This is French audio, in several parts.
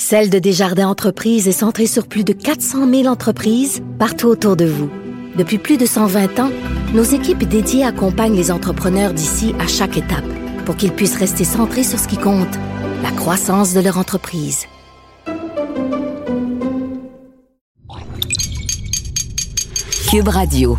Celle de Desjardins Entreprises est centrée sur plus de 400 000 entreprises partout autour de vous. Depuis plus de 120 ans, nos équipes dédiées accompagnent les entrepreneurs d'ici à chaque étape pour qu'ils puissent rester centrés sur ce qui compte, la croissance de leur entreprise. Cube Radio.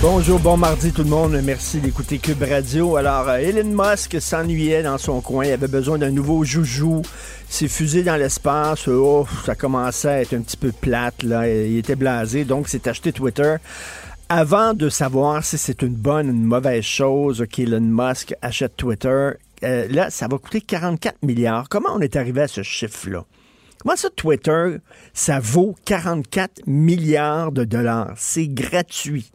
Bonjour, bon mardi tout le monde. Merci d'écouter Cube Radio. Alors, euh, Elon Musk s'ennuyait dans son coin. Il avait besoin d'un nouveau joujou. S'est fusé dans l'espace. Oh, ça commençait à être un petit peu plate. Là. Il était blasé, donc s'est acheté Twitter. Avant de savoir si c'est une bonne ou une mauvaise chose qu'Elon Musk achète Twitter, euh, là, ça va coûter 44 milliards. Comment on est arrivé à ce chiffre-là? Comment ça, Twitter, ça vaut 44 milliards de dollars? C'est gratuit.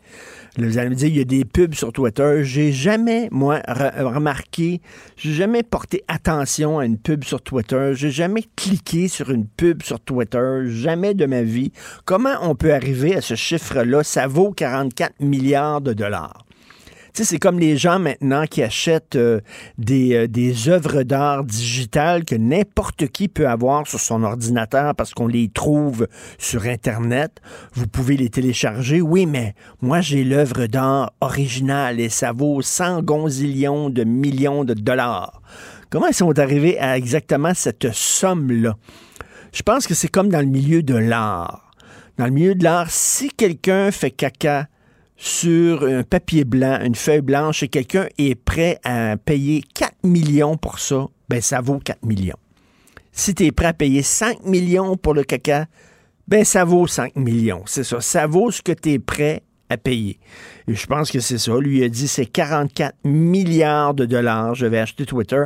Vous allez me dire, il y a des pubs sur Twitter. J'ai jamais, moi, remarqué, j'ai jamais porté attention à une pub sur Twitter. J'ai jamais cliqué sur une pub sur Twitter. Jamais de ma vie. Comment on peut arriver à ce chiffre-là? Ça vaut 44 milliards de dollars c'est comme les gens maintenant qui achètent euh, des, euh, des œuvres d'art digitales que n'importe qui peut avoir sur son ordinateur parce qu'on les trouve sur Internet. Vous pouvez les télécharger. Oui, mais moi, j'ai l'œuvre d'art originale et ça vaut 100 gonzillions de millions de dollars. Comment ils sont arrivés à exactement cette somme-là? Je pense que c'est comme dans le milieu de l'art. Dans le milieu de l'art, si quelqu'un fait caca sur un papier blanc, une feuille blanche, et quelqu'un est prêt à payer 4 millions pour ça, ben ça vaut 4 millions. Si tu es prêt à payer 5 millions pour le caca, ben ça vaut 5 millions. C'est ça. Ça vaut ce que tu es prêt à payer. Et je pense que c'est ça. Lui a dit c'est 44 milliards de dollars. Je vais acheter Twitter.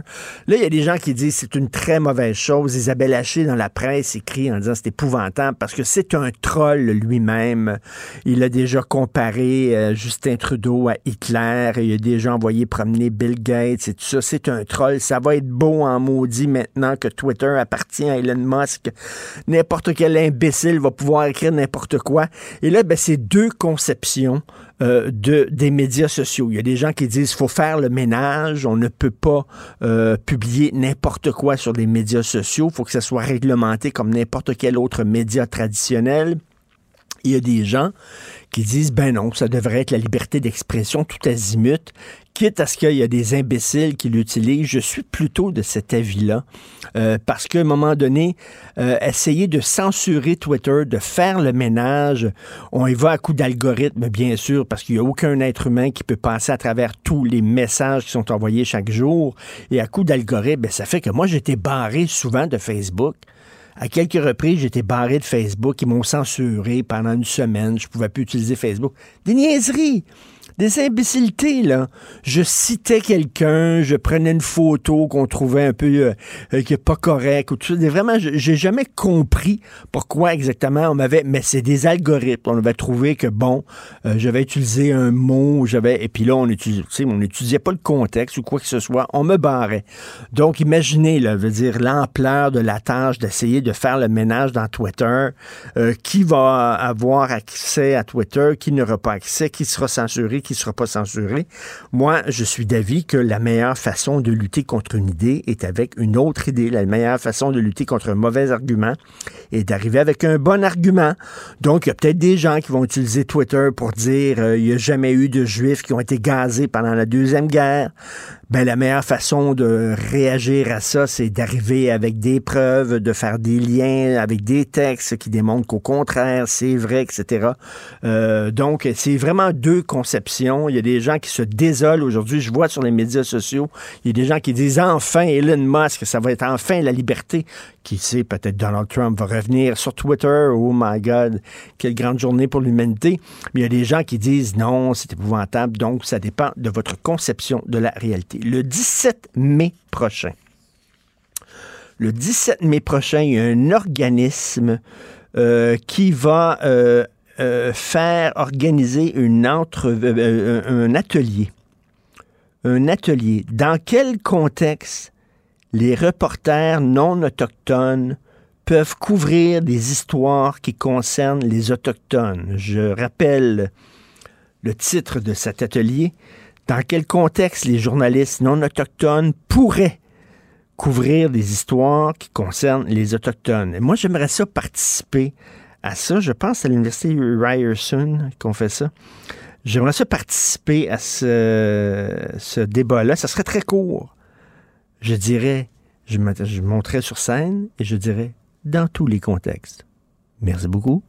Là, il y a des gens qui disent c'est une très mauvaise chose. Isabelle Haché dans la presse écrit en disant c'est épouvantable parce que c'est un troll lui-même. Il a déjà comparé euh, Justin Trudeau à Hitler. il a déjà envoyé promener Bill Gates et tout ça. C'est un troll. Ça va être beau en maudit maintenant que Twitter appartient à Elon Musk. N'importe quel imbécile va pouvoir écrire n'importe quoi. Et là, ben, c'est deux conceptions euh, de, des médias sociaux. Il y a des gens qui disent qu'il faut faire le ménage, on ne peut pas euh, publier n'importe quoi sur les médias sociaux, il faut que ça soit réglementé comme n'importe quel autre média traditionnel. Il y a des gens qui disent ben non, ça devrait être la liberté d'expression tout azimut, quitte à ce qu'il y a des imbéciles qui l'utilisent. Je suis plutôt de cet avis-là, euh, parce qu'à un moment donné, euh, essayer de censurer Twitter, de faire le ménage, on y va à coup d'algorithme, bien sûr, parce qu'il n'y a aucun être humain qui peut passer à travers tous les messages qui sont envoyés chaque jour. Et à coup d'algorithme, ben, ça fait que moi, j'étais barré souvent de Facebook. À quelques reprises, j'étais barré de Facebook. Ils m'ont censuré pendant une semaine. Je pouvais plus utiliser Facebook. Des niaiseries des imbécilités, là. Je citais quelqu'un, je prenais une photo qu'on trouvait un peu euh, euh, qui est pas correct ou tout ça. Vraiment, j'ai jamais compris pourquoi exactement on m'avait. Mais c'est des algorithmes. On avait trouvé que bon, euh, j'avais utilisé un mot, j'avais et puis là on utilisait, on n'étudiait pas le contexte ou quoi que ce soit. On me barrait. Donc imaginez, là, veut dire l'ampleur de la tâche d'essayer de faire le ménage dans Twitter. qui va avoir accès à Twitter, qui n'aura pas accès, qui sera censuré, qui ne sera pas censuré. Moi, je suis d'avis que la meilleure façon de lutter contre une idée est avec une autre idée. La meilleure façon de lutter contre un mauvais argument est d'arriver avec un bon argument. Donc, il y a peut-être des gens qui vont utiliser Twitter pour dire euh, il n'y a jamais eu de juifs qui ont été gazés pendant la Deuxième Guerre ben la meilleure façon de réagir à ça, c'est d'arriver avec des preuves, de faire des liens avec des textes qui démontrent qu'au contraire, c'est vrai, etc. Euh, donc, c'est vraiment deux conceptions. Il y a des gens qui se désolent aujourd'hui. Je vois sur les médias sociaux, il y a des gens qui disent enfin Elon Musk, ça va être enfin la liberté. Qui sait, peut-être Donald Trump va revenir sur Twitter. Oh my God, quelle grande journée pour l'humanité. Mais il y a des gens qui disent non, c'est épouvantable. Donc, ça dépend de votre conception de la réalité. Le 17 mai prochain, le 17 mai prochain, il y a un organisme euh, qui va euh, euh, faire organiser un atelier. Un atelier. Dans quel contexte les reporters non autochtones peuvent couvrir des histoires qui concernent les Autochtones. Je rappelle le titre de cet atelier. Dans quel contexte les journalistes non autochtones pourraient couvrir des histoires qui concernent les Autochtones? moi, j'aimerais ça participer à ça. Je pense à l'Université Ryerson qu'on fait ça. J'aimerais ça participer à ce, ce débat-là. Ça serait très court je dirais, je, monterais sur scène et je dirais dans tous les contextes. Merci beaucoup.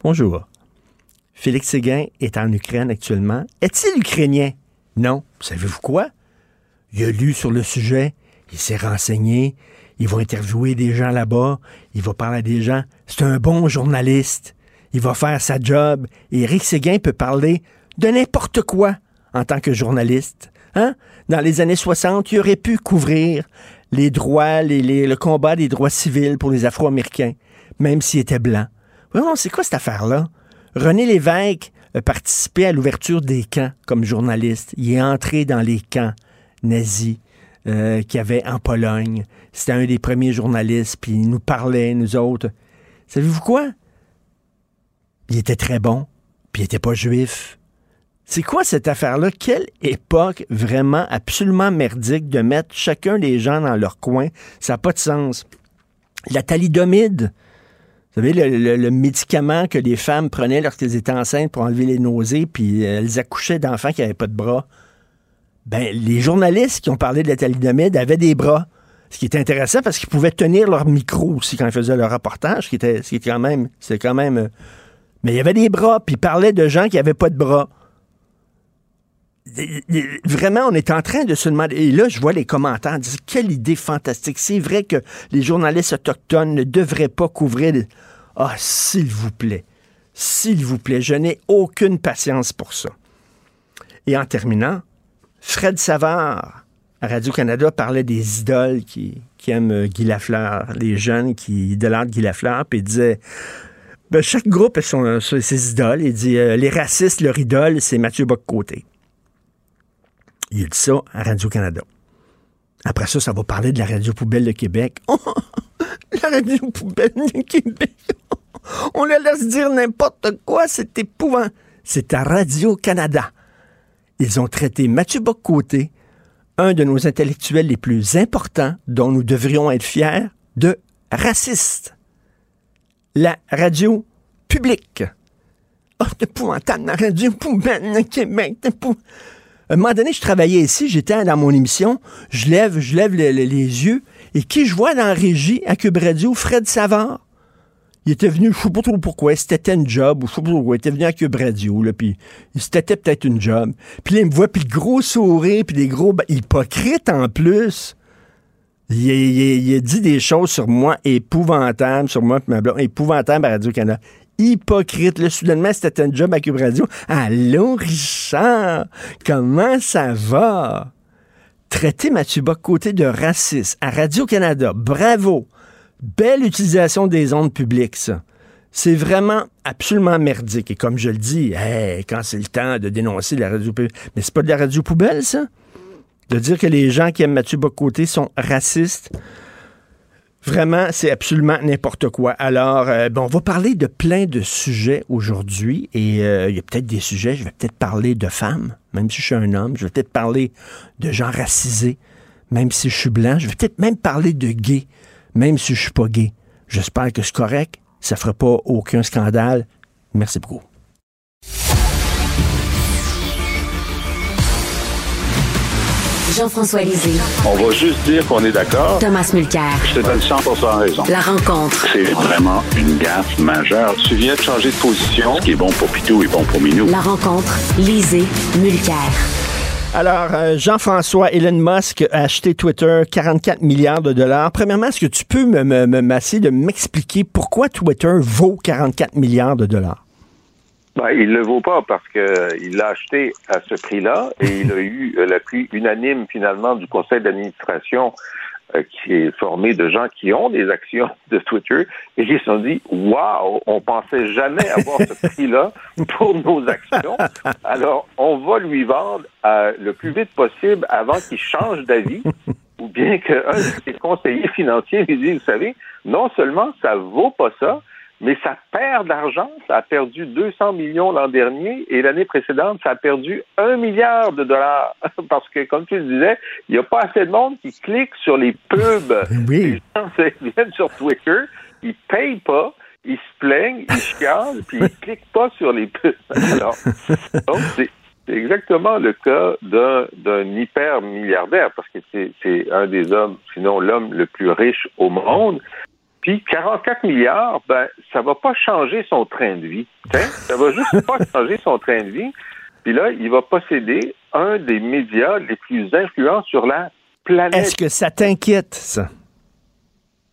Bonjour. Félix Séguin est en Ukraine actuellement. Est-il ukrainien? Non. Savez-vous quoi? Il a lu sur le sujet, il s'est renseigné, il va interviewer des gens là-bas, il va parler à des gens. C'est un bon journaliste. Il va faire sa job. Et Éric Séguin peut parler de n'importe quoi en tant que journaliste. Hein? Dans les années 60, il aurait pu couvrir les droits, les, le combat des droits civils pour les Afro-Américains, même s'il était blanc. Vraiment, c'est quoi cette affaire-là? René Lévesque a participé à l'ouverture des camps comme journaliste. Il est entré dans les camps nazis euh, qu'il y avait en Pologne. C'était un des premiers journalistes, puis il nous parlait, nous autres. Savez-vous quoi? Il était très bon, puis il était pas juif. C'est quoi cette affaire-là? Quelle époque vraiment absolument merdique de mettre chacun des gens dans leur coin? Ça n'a pas de sens. La thalidomide, vous savez, le, médicament que les femmes prenaient lorsqu'elles étaient enceintes pour enlever les nausées, puis elles accouchaient d'enfants qui n'avaient pas de bras. Ben, les journalistes qui ont parlé de la thalidomide avaient des bras. Ce qui est intéressant parce qu'ils pouvaient tenir leur micro aussi quand ils faisaient leur reportage, ce qui était, ce quand même, c'est quand même. Euh, mais il y avait des bras, puis ils parlaient de gens qui n'avaient pas de bras vraiment, on est en train de se demander. Et là, je vois les commentaires quelle idée fantastique. C'est vrai que les journalistes autochtones ne devraient pas couvrir. Ah, s'il vous plaît. S'il vous plaît, je n'ai aucune patience pour ça. Et en terminant, Fred Savard, à Radio-Canada, parlait des idoles qui, aiment euh, Guy Lafleur, les jeunes qui idolâtrent Guy Lafleur, puis il disait ben, chaque groupe a son, ses idoles. Il dit euh, les racistes, leur idole, c'est Mathieu Bock-Côté. Il a dit ça à Radio-Canada. Après ça, ça va parler de la radio poubelle de Québec. la radio poubelle de Québec. On la laisse dire n'importe quoi, c'est épouvant. C'est à Radio-Canada. Ils ont traité Mathieu Bocoté, un de nos intellectuels les plus importants, dont nous devrions être fiers, de raciste. La radio publique. Oh, épouvantable, la radio poubelle de Québec. À un moment donné, je travaillais ici, j'étais dans mon émission, je lève, je lève les yeux, et qui je vois dans régie à Cube Radio, Fred Savard. Il était venu, je sais pas trop pourquoi, c'était une job, ou je sais pas pourquoi, il était venu à Cube Radio, là, puis c'était peut-être une job. Puis il me voit, puis gros sourire, puis des gros... hypocrites en plus. Il, a dit des choses sur moi épouvantables, sur moi, ma blonde, épouvantables à Radio-Canada hypocrite. Là, soudainement, c'était un job à Cube Radio. Allô, Richard, comment ça va? Traiter Mathieu côté de raciste à Radio-Canada, bravo. Belle utilisation des ondes publiques, ça. C'est vraiment absolument merdique. Et comme je le dis, quand c'est le temps de dénoncer la radio publique, mais c'est pas de la radio poubelle, ça? De dire que les gens qui aiment Mathieu Bocoté sont racistes? Vraiment, c'est absolument n'importe quoi. Alors, euh, bon, on va parler de plein de sujets aujourd'hui et euh, il y a peut-être des sujets, je vais peut-être parler de femmes, même si je suis un homme, je vais peut-être parler de gens racisés, même si je suis blanc, je vais peut-être même parler de gays, même si je suis pas gay. J'espère que c'est correct, ça fera pas aucun scandale. Merci beaucoup. Jean-François Lisée. On va juste dire qu'on est d'accord. Thomas Mulcair. Je te donne 100 raison. La rencontre. C'est vraiment une gaffe majeure. Tu viens de changer de position. Ce qui est bon pour Pitou est bon pour Minou. La rencontre. Lisée. Mulcair. Alors, euh, Jean-François, Elon Musk a acheté Twitter 44 milliards de dollars. Premièrement, est-ce que tu peux me, me, me masser de m'expliquer pourquoi Twitter vaut 44 milliards de dollars? Ben, il ne le vaut pas parce qu'il l'a acheté à ce prix-là et il a eu euh, l'appui unanime finalement du conseil d'administration euh, qui est formé de gens qui ont des actions de Twitter et qui se sont dit Waouh, on pensait jamais avoir ce prix-là pour nos actions. Alors, on va lui vendre euh, le plus vite possible avant qu'il change d'avis ou bien qu'un de ses conseillers financiers lui dise Vous savez, non seulement ça vaut pas ça, mais ça perd d'argent. Ça a perdu 200 millions l'an dernier et l'année précédente, ça a perdu un milliard de dollars. Parce que, comme tu le disais, il n'y a pas assez de monde qui clique sur les pubs. Oui. Les gens viennent sur Twitter, ils payent pas, ils se plaignent, ils chialent, puis ils cliquent pas sur les pubs. Alors, c'est exactement le cas d'un hyper milliardaire, parce que c'est un des hommes, sinon l'homme le plus riche au monde. Puis 44 milliards, ben, ça va pas changer son train de vie. T'sais? Ça va juste pas changer son train de vie. Puis là, il va posséder un des médias les plus influents sur la planète. Est-ce que ça t'inquiète, ça?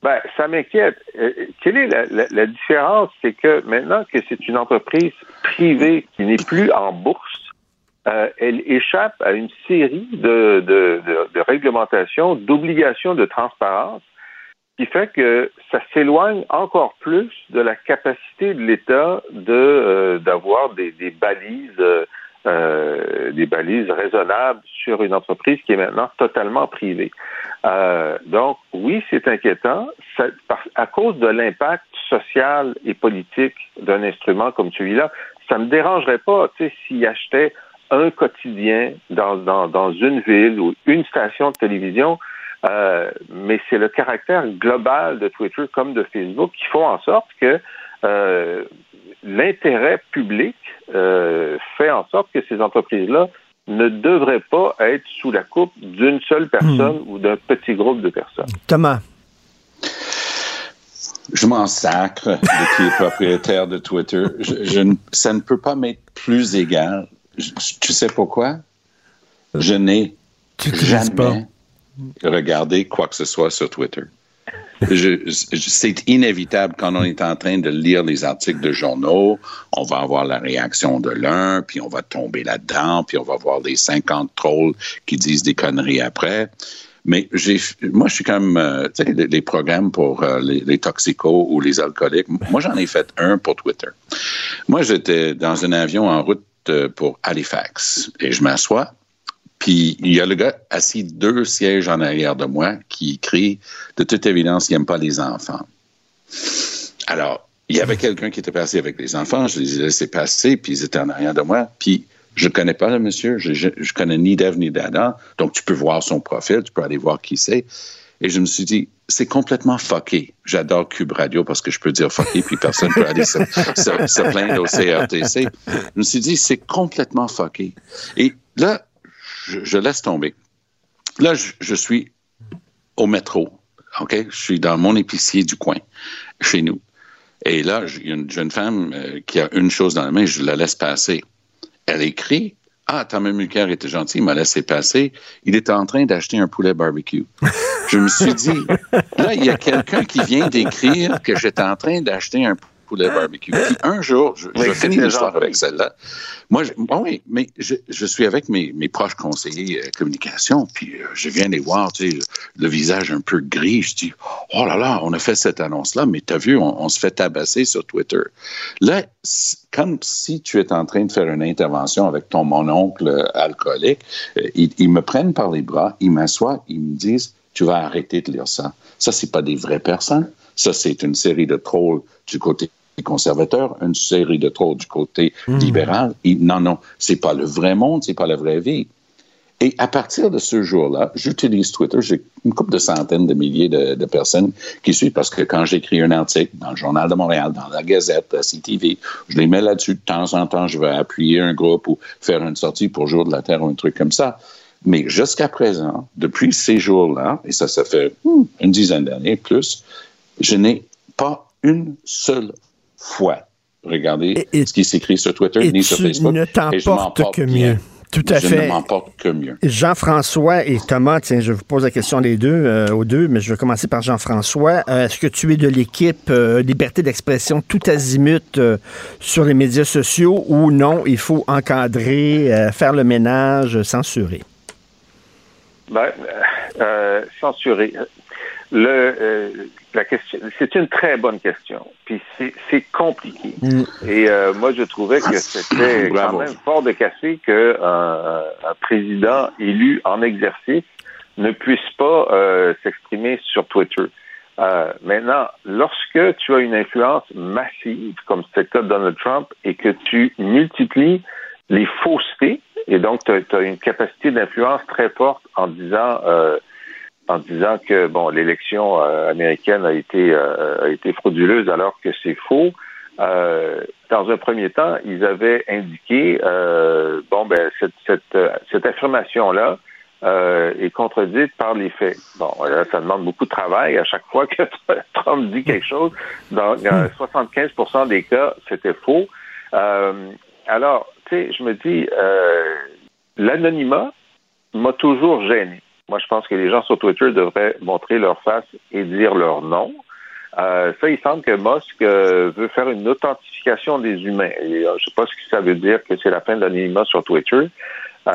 Ben, ça m'inquiète. Euh, quelle est la, la, la différence? C'est que maintenant que c'est une entreprise privée qui n'est plus en bourse, euh, elle échappe à une série de, de, de, de réglementations, d'obligations de transparence qui fait que ça s'éloigne encore plus de la capacité de l'État de euh, d'avoir des, des, balises euh, des balises raisonnables sur une entreprise qui est maintenant totalement privée. Euh, donc oui, c'est inquiétant ça, à cause de l'impact social et politique d'un instrument comme celui-là. Ça me dérangerait pas, tu sais, s'il achetait un quotidien dans, dans, dans une ville ou une station de télévision euh, mais c'est le caractère global de Twitter comme de Facebook qui font en sorte que euh, l'intérêt public euh, fait en sorte que ces entreprises-là ne devraient pas être sous la coupe d'une seule personne mmh. ou d'un petit groupe de personnes. Thomas. Je m'en sacre de qui est propriétaire de Twitter. Je, je, ça ne peut pas m'être plus égal. Je, tu sais pourquoi? Je n'ai jamais regarder quoi que ce soit sur Twitter. c'est inévitable quand on est en train de lire les articles de journaux, on va avoir la réaction de l'un, puis on va tomber là-dedans, puis on va voir les 50 trolls qui disent des conneries après. Mais moi, je suis comme, euh, tu sais, les, les, programmes pour euh, les, les, toxicos ou les alcooliques. Moi, j'en ai fait un pour Twitter. Moi, j'étais dans un avion en route euh, pour Halifax et je m'assois puis il y a le gars assis deux sièges en arrière de moi qui crie de toute évidence, il n'aime pas les enfants. Alors, il y avait quelqu'un qui était passé avec les enfants, je les ai laissés passer, puis ils étaient en arrière de moi. Puis je ne connais pas le monsieur, je, je connais ni d'Ève ni d'Adam, donc tu peux voir son profil, tu peux aller voir qui c'est. Et je me suis dit, c'est complètement fucké. J'adore Cube Radio parce que je peux dire fucké, puis personne ne peut aller se, se, se, plaindre au CRTC. Je me suis dit, c'est complètement fucké. Et là, je, laisse tomber. Là, je, je, suis au métro, OK? Je suis dans mon épicier du coin, chez nous. Et là, il y a une jeune femme euh, qui a une chose dans la main, je la laisse passer. Elle écrit ah, Thomas Mulcair était gentil, il m'a laissé passer. Il était en train d'acheter un poulet barbecue. Je me suis dit, là, il y a quelqu'un qui vient d'écrire que j'étais en train d'acheter un poulet barbecue. Puis un jour, je, finis l'histoire avec celle-là. Moi, je, bon, oui, mais je, je, suis avec mes, mes proches conseillers euh, communication, puis euh, je viens les voir, tu sais, le, visage un peu gris. Je dis, oh là là, on a fait cette annonce-là, mais t'as vu, on, on, se fait tabasser sur Twitter. Là, comme si tu es en train de faire une intervention avec ton mon oncle alcoolique, euh, ils, ils me prennent par les bras, ils m'assoient, ils me disent, tu vas arrêter de lire ça. Ça, c'est pas des vraies personnes. Ça, c'est une série de trolls du côté conservateur, une série de trolls du côté Hmm. libéral. Et non, non, c'est pas le vrai monde, c'est pas la vraie vie. Et à partir de ce jour-là, j'utilise Twitter. J'ai une couple de centaines de milliers de, de personnes qui suivent parce que quand j'écris un article dans le Journal de Montréal, dans la Gazette, la CTV, je les mets là-dessus. De temps en temps, je vais appuyer un groupe ou faire une sortie pour Jour de la Terre ou un truc comme ça. Mais jusqu'à présent, depuis ces jours-là, et ça, ça fait hmm, une dizaine d'années plus, je n'ai pas une seule fois regardé Et- et- ce qui s'écrit sur Twitter Et ni sur Facebook. ne et je m'en t'emportes porte que bien. mieux. Tout à je fait. ne m'en porte que mieux. Jean-François et Thomas, tiens, je vous pose la question des deux, euh, aux deux, mais je vais commencer par Jean-François. Euh, Est-ce que tu es de l'équipe euh, liberté d'expression tout azimut euh, sur les médias sociaux ou non, il faut encadrer, euh, faire le ménage, censurer? Ben, censurer. Le, euh, la question, c'est une très bonne question. Puis c'est, c'est compliqué. Et euh, moi, je trouvais que c'était quand même fort de casser que un, un président élu en exercice ne puisse pas euh, s'exprimer sur Twitter. Euh, maintenant, lorsque tu as une influence massive, comme c'est le cas de Donald Trump, et que tu multiplies les faussetés, et donc tu as, une capacité d'influence très forte en disant euh, en disant que bon l'élection euh, américaine a été euh, a été frauduleuse alors que c'est faux. Euh, dans un premier temps, ils avaient indiqué euh, bon ben cette cette, cette affirmation là euh, est contredite par les faits. Bon, là, ça demande beaucoup de travail. À chaque fois que Trump dit quelque chose, dans euh, 75% des cas, c'était faux. Alors, tu sais, je me dis, l'anonymat m'a toujours gêné. Moi, je pense que les gens sur Twitter devraient montrer leur face et dire leur nom. Euh, ça, il semble que Musk euh, veut faire une authentification des humains. Et, euh, je sais pas ce que ça veut dire que c'est la fin de l'anonymat sur Twitter. Euh,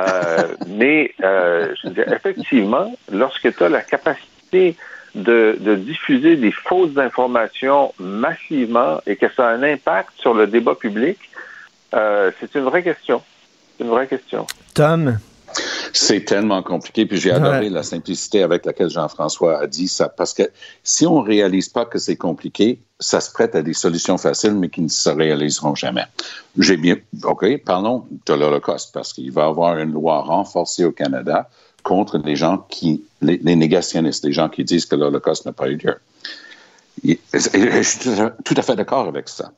mais euh, je veux dire, effectivement, lorsque tu as la capacité de, de diffuser des fausses informations massivement et que ça a un impact sur le débat public, euh, c'est une vraie question. C'est une vraie question. Tom? C'est tellement compliqué, puis j'ai adoré la simplicité avec laquelle Jean-François a dit ça, parce que si on réalise pas que c'est compliqué, ça se prête à des solutions faciles, mais qui ne se réaliseront jamais. J'ai bien, OK, parlons de l'Holocauste, parce qu'il va y avoir une loi renforcée au Canada contre les gens qui, les, les négationnistes, les gens qui disent que l'Holocauste n'a pas eu lieu. Et- et je suis tout à fait d'accord avec ça.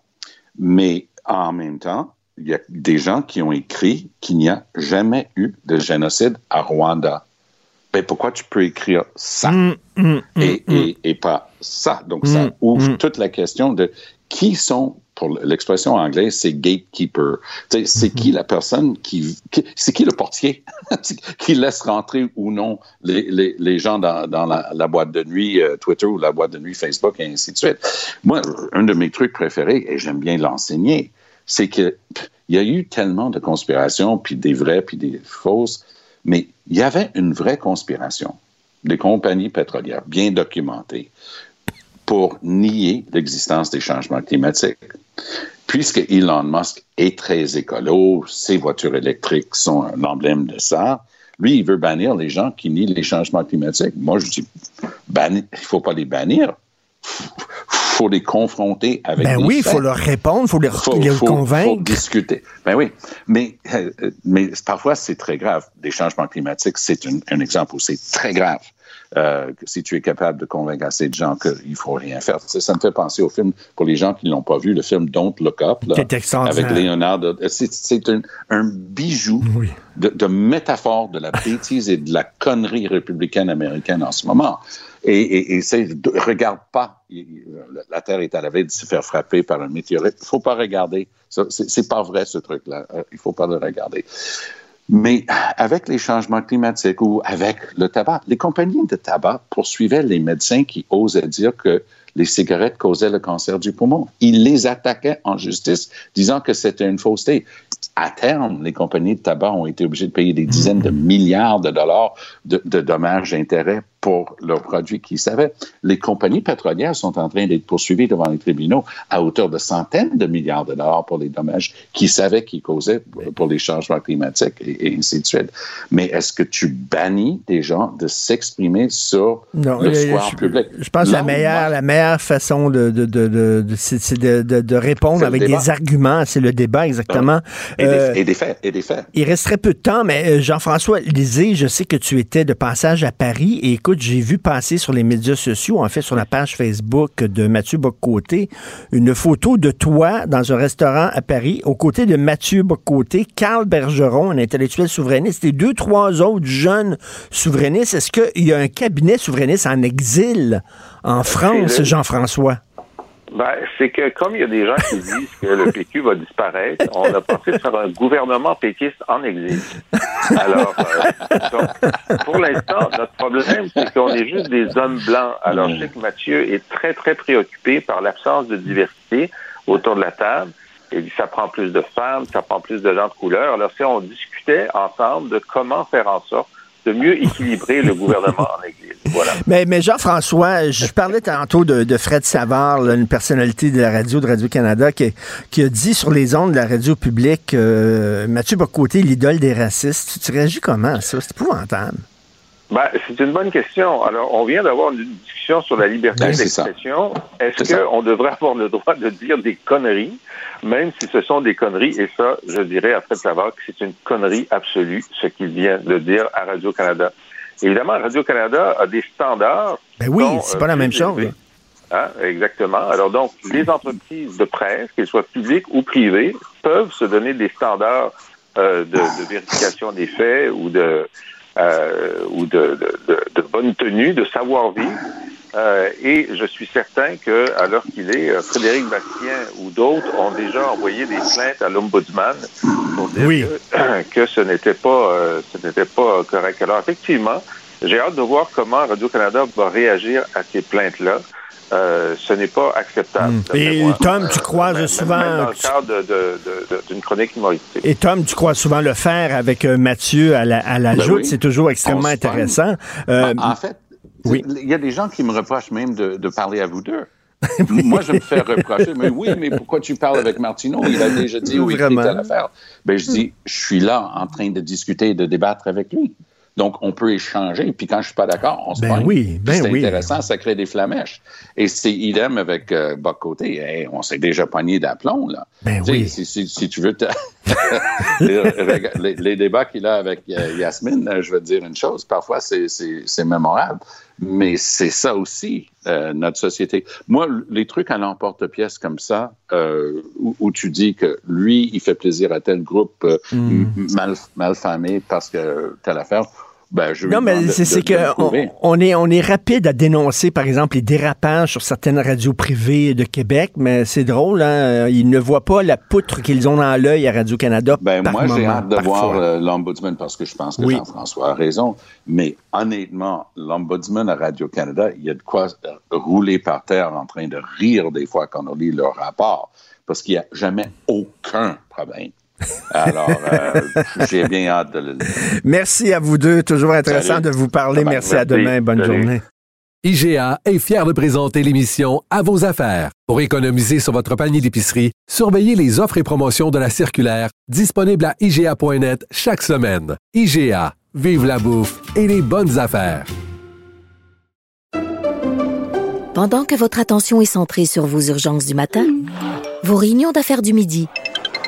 Mais en même temps, il y a des gens qui ont écrit qu'il n'y a jamais eu de génocide à Rwanda. Ben, pourquoi tu peux écrire ça? Hum, hum, hum, et, et- et pas ça? Donc, ça Mm, ouvre mm. toute la question de qui sont, pour l'expression anglaise, c'est gatekeeper. C'est qui la personne qui, qui- c'est qui le portier? Qui laisse rentrer ou non les, les- les gens dans, dans la, la boîte de nuit euh, Twitter ou la boîte de nuit Facebook et ainsi de suite. Moi, un de mes trucs préférés, et j'aime bien l'enseigner, c'est que il y a eu tellement de conspirations, puis des vraies, puis des fausses, mais il y avait une vraie conspiration des compagnies pétrolières bien documentées pour nier l'existence des changements climatiques. Puisque Elon Musk est très écolo, ses voitures électriques sont l'emblème de ça, lui, il veut bannir les gens qui nient les changements climatiques. Moi, je dis, il ne faut pas les bannir. Faut les confronter avec Ben des oui, il faut leur répondre, il faut les, faut, les faut- convaincre. faut discuter. Ben oui, mais, euh, mais parfois c'est très grave. Les changements climatiques, c'est un, un exemple où c'est très grave. Euh, si tu es capable de convaincre assez de gens qu'il faut rien faire. Ça, ça me fait penser au film, pour les gens qui ne l'ont pas vu, le film Don't Look Up, là, avec Leonardo. C'est, c'est un, un bijou Oui. de, de métaphore de la bêtise et de la connerie républicaine américaine en ce moment. Et, et, et c'est, de- regarde pas, la Terre est à la veille de se faire frapper par un météorite. Il faut pas regarder. C'est, c'est pas vrai ce truc-là. Euh, Il faut pas le regarder. Mais avec les changements climatiques ou avec le tabac, les compagnies de tabac poursuivaient les médecins qui osaient dire que les cigarettes causaient le cancer du poumon. Ils les attaquaient en justice, disant que c'était une fausseté. À terme, les compagnies de tabac ont été obligées de payer des dizaines de milliards de dollars de, de dommages et intérêts pour leurs produits qu'ils savaient. Les compagnies pétrolières sont en train d'être poursuivies devant les tribunaux à hauteur de centaines de milliards de dollars pour les dommages qu'ils savaient qu'ils causaient pour les changements climatiques et, ainsi de suite. Mais est-ce que tu bannis des gens de s'exprimer sur le square public? Je pense que la meilleure, la meilleure façon de, de, de, de, de répondre avec des arguments, c'est le débat exactement. Et, des, euh, et, des, faits. Et des faits. Il resterait peu de temps, mais euh, Jean-François Lisée, je sais que tu étais de passage à Paris et écoute, j'ai vu passer sur les médias sociaux, en fait sur la page Facebook de Mathieu Boccoté, une photo de toi dans un restaurant à Paris, aux côtés de Mathieu Boccoté, Carl Bergeron, un intellectuel souverainiste, et deux, trois autres jeunes souverainistes. Est-ce qu'il y a un cabinet souverainiste en exil en France, Jean-François? Ben, c'est que comme il y a des gens qui disent que le PQ va disparaître, on a pensé faire un gouvernement péquiste en exil. Alors, euh, pour l'instant, notre problème, c'est qu'on est juste des hommes blancs. Alors, je sais que Mathieu est très, très préoccupé par l'absence de diversité autour de la table. Et ça prend plus de femmes, ça prend plus de gens de couleur. Alors, si on discutait ensemble de comment faire en sorte de mieux équilibrer le gouvernement en exil. Mais, mais Jean-François, je parlais tantôt de, Fred Savard, une personnalité de la radio de Radio-Canada, qui, qui, a dit sur les ondes de la radio publique euh, Mathieu Bocoté, l'idole des racistes. Tu réagis comment ça? C'est épouvantable. Ben, c'est une bonne question. Alors, on vient d'avoir une discussion sur la liberté ben, d'expression. Est-ce qu'on devrait avoir le droit de dire des conneries, même si ce sont des conneries? Et ça, je dirais à Fred Savard que c'est une connerie absolue, ce qu'il vient de dire à Radio-Canada. Évidemment, Radio-Canada a des standards. Ben oui, c'est pas la même chose. Hein, exactement. Alors donc, les entreprises de presse, qu'elles soient publiques ou privées, peuvent se donner des standards euh, de, de, vérification des faits ou de euh, ou de, de, de, bonne tenue, de savoir-vivre. Euh, et je suis certain que, à l'heure qu'il est, euh, Frédéric Bastien ou d'autres ont déjà envoyé des plaintes à l'ombudsman pour dire que, ce n'était pas, euh, ce n'était pas correct. Alors effectivement, j'ai hâte de voir comment Radio Canada va réagir à ces plaintes-là. Euh, ce n'est pas acceptable. Hmm. Et Tom, tu crois souvent... dans le cadre d'une chronique humoristique. Et Tom, tu crois souvent le faire avec Mathieu à la, à ben joute. C'est toujours extrêmement intéressant. Euh, en, fait, oui. il y a des gens qui me reprochent même de, parler à vous deux. Moi, je me fais reprocher, mais oui, mais pourquoi tu parles avec Martineau? Il a déjà dit oui, il à l'affaire. Ben, je dis, je suis là en train de discuter et de débattre avec lui. Donc, on peut échanger. Puis quand je suis pas d'accord, on se ben Oui, ben c'est intéressant, ça crée des flamèches. Et c'est idem avec euh, Côté. on s'est déjà pogné d'aplomb, là. Ben oui. Si, tu veux... les, débats qu'il a avec euh, Yasmine, euh, je vais te dire une chose. Parfois, c'est mémorable. Mais c'est ça aussi, euh, notre société. Moi, les trucs à l'emporte-pièce comme ça, où, tu dis que lui, il fait plaisir à tel groupe mm. mal, mal famé parce que telle affaire, ben, non, mais c'est que on, est on est rapide à dénoncer, par exemple, les dérapages sur certaines radios privées de Québec, mais c'est drôle, hein? ils ne voient pas la poutre qu'ils ont dans l'œil à Radio Canada. Ben moi, j'ai hâte de voir euh, l'ombudsman parce que je pense que Jean-François a raison. Mais honnêtement, l'ombudsman à Radio Canada, il y a de quoi rouler par terre en train de rire des fois quand on lit leur rapport, parce qu'il n'y a jamais aucun problème. Alors, euh, j'ai bien hâte de le Merci à vous deux. Toujours intéressant de vous parler. Merci, à demain. Bonne journée. IGA est fier de présenter l'émission À vos affaires. Pour économiser sur votre panier d'épicerie, surveillez les offres et promotions de la circulaire disponible à IGA.net chaque semaine. IGA, vive la bouffe et les bonnes affaires. Pendant que votre attention est centrée sur vos urgences du matin, vos réunions d'affaires du midi,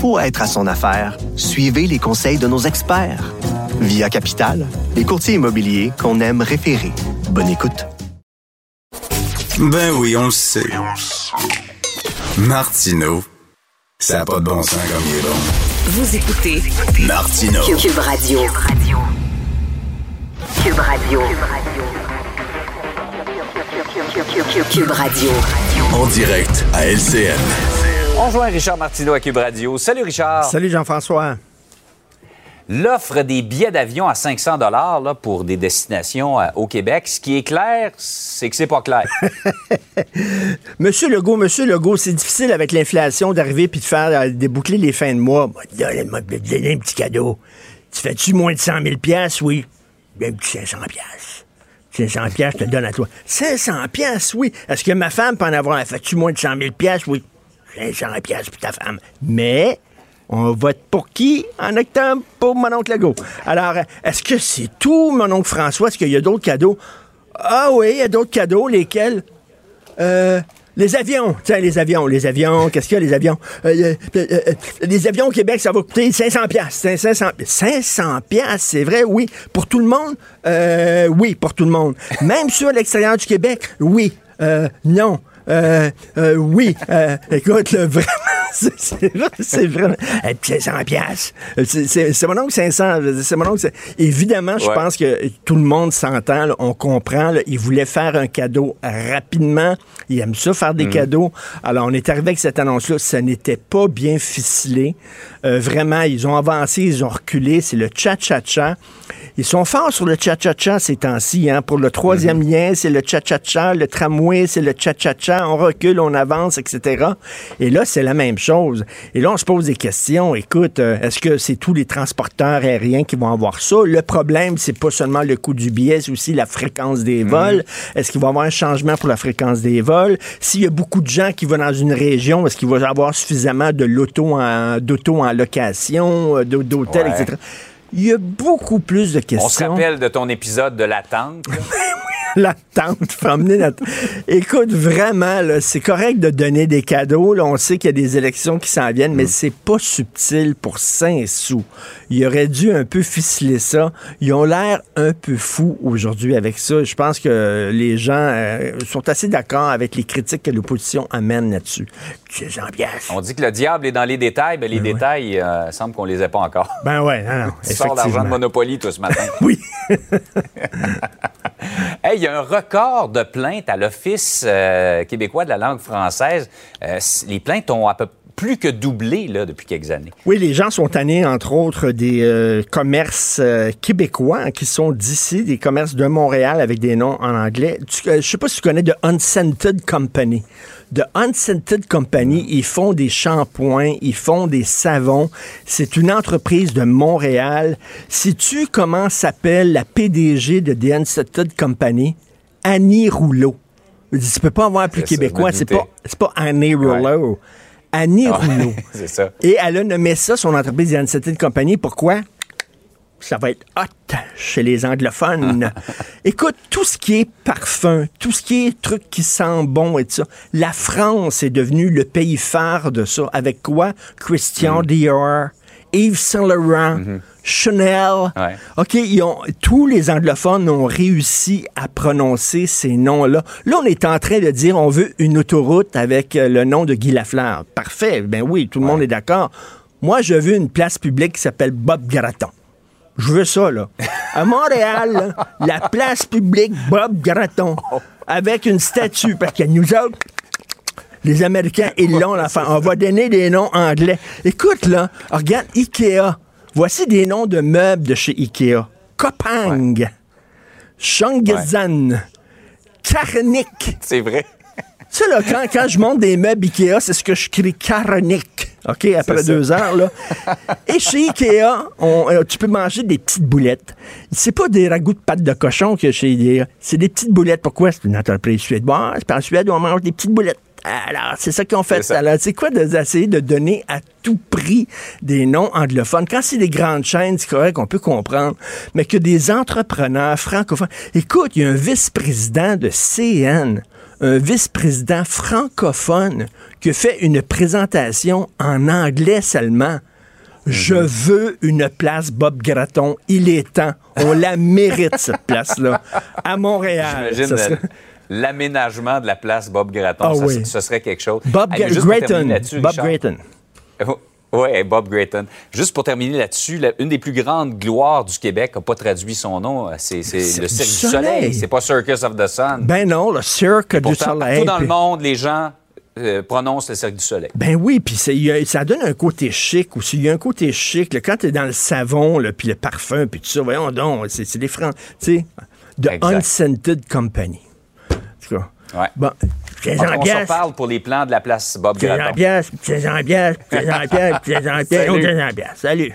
pour être à son affaire, suivez les conseils de nos experts. Via Capital, les courtiers immobiliers qu'on aime référer. Bonne écoute. Ben oui, on le sait. Martineau, ça n'a pas de bon sens comme il est bon. Vous écoutez Martineau. Cube Radio. Cube Radio. Cube Radio. En direct à LCN. On joint Richard Martineau à Cube Radio. Salut Richard. Salut Jean-François. L'offre des billets d'avion à 500 dollars pour des destinations euh, au Québec, ce qui est clair, c'est que c'est pas clair. Monsieur Legault, Monsieur Legault, c'est difficile avec l'inflation d'arriver puis de faire euh, déboucler les fins de mois. Moi, Donne-moi te donner un petit cadeau. Tu fais-tu moins de 100 000 piastres? Oui. Un petit 500 piastres. 500 piastres, je te donne à toi. 500 piastres, oui. Est-ce que ma femme peut en avoir? Fais-tu moins de 100 000 piastres? Oui. 500 piastres pour ta femme. Mais on vote pour qui? En octobre? Pour mon oncle Legault. Alors, est-ce que c'est tout, mon oncle François? Est-ce qu'il y a d'autres cadeaux? Ah oui, il y a d'autres cadeaux. Lesquels? Euh, les avions. Tiens, les avions, les avions. Qu'est-ce qu'il y a, les avions? Euh, euh, les avions au Québec, ça va coûter 500 piastres. 500, 500 piastres, c'est vrai, oui. Pour tout le monde? Oui, pour tout le monde. Même sur l'extérieur du Québec? Oui. Non. Euh, euh, oui. Euh, écoute, là, vraiment, c'est- c'est vrai, c'est vraiment. Eh, puis 500 piastres. C'est- mon oncle 500. C'est mon oncle. Évidemment, je Ouais. pense que tout le monde s'entend, on comprend. là, il voulait faire un cadeau rapidement. Il aime ça, faire des Mhm. cadeaux. Alors, on est arrivé avec cette annonce-là. Ça n'était pas bien ficelé. Euh, vraiment, ils ont avancé, ils ont reculé. C'est le cha-cha-cha. Ils sont forts sur le cha-cha-cha ces temps-ci. Hein. Pour le troisième Mhm. lien, c'est le cha-cha-cha. Le tramway, c'est le cha-cha-cha. On recule, on avance, etc. Et là, c'est la même chose. Et là, on se pose des questions. Écoute, euh, est-ce que c'est tous les transporteurs aériens qui vont avoir ça? Le problème, c'est pas seulement le coût du billet, c'est aussi la fréquence des vols. Est-ce qu'il va y avoir un changement pour la fréquence des vols? S'il y a beaucoup de gens qui vont dans une région, est-ce qu'il va y avoir suffisamment de l'auto en, d'auto en location, euh, d'hô- d'hôtels, Ouais. etc.? Il y a beaucoup plus de questions. On se rappelle de ton épisode de l'attente. là. la tente, faut emmener la tente. Écoute, vraiment, là, c'est correct de donner des cadeaux. Là, on sait qu'il y a des élections qui s'en viennent, mais c'est pas subtil pour 5 sous. Il aurait dû un peu ficeler ça. Ils ont l'air un peu fous aujourd'hui avec ça. Je pense que les gens euh, sont assez d'accord avec les critiques que l'opposition amène là-dessus. On dit que le diable est dans les détails, mais les détails, euh, semble qu'on les ait pas encore. Ben ouais, non, non, sors d'argent de. Monopoly, toi, ce matin. Oui. Hey, il y a un record de plaintes à l'Office euh, québécois de la langue française. Euh, les plaintes ont à peu plus que doublé là, depuis quelques années. Oui, les gens sont tannés, entre autres, des euh, commerces euh, québécois hein, qui sont d'ici, des commerces de Montréal avec des noms en anglais. Tu- euh, je sais pas si tu connais The Unscented Company. The Unscented Company, ils font des shampoings, ils font des savons. C'est une entreprise de Montréal. Sais-tu comment s'appelle la PDG de The Unscented Company? Annie Rouleau. Je dis, Tu peux pas avoir plus québécois. C'est pas, pas Annie Rouleau. Annie Ah, Rouleau. C'est ça. Et elle a nommé ça, son entreprise de compagnie. Pourquoi? Ça va être hot chez les anglophones. Écoute, tout ce qui est parfum, tout ce qui est truc qui sent bon et tout ça, la France est devenue le pays phare de ça. Avec quoi? Christian Dior, Yves Saint Laurent, Chanel. Ouais. OK, ils ont, tous les anglophones ont réussi à prononcer ces noms-là. Là, on est en train de dire on veut une autoroute avec euh, le nom de Guy Lafleur. Parfait, ben oui, tout le monde est d'accord. Moi, je veux une place publique qui s'appelle Bob Gratton. Je veux ça, là. À Montréal, là, la place publique Bob Gratton, avec une statue, parce que nous autres, les Américains, ils l'ont, l'enfant. On va donner des noms anglais. Écoute, là, regarde Ikea. Voici des noms de meubles de chez Ikea. Kopang, Shangzan, Karnik. C'est vrai. Tu sais, là, quand, quand je monte des meubles Ikea, c'est ce que je crie Karnik. OK, après ça. deux heures, là. Et chez Ikea, on- euh, tu peux manger des petites boulettes. C'est pas des ragoûts de pâte de cochon que chez Ikea. C'est des petites boulettes. Pourquoi? C'est une entreprise suédoise. Puis en Suède, on mange des petites boulettes. Alors, c'est ça qu'ils ont fait. Ça. Alors, c'est quoi de- d'essayer de donner à tout prix des noms anglophones? Quand c'est des grandes chaînes, c'est correct, on peut comprendre. Mais que des entrepreneurs francophones. Écoute, il y a un vice-président de CN, un vice-président francophone qui a fait une présentation en anglais seulement. Je veux une place Bob Gratton. Il est temps. On la mérite, cette place-là. À Montréal. J'imagine serait- l'aménagement de la place Bob Gratton. Ah ça, oui. ce serait quelque chose. Bob Hey, Gra- juste pour terminer Gratton. là-dessus, Bob Richard. Gratton. Oui, Bob Grayton. Juste pour terminer là-dessus, une des plus grandes gloires du Québec n'a pas traduit son nom. C'est le Cirque du Soleil. C'est pas Circus of the Sun. Ben non, le Cirque du Soleil. Partout dans le monde, les gens euh, prononcent le Cirque du Soleil. Ben oui, puis ça donne un côté chic aussi. Il y a un côté chic. quand tu es dans le savon, puis le parfum, puis tout ça, voyons donc, c'est des francs. Tu sais, de Unscented Company. En tout cas. Ouais. Bon, on se parle pour les plans de la place Bob Graton. pièces, pièces, pièces, Salut.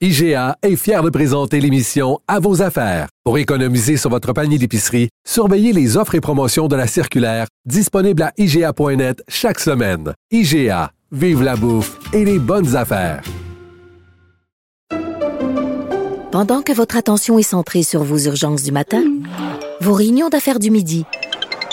IGA est fier de présenter l'émission À vos affaires. Pour économiser sur votre panier d'épicerie, surveillez les offres et promotions de la circulaire disponible à IGA.net chaque semaine. IGA, vive la bouffe et les bonnes affaires. Pendant que votre attention est centrée sur vos urgences du matin, vos réunions d'affaires du midi,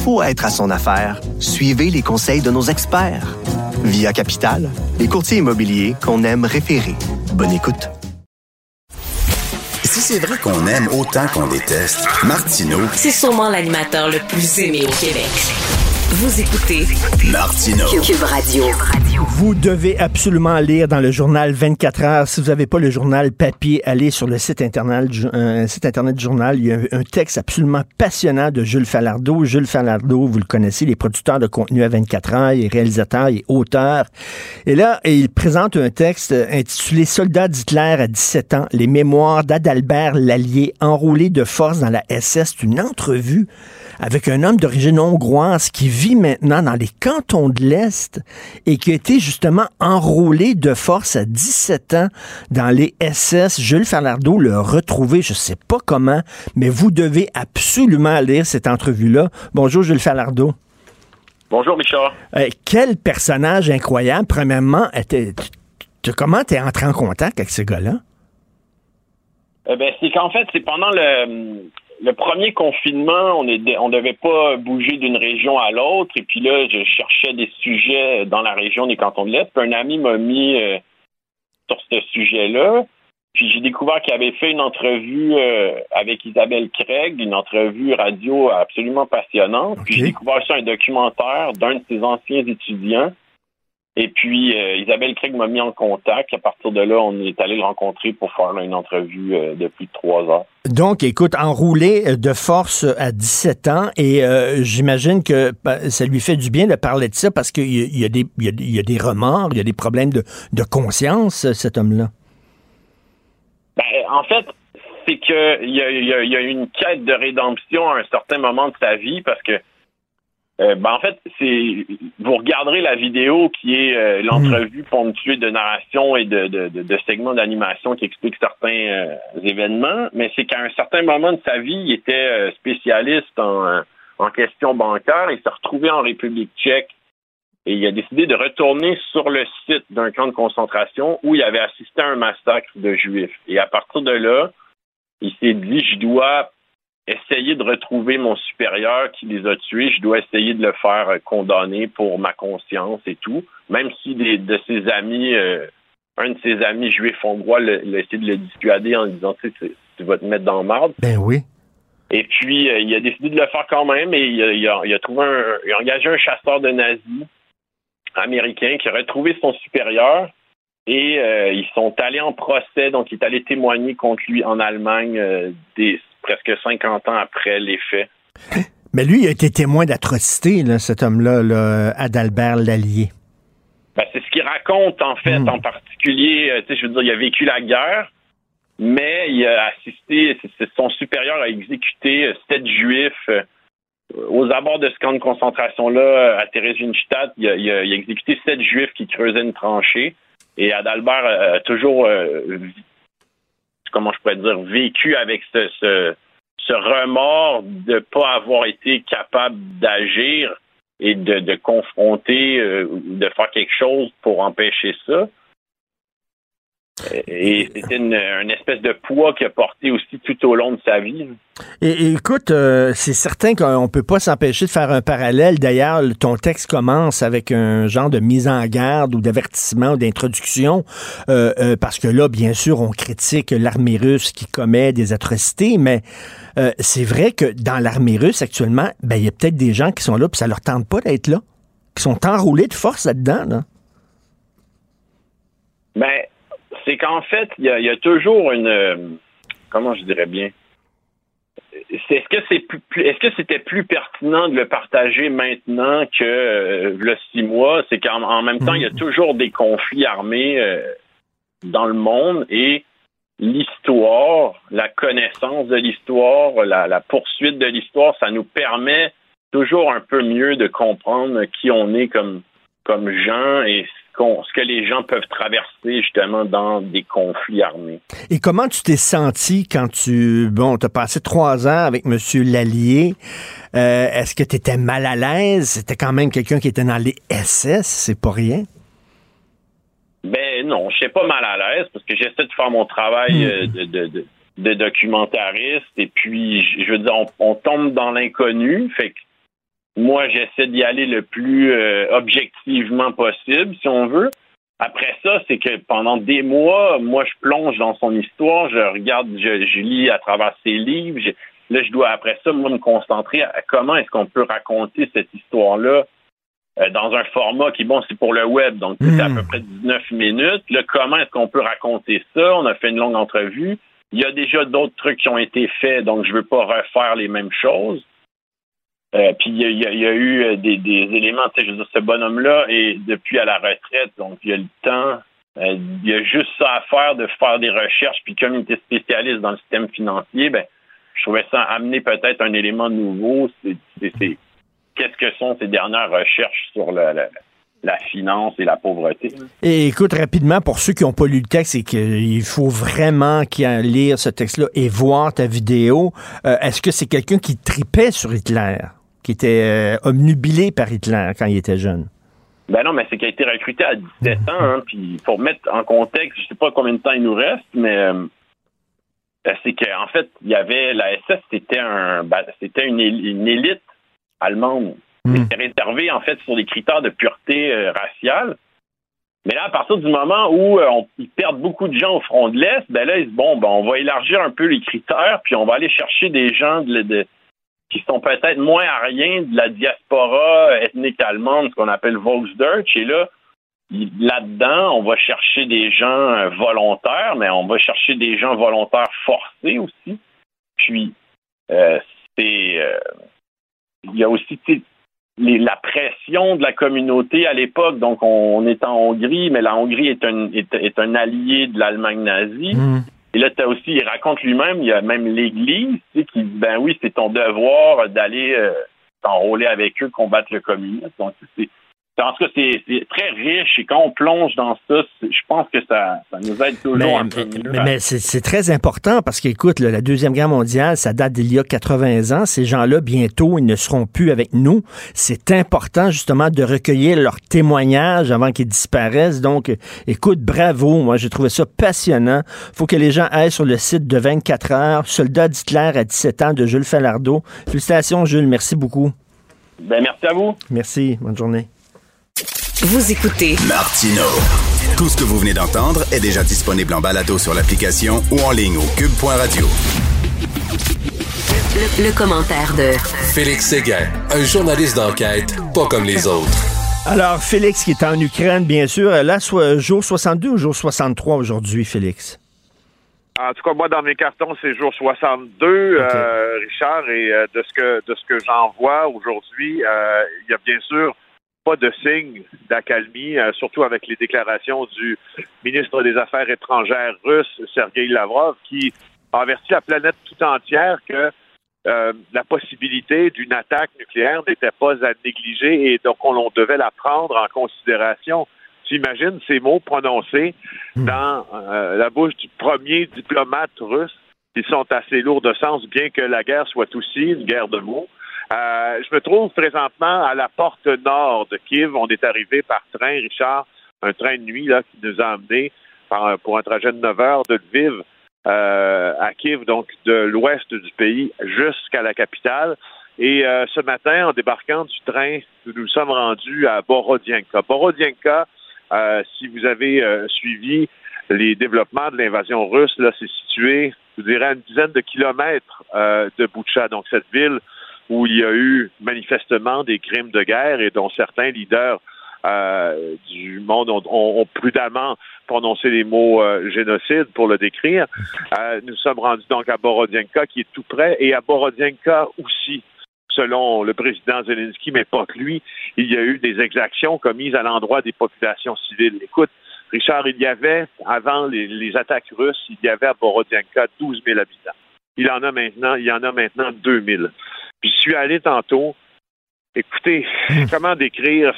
faut être à son affaire. Suivez les conseils de nos experts. Via Capital, les courtiers immobiliers qu'on aime référer. Bonne écoute. Si c'est vrai qu'on aime autant qu'on déteste, Martineau, c'est sûrement l'animateur le plus aimé au Québec. Vous écoutez Martino Cube Radio. Vous devez absolument lire dans le journal 24 heures. Si vous n'avez pas le journal papier, allez sur le site internet, euh, site internet du journal. Il y a un, texte absolument passionnant de Jules Falardeau. Jules Falardeau, vous le connaissez, les producteurs de contenu à 24 heures, il est réalisateur, il est auteur. Et là, il présente un texte intitulé Soldats d'Hitler à 17 ans, les mémoires d'Adalbert Lallier, enrôlé de force dans la SS. C'est une entrevue avec un homme d'origine hongroise qui vit maintenant dans les cantons de l'Est et qui a été justement enrôlé de force à 17 ans dans les SS. Jules Falardeau l'a retrouvé, je ne sais pas comment, mais vous devez absolument lire cette entrevue-là. Bonjour Jules Falardeau. Bonjour Richard. Euh, quel personnage incroyable. Premièrement, comment tu es entré en contact avec ce gars-là? Eh ben, c'est qu'en fait, c'est pendant le, le premier confinement, on ne on devait pas bouger d'une région à l'autre. Et puis là, je cherchais des sujets dans la région des cantons de l'Est. un ami m'a mis euh, sur ce sujet-là. Puis j'ai découvert qu'il avait fait une entrevue euh, avec Isabelle Craig, une entrevue radio absolument passionnante. Puis j'ai découvert ça un documentaire d'un de ses anciens étudiants et puis, euh, Isabelle Craig m'a mis en contact. À partir de là, on est allé le rencontrer pour faire une entrevue euh, de plus de trois heures. Donc, écoute, enroulé euh, de force à 17 ans, et j'imagine que ça lui fait du bien de parler de ça parce qu'il y, a des, y a remords, il y a des problèmes de, conscience, cet homme-là. Ben, en fait, c'est qu'il y a, y a une quête de rédemption à un certain moment de sa vie parce que euh, ben, en fait, c'est vous regarderez la vidéo qui est euh, l'entrevue ponctuée de narration et de, de, de, segments d'animation qui expliquent certains euh, événements, mais c'est qu'à un certain moment de sa vie, il était spécialiste en, en questions bancaires et s'est retrouvé en République tchèque. Et il a décidé de retourner sur le site d'un camp de concentration où il avait assisté à un massacre de juifs. Et à partir de là, il s'est dit, je dois essayer de retrouver mon supérieur qui les a tués. Je dois essayer de le faire euh, condamner pour ma conscience et tout. Même si des, de ses amis, euh, un de ses amis juifs hongrois l'a essayé de le dissuader en disant tu, sais, tu vas te mettre dans le marde. Ben oui. Et puis, euh, il a décidé de le faire quand même et il a, il a, trouvé un, il a engagé un chasseur de nazis américain qui a retrouvé son supérieur et ils sont allés en procès. Donc, il est allé témoigner contre lui en Allemagne des presque 50 ans après les faits. Mais lui, il a été témoin d'atrocités, cet homme-là, Adalbert Lallier. Ben, c'est ce qu'il raconte, en fait, hmm. en particulier. Euh, je veux dire, il a vécu la guerre, mais il a assisté, son supérieur a exécuté euh, sept juifs euh, aux abords de ce camp de concentration-là, à Theresienstadt. Il, il, a exécuté sept juifs qui creusaient une tranchée. Et Adalbert a toujours comment je pourrais dire, vécu avec ce, ce, remords de ne pas avoir été capable d'agir et de, confronter euh, de faire quelque chose pour empêcher ça. Et c'était une, espèce de poids qu'il a porté aussi tout au long de sa vie. Et, écoute, euh, c'est certain qu'on ne peut pas s'empêcher de faire un parallèle. D'ailleurs, ton texte commence avec un genre de mise en garde ou d'avertissement ou d'introduction, euh, euh, parce que là, bien sûr, on critique l'armée russe qui commet des atrocités, mais c'est vrai que dans l'armée russe actuellement, ben, il y a peut-être des gens qui sont là, puis ça leur tente pas d'être là, qui sont enroulés de force là-dedans. Là. Ben, c'est qu'en fait, il y, a, toujours une. comment je dirais bien? Est-ce que c'est plus, est-ce que c'était plus pertinent de le partager maintenant que euh, le six mois? C'est qu'en même temps, il y a mhm. toujours des conflits armés euh, dans le monde et l'histoire, la connaissance de l'histoire, la, la poursuite de l'histoire, ça nous permet toujours un peu mieux de comprendre qui on est comme comme gens et ce que les gens peuvent traverser justement dans des conflits armés. Et comment tu t'es senti quand tu, bon, tu as passé trois ans avec M. Lallier? Euh, est-ce que tu étais mal à l'aise? C'était quand même quelqu'un qui était dans les SS, c'est pas rien? Ben non, je suis pas mal à l'aise parce que j'essaie de faire mon travail hmm. euh, de, de, documentariste et puis, je veux dire, on, on tombe dans l'inconnu. Fait que moi, j'essaie d'y aller le plus euh, objectivement possible, si on veut. Après ça, c'est que pendant des mois, moi, je plonge dans son histoire, je regarde, je, lis à travers ses livres. là, je dois, après ça, moi, me concentrer à comment est-ce qu'on peut raconter cette histoire-là euh, dans un format qui, bon, c'est pour le web, donc c'est à hmm. peu près 19 minutes. Là, comment est-ce qu'on peut raconter ça? On a fait une longue entrevue. Il y a déjà d'autres trucs qui ont été faits, donc je ne veux pas refaire les mêmes choses. Euh, puis il y, a, eu euh, des, éléments, tu sais, je veux dire, ce bonhomme-là est depuis à la retraite, donc il y a le temps, euh, il y a juste ça à faire de faire des recherches, puis comme il était spécialiste dans le système financier, ben, je trouvais ça amener peut-être un élément nouveau. C'est, qu'est-ce que sont ces dernières recherches sur la finance et la pauvreté? Et écoute, rapidement, pour ceux qui n'ont pas lu le texte et qu'il faut vraiment lire ce texte-là et voir ta vidéo, est-ce que c'est quelqu'un qui tripait sur Hitler? Qui était euh, omnubilé par Hitler quand il était jeune. Ben non, mais c'est qu'il a été recruté à 17 ans. Hein, puis pour mettre en contexte, je sais pas combien de temps il nous reste, mais euh, ben, c'est qu'en fait, il y avait la SS, c'était un, ben, c'était une, élite allemande. Hmm. C'était réservé en fait sur des critères de pureté euh, raciale. Mais là, à partir du moment où on, ils perdent beaucoup de gens au front de l'Est, ben là, ils disent, bon, ben, on va élargir un peu les critères, puis on va aller chercher des gens de qui sont peut-être moins à rien de la diaspora ethnique allemande, ce qu'on appelle Volksdeutsch. Et là, là-dedans, on va chercher des gens euh, volontaires, mais on va chercher des gens volontaires forcés aussi. Puis, euh, c'est. Euh, il y a aussi la pression de la communauté à l'époque. Donc, on, est en Hongrie, mais la Hongrie est un, allié de l'Allemagne nazie. Mmh. Et là, as aussi, il raconte lui-même, il y a même l'Église tu sais, qui dit, ben oui, c'est ton devoir d'aller euh, t'enrôler avec eux, combattre le communisme. Donc, c'est en tout cas, c'est très riche et quand on plonge dans ça, je pense que ça, nous aide toujours mais, peu Mais, c'est très important parce qu'écoute, la Deuxième Guerre mondiale, ça date d'il y a 80 ans. Ces gens-là, bientôt, ils ne seront plus avec nous. C'est important justement de recueillir leurs témoignages avant qu'ils disparaissent. Donc, écoute, bravo. Moi, j'ai trouvé ça passionnant. faut que les gens aillent sur le site de 24 heures, Soldat d'Hitler à 17 ans de Jules Falardeau. Félicitations, Jules. Merci beaucoup. Ben, merci à vous. Merci. Bonne journée. Vous écoutez Martino. Tout ce que vous venez d'entendre est déjà disponible en balado sur l'application ou en ligne au cube.radio. Le, commentaire de Félix Séguin, un journaliste d'enquête pas comme les autres. Alors, Félix qui est en Ukraine, bien sûr, là, soit jour 62 ou jour 63 aujourd'hui, Félix? En tout cas, moi, dans mes cartons, c'est jour 62, euh, Richard, et euh, de ce que de ce que j'en vois aujourd'hui, euh, il y a bien sûr pas de signe d'accalmie, euh, surtout avec les déclarations du ministre des Affaires étrangères russe, Sergei Lavrov, qui a averti la planète tout entière que euh, la possibilité d'une attaque nucléaire n'était pas à négliger et donc on, devait la prendre en considération. J'imagine ces mots prononcés hmm. dans euh, la bouche du premier diplomate russe. Ils sont assez lourds de sens, bien que la guerre soit aussi une guerre de mots. Euh, je me trouve présentement à la porte nord de Kiev. On est arrivé par train, Richard, un train de nuit là, qui nous a amenés pour un trajet de 9 heures de Lviv à Kiev, donc de l'ouest du pays jusqu'à la capitale. Et ce matin, en débarquant du train, nous nous sommes rendus à Borodienka. Borodienka, si vous avez suivi les développements de l'invasion russe, là, c'est situé, je dirais, à une dizaine de kilomètres de Boucha, donc cette ville où il y a eu manifestement des crimes de guerre et dont certains leaders euh, du monde ont, prudemment prononcé les mots euh, génocide pour le décrire. Euh, nous sommes rendus donc à Borodienka, qui est tout près, et à Borodienka aussi, selon le président Zelensky, mais pas que lui, il y a eu des exactions commises à l'endroit des populations civiles. Écoute, Richard, il y avait, avant les, les attaques russes, il y avait à Borodienka 12 000 habitants. Il en a maintenant, il y en a maintenant 2 000. Puis je suis allé tantôt. Écoutez, hmm. comment décrire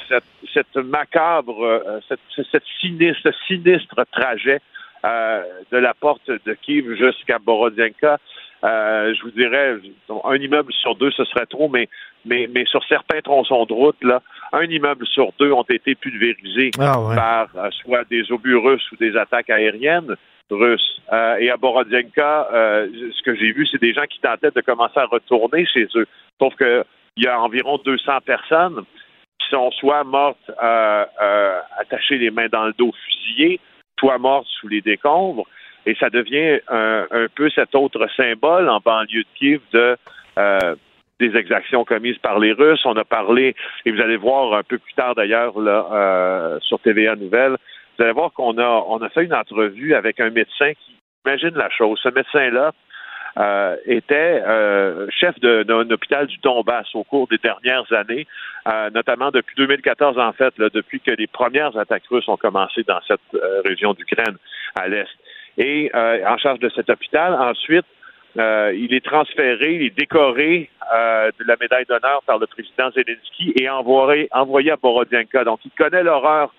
cette, macabre, euh, cette, sinistre, sinistre trajet euh, de la porte de Kiev jusqu'à Borodienka. Euh, je vous dirais, un immeuble sur deux, ce serait trop, mais, mais, mais sur certains tronçons de route, là, un immeuble sur deux ont été pulvérisés ah par soit des obus russes ou des attaques aériennes russes. et à Borodienka, ce que j'ai vu, c'est des gens qui tentaient de commencer à retourner chez eux. Sauf qu'il y a environ 200 personnes qui sont soit mortes euh, euh, attachées les mains dans le dos, fusillées, soit mortes sous les décombres. Et ça devient un, peu cet autre symbole en banlieue de Kiev de euh, des exactions commises par les Russes. On a parlé, et vous allez voir un peu plus tard d'ailleurs sur TVA Nouvelles, vous allez voir qu'on a fait une entrevue avec un médecin qui imagine la chose. Ce médecin-là, euh, était euh, chef d'un hôpital du Donbass au cours des dernières années, euh, notamment depuis 2014 en fait, depuis que les premières attaques russes ont commencé dans cette région d'Ukraine à l'est. Et en charge de cet hôpital, ensuite, il est transféré, il est décoré de la médaille d'honneur par le président Zelensky et envoyé, envoyé à Borodienka. Donc, il connaît l'horreur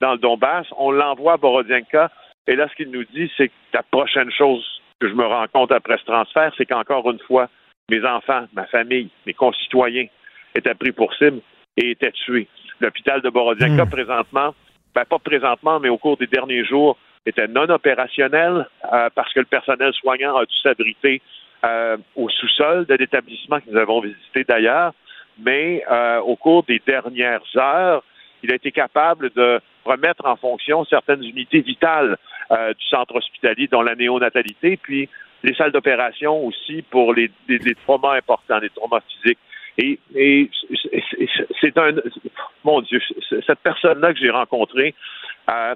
dans le Donbass. On l'envoie à Borodienka. Et là, ce qu'il nous dit, c'est que la prochaine chose que je me rends compte après ce transfert, c'est qu'encore une fois, mes enfants, ma famille, mes concitoyens étaient pris pour cible et étaient tués. L'hôpital de Borodienka, hmm. présentement, ben pas présentement, mais au cours des derniers jours, était non opérationnel euh, parce que le personnel soignant a dû s'abriter euh, au sous-sol de l'établissement que nous avons visité d'ailleurs. Mais euh, au cours des dernières heures, il a été capable de remettre en fonction certaines unités vitales euh, du centre hospitalier, dont la néonatalité, puis les salles d'opération aussi pour les, traumas importants, les traumas physiques. Et, c'est un, mon Dieu, cette personne-là que j'ai rencontrée euh,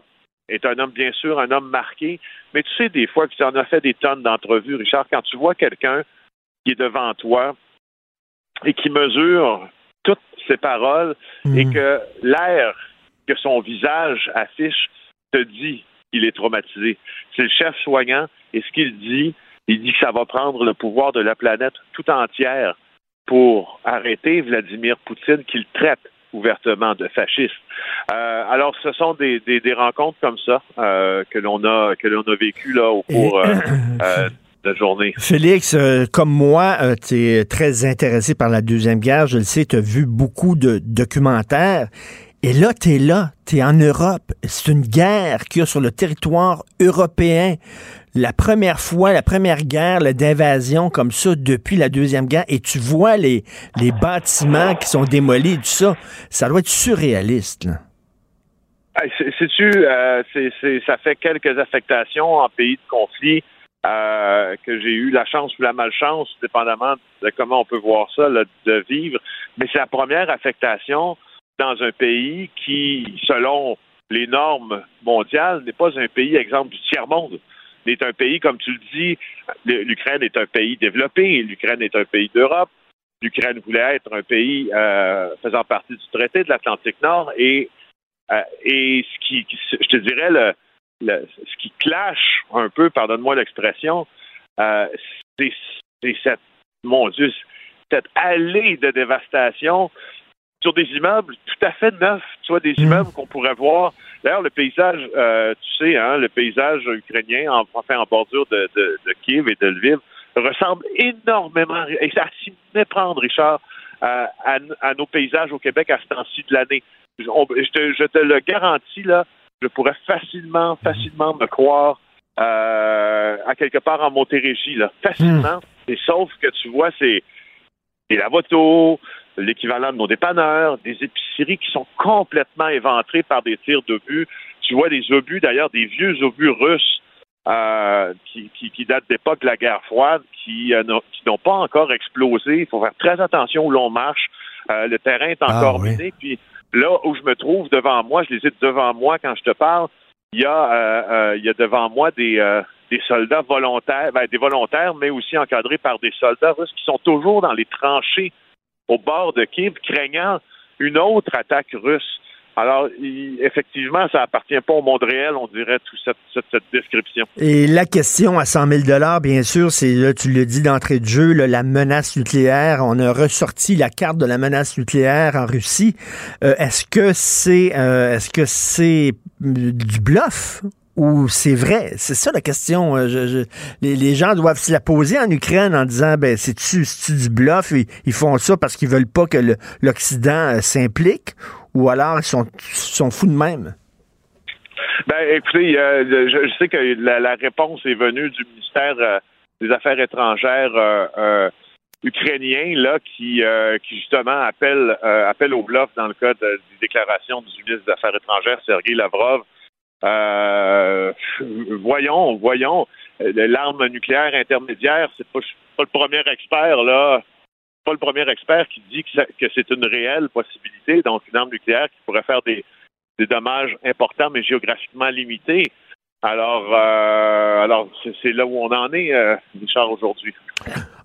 est un homme, bien sûr, un homme marqué, mais tu sais, des fois, tu en as fait des tonnes d'entrevues, Richard, quand tu vois quelqu'un qui est devant toi et qui mesure toutes ses paroles et hmm. que l'air que son visage affiche te dit qu'il est traumatisé. C'est le chef soignant et ce qu'il dit, il dit que ça va prendre le pouvoir de la planète tout entière pour arrêter Vladimir Poutine qu'il traite ouvertement de fasciste. Euh, alors, ce sont des, des, rencontres comme ça euh, que l'on a que l'on a vécu là au cours euh, de la journée. Félix, comme moi, tu es très intéressé par la Deuxième Guerre. Je le sais, tu as vu beaucoup de documentaires. Et là, tu es là, tu es en Europe. C'est une guerre qu'il y a sur le territoire européen. La première fois, la première guerre d'invasion comme ça depuis la Deuxième Guerre, et tu vois les, les bâtiments qui sont démolis, tout ça. Ça doit être surréaliste. Là. tu euh, ça fait quelques affectations en pays de conflit euh, que j'ai eu la chance ou la malchance, dépendamment de comment on peut voir ça, de vivre. Mais c'est la première affectation dans un pays qui, selon les normes mondiales, n'est pas un pays exemple du tiers-monde. est un pays, comme tu le dis, l'Ukraine est un pays développé, l'Ukraine est un pays d'Europe. L'Ukraine voulait être un pays euh, faisant partie du traité de l'Atlantique Nord et, euh, ce qui, je te dirais, ce qui clash un peu, pardonne-moi l'expression, euh, c'est cette, mon cette allée de dévastation sur des immeubles tout à fait neufs, tu vois, des mmh. immeubles qu'on pourrait voir. D'ailleurs, le paysage, euh, tu sais, hein, le paysage ukrainien, en, enfin en bordure de, de, de, Kiev et de Lviv, ressemble énormément, et ça s'y méprendre, Richard, à, à, nos paysages au Québec à ce temps-ci de l'année. Je, te, je te le garantis, là, je pourrais facilement, facilement me croire euh, à quelque part en Montérégie, là, facilement. Et sauf que tu vois, c'est des lavotos, l'équivalent de nos dépanneurs, des épiceries qui sont complètement éventrées par des tirs d'obus. Tu vois des obus, d'ailleurs, des vieux obus russes euh, qui, qui, qui, datent d'époque de la guerre froide, qui, euh, qui n'ont pas encore explosé. Il faut faire très attention où l'on marche. Euh, le terrain est encore Ah, oui. miné. Puis là où je me trouve devant moi, je les ai devant moi quand je te parle, il y a, il y a devant moi des, des soldats volontaires, ben, des volontaires, mais aussi encadrés par des soldats russes qui sont toujours dans les tranchées au bord de Kiev, craignant une autre attaque russe. Alors, effectivement, ça appartient pas au monde réel, on dirait, toute cette, description. Et la question à 100 000 bien sûr, c'est, là, tu le dis d'entrée de jeu, la menace nucléaire. On a ressorti la carte de la menace nucléaire en Russie. Euh, est-ce que c'est, euh, est-ce que c'est euh, du bluff? Ou c'est vrai? C'est ça la question. Euh, les, gens doivent se la poser en Ukraine en disant ben c'est-tu, du bluff? Ils, font ça parce qu'ils veulent pas que l'Occident euh, s'implique? Ou alors ils sont, sont fous de même? Ben, écoutez, euh, je, sais que la, réponse est venue du ministère des Affaires étrangères ukrainien, là, qui, justement appelle, appelle au bluff dans le cas de- des déclarations du ministre des Affaires étrangères, Sergei Lavrov. Euh, voyons, voyons, euh, l'arme nucléaire intermédiaire, c'est pas, pas le premier expert là, pas le premier expert qui dit que, c'est une réelle possibilité, donc une arme nucléaire qui pourrait faire des, des dommages importants mais géographiquement limités. Alors, euh, alors c'est c'est là où on en est, euh, Richard, aujourd'hui.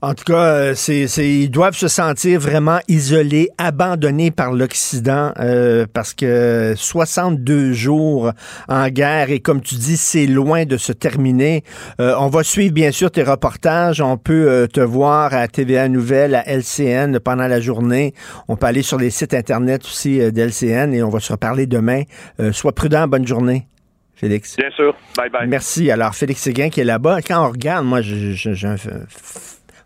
En tout cas, euh, c'est, ils doivent se sentir vraiment isolés, abandonnés par l'Occident, euh, parce que 62 jours en guerre, et comme tu dis, c'est loin de se terminer. Euh, on va suivre, bien sûr, tes reportages. On peut euh, te voir à TVA Nouvelle, à LCN pendant la journée. On peut aller sur les sites Internet aussi euh, d'LCN, et on va se reparler demain. Euh, sois prudent, bonne journée. Félix. Bien sûr. Bye bye. Merci. Alors, Félix Séguin qui est là-bas. Quand on regarde, moi, j'ai un,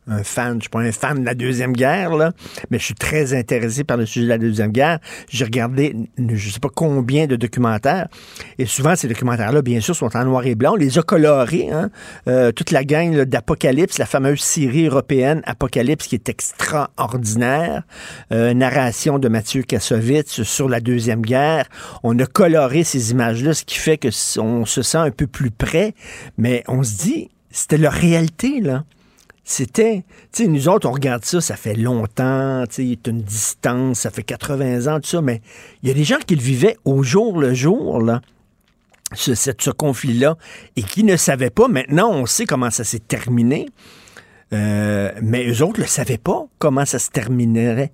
un fan, je suis pas un fan de la Deuxième Guerre, là, mais je suis très intéressé par le sujet de la Deuxième Guerre. J'ai regardé, je sais pas combien de documentaires, et souvent, ces documentaires-là, bien sûr, sont en noir et blanc. On les a colorés, hein. Euh, toute la gang d'Apocalypse, la fameuse série européenne Apocalypse, qui est extraordinaire. Euh, narration de Mathieu Kassovitz sur la Deuxième Guerre. On a coloré ces images-là, ce qui fait que on se sent un peu plus près, mais on se dit, c'était leur réalité, là. C'était, tu sais, nous autres, on regarde ça, ça fait longtemps, tu sais, il y a une distance, ça fait 80 ans, tout ça, mais il y a des gens qui le vivaient au jour le jour, là, ce, ce conflit-là, et qui ne savaient pas. Maintenant, on sait comment ça s'est terminé, euh, mais eux autres ne savaient pas comment ça se terminerait.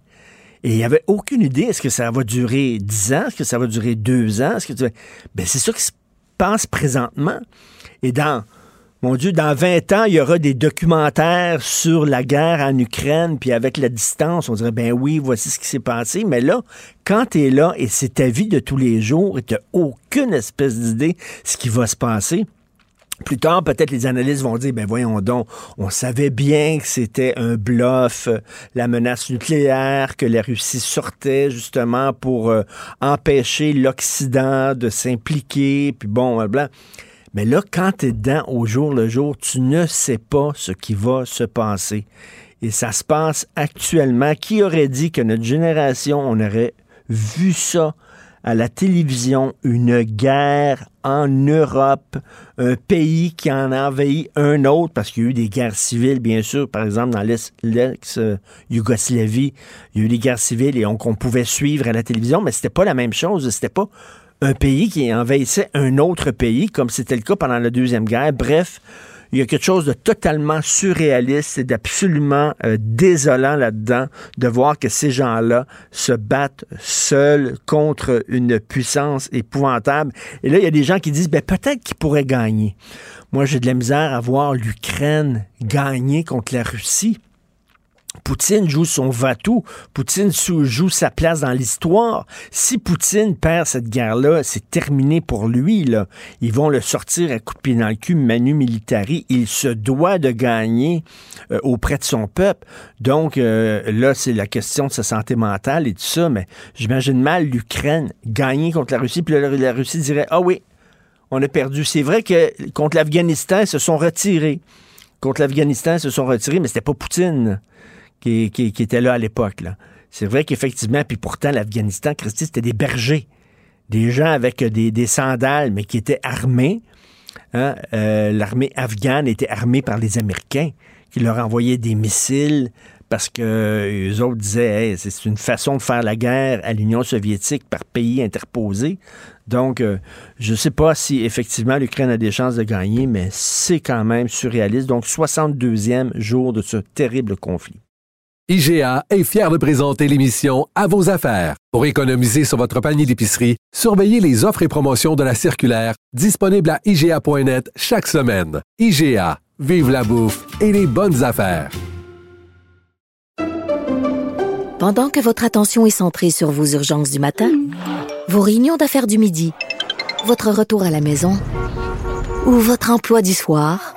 Et il n'y avait aucune idée, est-ce que ça va durer 10 ans, est-ce que ça va durer 2 ans, est-ce que tu... ben, c'est ça qui se passe présentement. Et dans, mon Dieu, dans 20 ans, il y aura des documentaires sur la guerre en Ukraine, puis avec la distance, on dirait, ben oui, voici ce qui s'est passé. Mais là, quand tu là et c'est ta vie de tous les jours et tu aucune espèce d'idée ce qui va se passer, plus tard, peut-être les analystes vont dire, ben voyons donc, on savait bien que c'était un bluff, euh, la menace nucléaire, que la Russie sortait justement pour euh, empêcher l'Occident de s'impliquer, puis bon, blanc. Mais là, quand tu es dedans au jour le jour, tu ne sais pas ce qui va se passer. Et ça se passe actuellement. Qui aurait dit que notre génération, on aurait vu ça à la télévision, une guerre en Europe, un pays qui en a envahi un autre, parce qu'il y a eu des guerres civiles, bien sûr, par exemple, dans l'ex-Yougoslavie, il y a eu des guerres civiles et on, qu'on pouvait suivre à la télévision, mais c'était pas la même chose, c'était pas un pays qui envahissait un autre pays, comme c'était le cas pendant la Deuxième Guerre. Bref, il y a quelque chose de totalement surréaliste et d'absolument euh, désolant là-dedans de voir que ces gens-là se battent seuls contre une puissance épouvantable. Et là, il y a des gens qui disent, ben, peut-être qu'ils pourraient gagner. Moi, j'ai de la misère à voir l'Ukraine gagner contre la Russie. Poutine joue son va-tout. Poutine joue sa place dans l'histoire. Si Poutine perd cette guerre-là, c'est terminé pour lui. Ils vont le sortir à coup de pied dans le cul, manu militari. Il se doit de gagner euh, auprès de son peuple. Donc euh, là, c'est la question de sa santé mentale et tout ça. Mais j'imagine mal l'Ukraine gagner contre la Russie. Puis la Russie dirait, ah oui, on a perdu. C'est vrai que contre l'Afghanistan, ils se sont retirés. Contre l'Afghanistan, ils se sont retirés, mais c'était pas Poutine qui, était là à l'époque. C'est vrai qu'effectivement, puis pourtant, l'Afghanistan, Christy, c'était des bergers. Des gens avec des, sandales, mais qui étaient armés. Hein. Euh, l'armée afghane était armée par les Américains, qui leur envoyaient des missiles parce que les autres disaient c'est une façon de faire la guerre à l'Union soviétique par pays interposé. Donc, euh, je ne sais pas si effectivement l'Ukraine a des chances de gagner, mais c'est quand même surréaliste. Donc, 62e jour de ce terrible conflit. IGA est fier de présenter l'émission À vos affaires. Pour économiser sur votre panier d'épicerie, surveillez les offres et promotions de la circulaire disponible à IGA.net chaque semaine. IGA, vive la bouffe et les bonnes affaires. Pendant que votre attention est centrée sur vos urgences du matin, vos réunions d'affaires du midi, votre retour à la maison ou votre emploi du soir,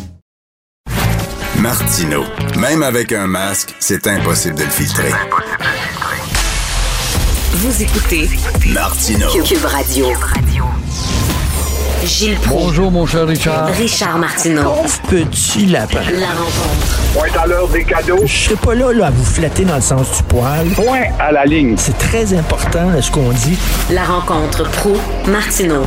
Martino. Même avec un masque, c'est impossible de le filtrer. Vous écoutez Martino. Cube Radio. Gilles Bonjour, mon cher Richard. Richard Martineau. petit lapin. La rencontre. Point à l'heure des cadeaux. Je serai pas là, là, à vous flatter dans le sens du poil. Point à la ligne. C'est très important, ce qu'on dit. La rencontre pro martineau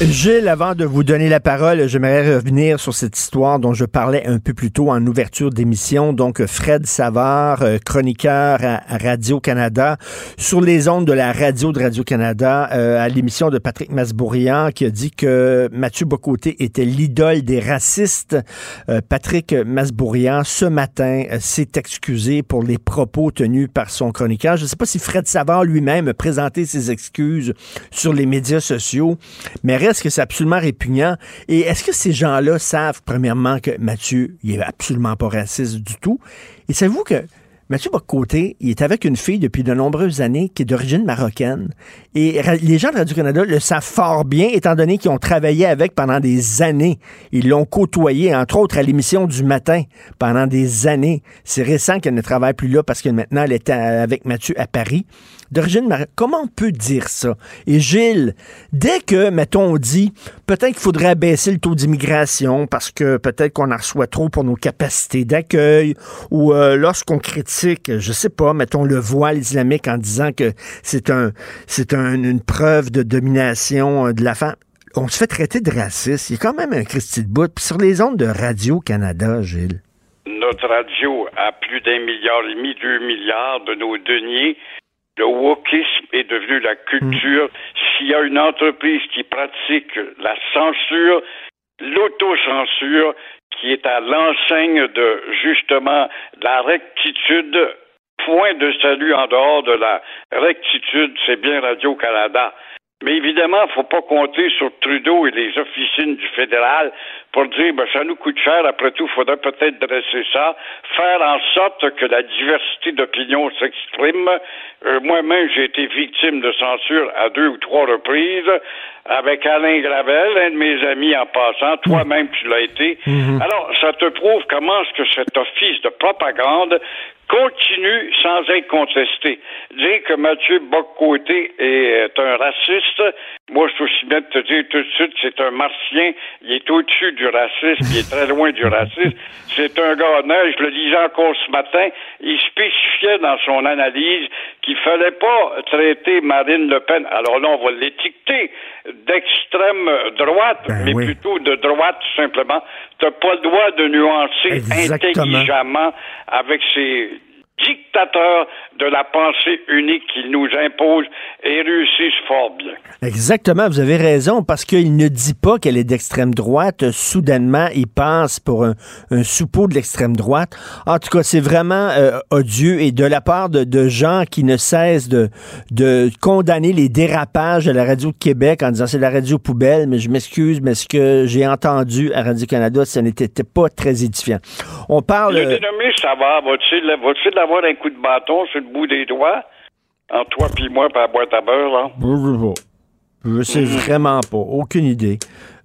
Gilles, avant de vous donner la parole, j'aimerais revenir sur cette histoire dont je parlais un peu plus tôt en ouverture d'émission. Donc, Fred Savard, euh, chroniqueur à Radio-Canada, sur les ondes de la radio de Radio-Canada, euh, à l'émission de Patrick Masbourian, qui a dit que Mathieu Bocoté était l'idole des racistes. Euh, Patrick Masbourian, ce matin, s'est excusé pour les propos tenus par son chroniqueur. Je ne sais pas si Fred Savard lui-même a présenté ses excuses sur les médias sociaux, mais est-ce que c'est absolument répugnant? Et est-ce que ces gens-là savent, premièrement, que Mathieu, il est absolument pas raciste du tout? Et savez-vous que Mathieu Bocoté, il est avec une fille depuis de nombreuses années qui est d'origine marocaine. Et les gens de Radio-Canada le savent fort bien, étant donné qu'ils ont travaillé avec pendant des années. Ils l'ont côtoyé, entre autres, à l'émission du matin pendant des années. C'est récent qu'elle ne travaille plus là parce que maintenant, elle est avec Mathieu à Paris d'origine Comment on peut dire ça? Et Gilles, dès que, mettons, on dit peut-être qu'il faudrait baisser le taux d'immigration parce que peut-être qu'on en reçoit trop pour nos capacités d'accueil, ou euh, lorsqu'on critique, je sais pas, mettons le voile islamique en disant que c'est un, c'est une preuve de domination euh, de la femme on se fait traiter de raciste. Il y a quand même un Christy de bout. Puis sur les ondes de Radio-Canada, Gilles. Notre radio a plus d'un milliard et demi, deux milliards de nos deniers le wokisme est devenu la culture. S'il y a une entreprise qui pratique la censure, l'autocensure, qui est à l'enseigne de justement la rectitude, point de salut en dehors de la rectitude, c'est bien Radio-Canada. Mais évidemment, il ne faut pas compter sur Trudeau et les officines du fédéral pour dire ben, ça nous coûte cher, après tout, il faudrait peut-être dresser ça, faire en sorte que la diversité d'opinion s'exprime. Euh, moi-même, j'ai été victime de censure à deux ou trois reprises avec Alain Gravel, un de mes amis en passant, toi-même tu l'as été. Mhm. Alors, ça te prouve comment est-ce que cet office de propagande continue sans être contesté. Dire que Mathieu Boccoté est un raciste, moi je suis aussi bien de te dire tout de suite, c'est un martien, il est au-dessus du racisme, il est très loin du racisme. C'est un gars honnête, je le disais encore ce matin, il spécifiait dans son analyse qu'il fallait pas traiter Marine Le Pen, alors là on va l'étiqueter d'extrême droite, ben mais plutôt de droite tout simplement. Tu n'as pas le droit de nuancer intelligemment avec ces dictateurs de la pensée unique qu'ils nous imposent et réussissent fort bien. Exactement, vous avez raison, parce qu'il ne dit pas qu'elle est d'extrême droite. Soudainement, il passe pour un, un soupeau de l'extrême droite. En tout cas, c'est vraiment euh, odieux et de la part de, de, gens qui ne cessent de, de condamner les dérapages de la radio de Québec en disant c'est la radio poubelle, mais je m'excuse, mais ce que j'ai entendu à Radio-Canada, ce n'était pas très édifiant. On parle... Le dénommé, avoir un coup de bâton sur le bout des doigts? Entre toi puis moi, par la boîte à beurre, là? Je sais mm-hmm. vraiment pas. Aucune idée.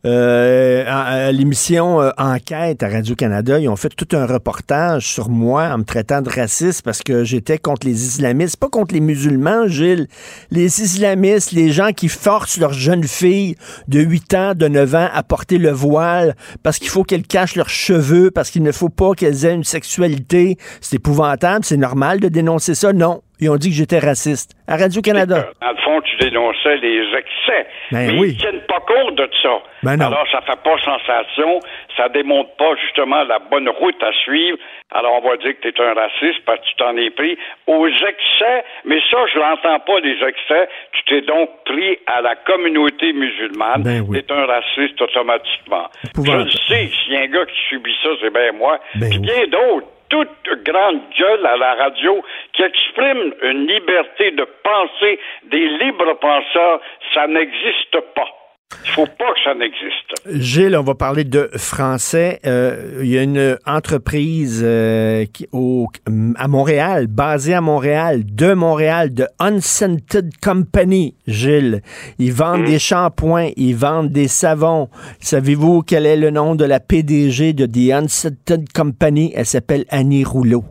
Euh, à, l'émission euh, Enquête à Radio-Canada, ils ont fait tout un reportage sur moi en me traitant de raciste parce que j'étais contre les islamistes, pas contre les musulmans, Gilles. Les islamistes, les gens qui forcent leurs jeunes filles de 8 ans, de 9 ans à porter le voile parce qu'il faut qu'elles cachent leurs cheveux, parce qu'il ne faut pas qu'elles aient une sexualité. C'est épouvantable, c'est normal de dénoncer ça. Non, ils ont dit que j'étais raciste. À Radio-Canada. Dans le fond, tu dénonçais les excès. Ben mais oui. ils tiennent pas compte de ça. Ben Alors, ça fait pas sensation. Ça démontre pas, justement, la bonne route à suivre. Alors, on va dire que tu es un raciste parce que tu t'en es pris aux excès. Mais ça, je l'entends pas, les excès. Tu t'es donc pris à la communauté musulmane. Ben oui. Tu es un raciste automatiquement. Je le sais, s'il y a un gars qui subit ça, c'est bien moi. Ben Puis bien d'autres toute grande gueule à la radio qui exprime une liberté de penser des libres penseurs, ça n'existe pas. Il faut pas que ça n'existe. Gilles, on va parler de français. Euh, il y a une entreprise euh, qui, au, à Montréal, basée à Montréal, de Montréal, de Unscented Company, Gilles. Ils vendent des shampoings, ils vendent des savons. Savez-vous quel est le nom de la PDG de The Unscented Company? Elle s'appelle Annie Rouleau.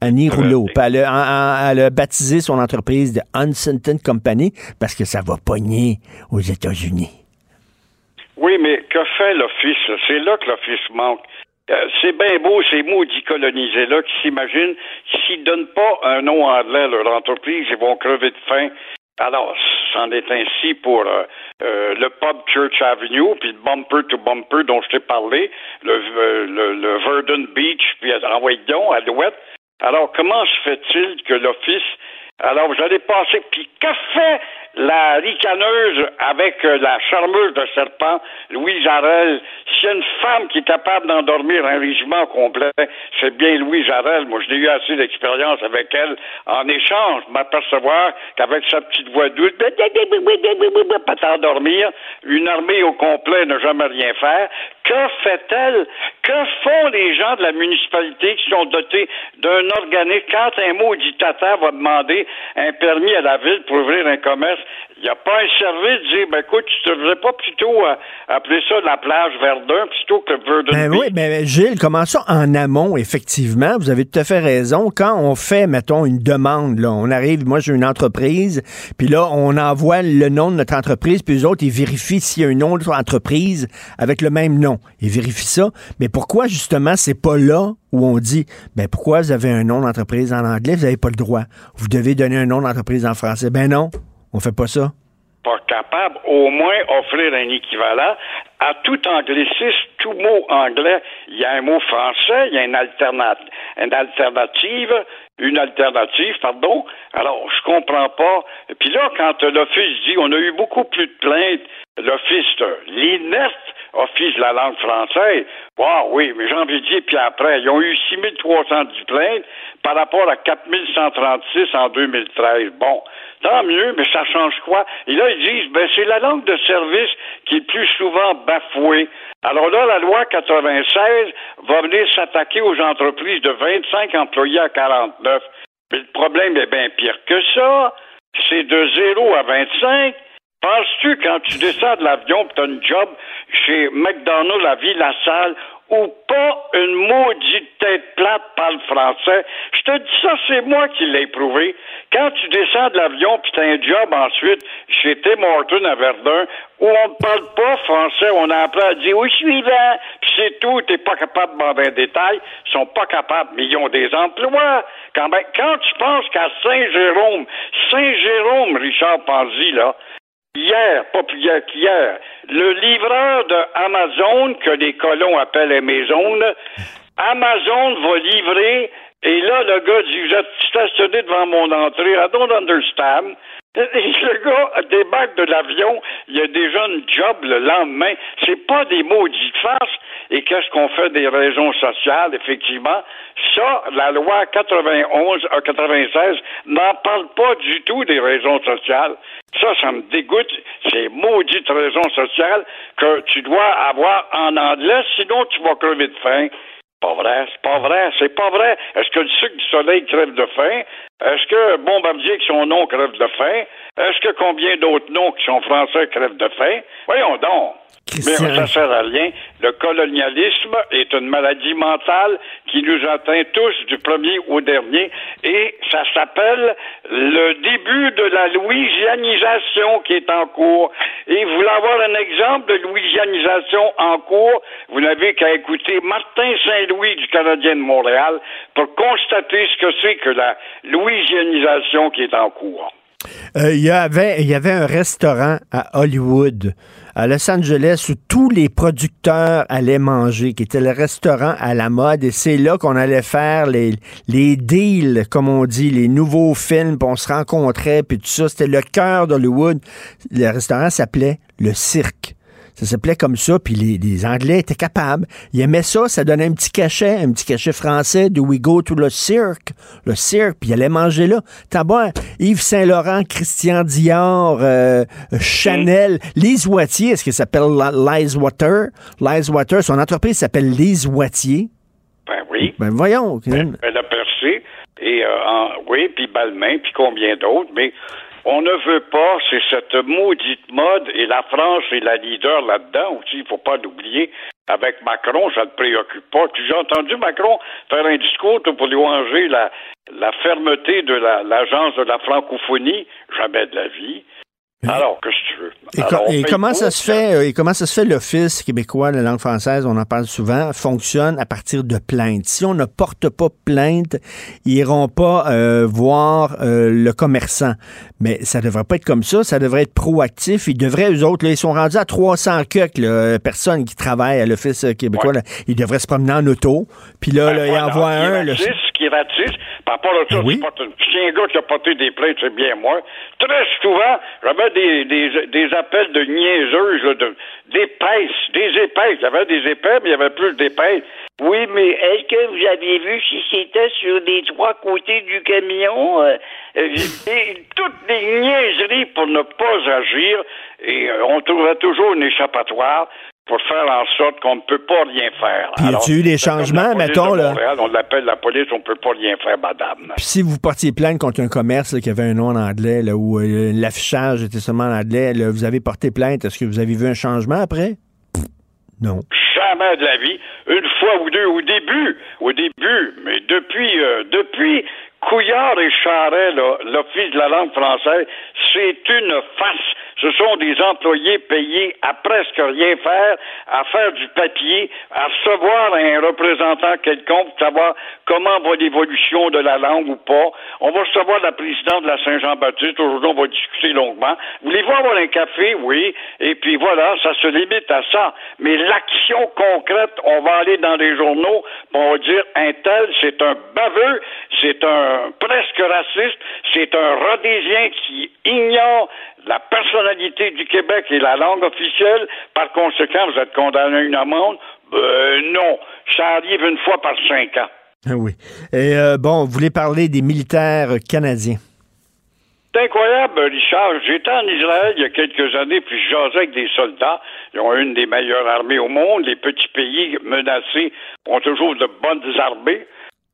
Annie Rouleau. Puis Elle, a, elle a baptisé son entreprise de Unscented Company parce que ça va pogner aux États-Unis. Oui, mais que fait l'Office? C'est là que l'Office manque. Euh, c'est bien beau ces maudits colonisés-là qui s'imaginent s'ils ne donnent pas un nom anglais à leur entreprise, ils vont crever de faim. Alors, c'en est ainsi pour euh, euh, le pub Church Avenue, puis le bumper to bumper dont je t'ai parlé, le, le, le Verdun Beach, puis envoyé donc à l'ouest. Alors, comment se fait-il que l'Office. Alors, vous allez passer. Puis, que fait la ricaneuse avec euh, la charmeuse de serpent, Louise Jarel? S'il y a une femme qui est capable d'endormir un régiment complet, c'est bien Louise Jarel. Moi, je n'ai eu assez d'expérience avec elle. En échange, m'apercevoir qu'avec sa petite voix douce, pas t'endormir, une armée au complet n'a jamais rien faire. Que fait-elle? Que font les gens de la municipalité qui sont dotés d'un organisme? Quand un mot dictateur va demander un permis à la ville pour ouvrir un commerce? Il n'y a pas un service de dire, ben écoute, tu ne devrais pas plutôt euh, appeler ça la plage Verdun plutôt que Verdun Ben oui, mais Gilles, comment ça en amont, effectivement? Vous avez tout à fait raison. Quand on fait, mettons, une demande, là, on arrive, moi j'ai une entreprise, puis là, on envoie le nom de notre entreprise, puis les autres, ils vérifient s'il y a une autre entreprise avec le même nom. Ils vérifient ça. Mais pourquoi, justement, c'est pas là où on dit, ben pourquoi vous avez un nom d'entreprise en anglais, vous n'avez pas le droit. Vous devez donner un nom d'entreprise en français. Ben non, on fait pas ça? pas capable au moins offrir un équivalent à tout anglicisme, tout mot anglais, il y a un mot français, il y a une, alternat une alternative, une alternative, pardon. Alors, je comprends pas. Puis là, quand l'Office dit, on a eu beaucoup plus de plaintes, l'Office, l'inerte Office de la langue française, wow, oui, mais j'en ai dit, puis après, ils ont eu 6310 plaintes par rapport à 4136 en 2013. Bon, tant mieux, mais ça change quoi? Et là, ils disent, ben, c'est la langue de service qui est plus souvent bafouée. Alors là, la loi 96 va venir s'attaquer aux entreprises de 25 employés à 49. Mais le problème est bien pire que ça. C'est de 0 à 25. Penses-tu, quand tu descends de l'avion tu as une job chez McDonald's à Ville-la-Salle, ou pas une maudite tête plate parle français. Je te dis ça, c'est moi qui l'ai prouvé. Quand tu descends de l'avion puis t'as un job ensuite chez Tim à Verdun, où on ne parle pas français, on a appris à dire oui, suivant, puis c'est tout, t'es pas capable de demander un détail, ils sont pas capables, mais ils ont des emplois. Quand, ben, quand tu penses qu'à Saint-Jérôme, Saint-Jérôme, Richard Panzi, là, Hier, pas plus hier qu'hier, le livreur de Amazon, que les colons appellent Amazon, Amazon va livrer Et là, le gars dit, vous êtes stationné devant mon entrée, I don't understand. Le gars débarque de l'avion, il a déjà une job le lendemain. C'est pas des maudites farces. Et qu'est-ce qu'on fait des raisons sociales, effectivement? Ça, la loi 91, 96 euh, n'en parle pas du tout des raisons sociales. Ça, ça me dégoûte. Ces maudites raisons sociales que tu dois avoir en anglais, sinon tu vas crever de faim pas vrai, c'est pas vrai, c'est pas vrai. Est-ce que le sucre du soleil crève de faim? Est-ce que Bombardier, qui son nom, crève de faim? Est-ce que combien d'autres noms qui sont français crèvent de faim? Voyons donc. Mais ça sert à rien. Le colonialisme est une maladie mentale qui nous atteint tous du premier au dernier et ça s'appelle le début de la louisianisation qui est en cours. Et vous voulez avoir un exemple de louisianisation en cours, vous n'avez qu'à écouter Martin Saint-Louis du Canadien de Montréal pour constater ce que c'est que la louisianisation qui est en cours. Euh, il y avait, un restaurant à Hollywood à Los Angeles où tous les producteurs allaient manger, qui était le restaurant à la mode. Et c'est là qu'on allait faire les, les deals, comme on dit, les nouveaux films, puis on se rencontrait, puis tout ça. C'était le cœur d'Hollywood. Le restaurant s'appelait Le Cirque. Ça s'appelait comme ça, puis les, Anglais étaient capables. Ils aimaient ça, ça donnait un petit cachet, un petit cachet français de We Go to the Cirque. Le cirque, puis ils allaient manger là. T'as bon, Yves Saint-Laurent, Christian Dior, euh, Chanel, Lise Wattier, est-ce qu'elle s'appelle Lise Water? Lise Water, son entreprise s'appelle Lise Wattier. Ben oui. Ben voyons. Ben, elle a percé. Et euh, oui, puis Balmain, puis combien d'autres, mais on ne veut pas, c'est cette maudite mode, et la France est la leader là-dedans aussi, il faut pas l'oublier. Avec Macron, ça ne préoccupe pas. As entendu Macron faire un discours pour louanger la fermeté de l'agence de la francophonie? Jamais de la vie. Alors, qu'est-ce que tu veux? Et, comment ça se fait, euh, et comment ça se fait l'Office québécois de la langue française, on en parle souvent, fonctionne à partir de plaintes. Si on ne porte pas plainte, ils iront pas euh, voir euh, le commerçant. Mais ça devrait pas être comme ça, ça devrait être proactif. Ils devraient, eux autres, ils sont rendus à 300 là, personnes qui travaillent à l'Office québécois. ils devraient se promener en auto. Puis là, ben, là il envoie un. Le... qui ratisse, par rapport à ça, oui. si un gars qui a porté des plaintes, c'est bien moi. Très souvent, j'avais des, des, des appels de niaiseuses, de, d'épaisses, des épaisses. Il y avait des épais, mais il y avait plus d'épaisses. Oui, mais est-ce que vous avez vu si c'était sur les trois côtés du camion? Euh, euh, toutes les niaiseries pour ne pas agir, et euh, on trouvait toujours une échappatoire pour faire en sorte qu'on ne peut pas rien faire. Puis y a-tu eu des changements, mettons, là? on l'appelle la police, on ne peut pas rien faire, madame. Puis si vous portiez plainte contre un commerce qui avait un nom en anglais, là, où euh, l'affichage était seulement en anglais, vous avez porté plainte, est-ce que vous avez vu un changement après? Non. Jamais de la vie. Une fois ou deux au début, au début, mais depuis, euh, depuis Couillard et Charret, l'Office de la langue française, c'est une farce. Ce sont des employés payés à presque rien faire, à faire du papier, à recevoir un représentant quelconque pour savoir comment va l'évolution de la langue ou pas. On va recevoir la présidente de la Saint-Jean-Baptiste. Aujourd'hui, on va discuter longuement. Voulez-vous avoir un café? Oui. Et puis voilà, ça se limite à ça. Mais l'action concrète, on va aller dans les journaux, on va dire un tel, c'est un baveux, c'est un presque raciste, c'est un rhodésien qui ignore la personnalité du Québec et la langue officielle. Par conséquent, vous êtes condamné à une amende? Euh, non. Ça arrive une fois par cinq ans. Ah oui. Et euh, bon, vous voulez parler des militaires canadiens? C'est incroyable, Richard. J'étais en Israël il y a quelques années, puis je jasais avec des soldats. Ils ont une des meilleures armées au monde. Les petits pays menacés ont toujours de bonnes armées.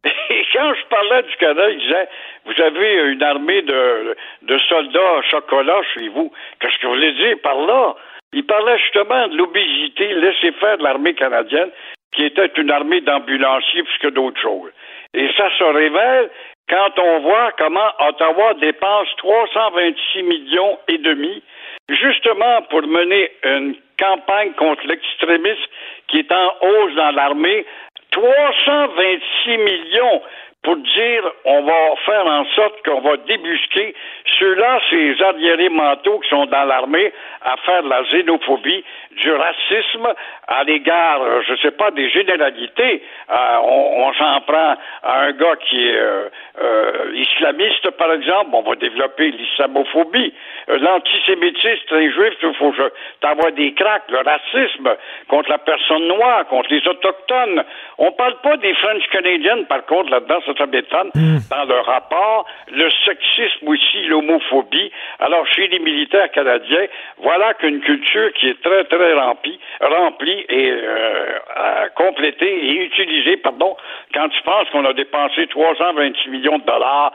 Et quand je parlais du Canada, il disait Vous avez une armée de, de soldats chocolat chez vous. Qu'est-ce que vous voulez dire par là? Il parlait justement de l'obésité laissée faire de l'armée canadienne, qui était une armée d'ambulanciers plus que d'autres choses. Et ça se révèle quand on voit comment Ottawa dépense 326 millions et demi justement pour mener une campagne contre l'extrémisme qui est en hausse dans l'armée 326 millions pour dire on va faire en sorte qu'on va débusquer ceux-là, ces arriérés mentaux qui sont dans l'armée à faire de la xénophobie, du racisme à l'égard, euh, je ne sais pas, des généralités. Euh, on, s'en prend à un gars qui est euh, islamiste, par exemple, on va développer l'islamophobie. L'antisémitisme, les juifs, il faut t'avoir des craques, le racisme contre la personne noire, contre les autochtones. On parle pas des French Canadiens, par contre, là-dedans, dans le rapport, le sexisme aussi, l'homophobie. Alors, chez les militaires canadiens, voilà qu'une culture qui est très, très remplie, remplie et complétée et utilisée, pardon, quand tu penses qu'on a dépensé 326 millions de dollars,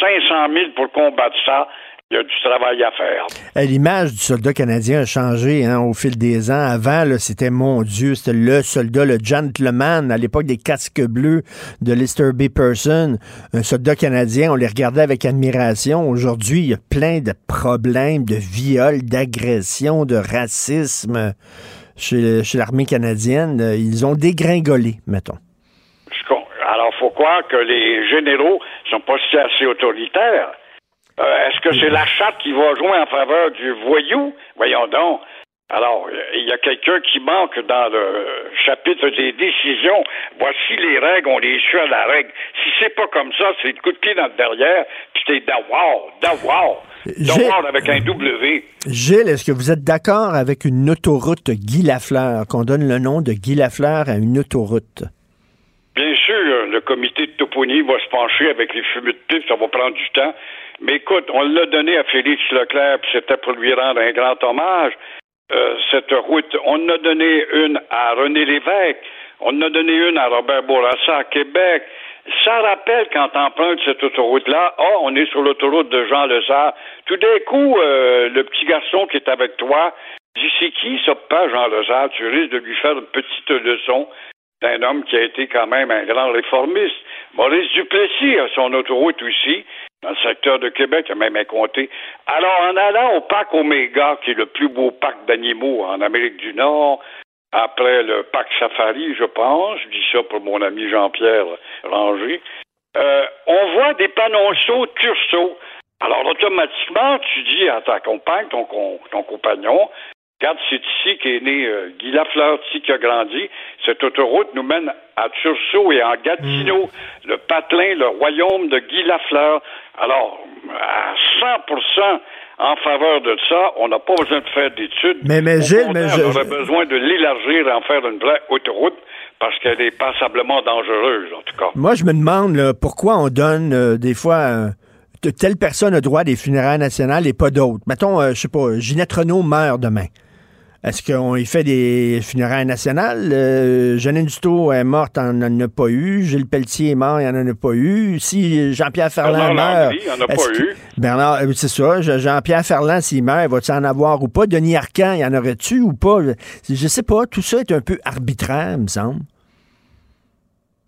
500 000 pour combattre ça, il y a du travail à faire. Euh, l'image du soldat canadien a changé hein, au fil des ans. Avant, c'était mon Dieu, c'était le soldat, le gentleman, à l'époque des casques bleus de Lister B. Person. Un soldat canadien, on les regardait avec admiration. Aujourd'hui, il y a plein de problèmes de viol, d'agression, de racisme chez, chez l'armée canadienne. Ils ont dégringolé, mettons. Alors, faut croire que les généraux sont pas si assez autoritaires. Euh, est-ce que c'est la charte qui va jouer en faveur du voyou? Voyons donc. Alors, il y a quelqu'un qui manque dans le chapitre des décisions. Voici les règles, on les suit à la règle. Si c'est pas comme ça, c'est le coup de pied dans le derrière, puis t'es d'avoir, d'avoir. D'avoir avec un W. Gilles, est-ce que vous êtes d'accord avec une autoroute Guy Lafleur, qu'on donne le nom de Guy Lafleur à une autoroute? Bien sûr, le comité de toponie va se pencher avec les fumées de ça va prendre du temps. Mais écoute, on l'a donné à Félix Leclerc, puis c'était pour lui rendre un grand hommage. Euh, cette route, on a donné une à René Lévesque, on a donné une à Robert Bourassa à Québec. Ça rappelle quand empruntes cette autoroute-là, oh, on est sur l'autoroute de Jean Lezard. Tout d'un coup, euh, le petit garçon qui est avec toi dit c'est qui ça pas Jean Lezard? Tu risques de lui faire une petite leçon d'un homme qui a été quand même un grand réformiste. Maurice Duplessis a son autoroute aussi dans le secteur de Québec, il a même un comté. Alors, en allant au parc Omega, qui est le plus beau parc d'animaux en Amérique du Nord, après le parc Safari, je pense, je dis ça pour mon ami Jean-Pierre Ranger, euh, on voit des panonceaux turceaux. Alors, automatiquement, tu dis à ta compagne, ton, ton compagnon, Regarde, c'est ici qu'est né euh, Guy Lafleur, ici qui a grandi. Cette autoroute nous mène à Tursault et en Gatineau, mm. le patelin, le royaume de Guy Lafleur. Alors, à 100% en faveur de ça, on n'a pas besoin de faire d'études. Mais, mais Gilles, mais on aurait besoin de l'élargir et en faire une vraie autoroute parce qu'elle est passablement dangereuse, en tout cas. Moi, je me demande pourquoi on donne euh, des fois... Euh, telle personne a droit à des funérailles nationales et pas d'autres. Mettons, je sais pas, Ginette Renault meurt demain. Est-ce qu'on y fait des funérailles nationales? Euh, Duto est morte, on n'en a pas eu. Gilles Pelletier est mort, il n'y en a pas eu. Si Jean-Pierre Ferland meurt. Il en a pas eu. Bernard, euh, c'est ça. Jean-Pierre Ferland, s'il meurt, va-t-il en avoir ou pas? Denis Arcan, il y en aurait-tu ou pas? Je sais pas. Tout ça est un peu arbitraire, me semble.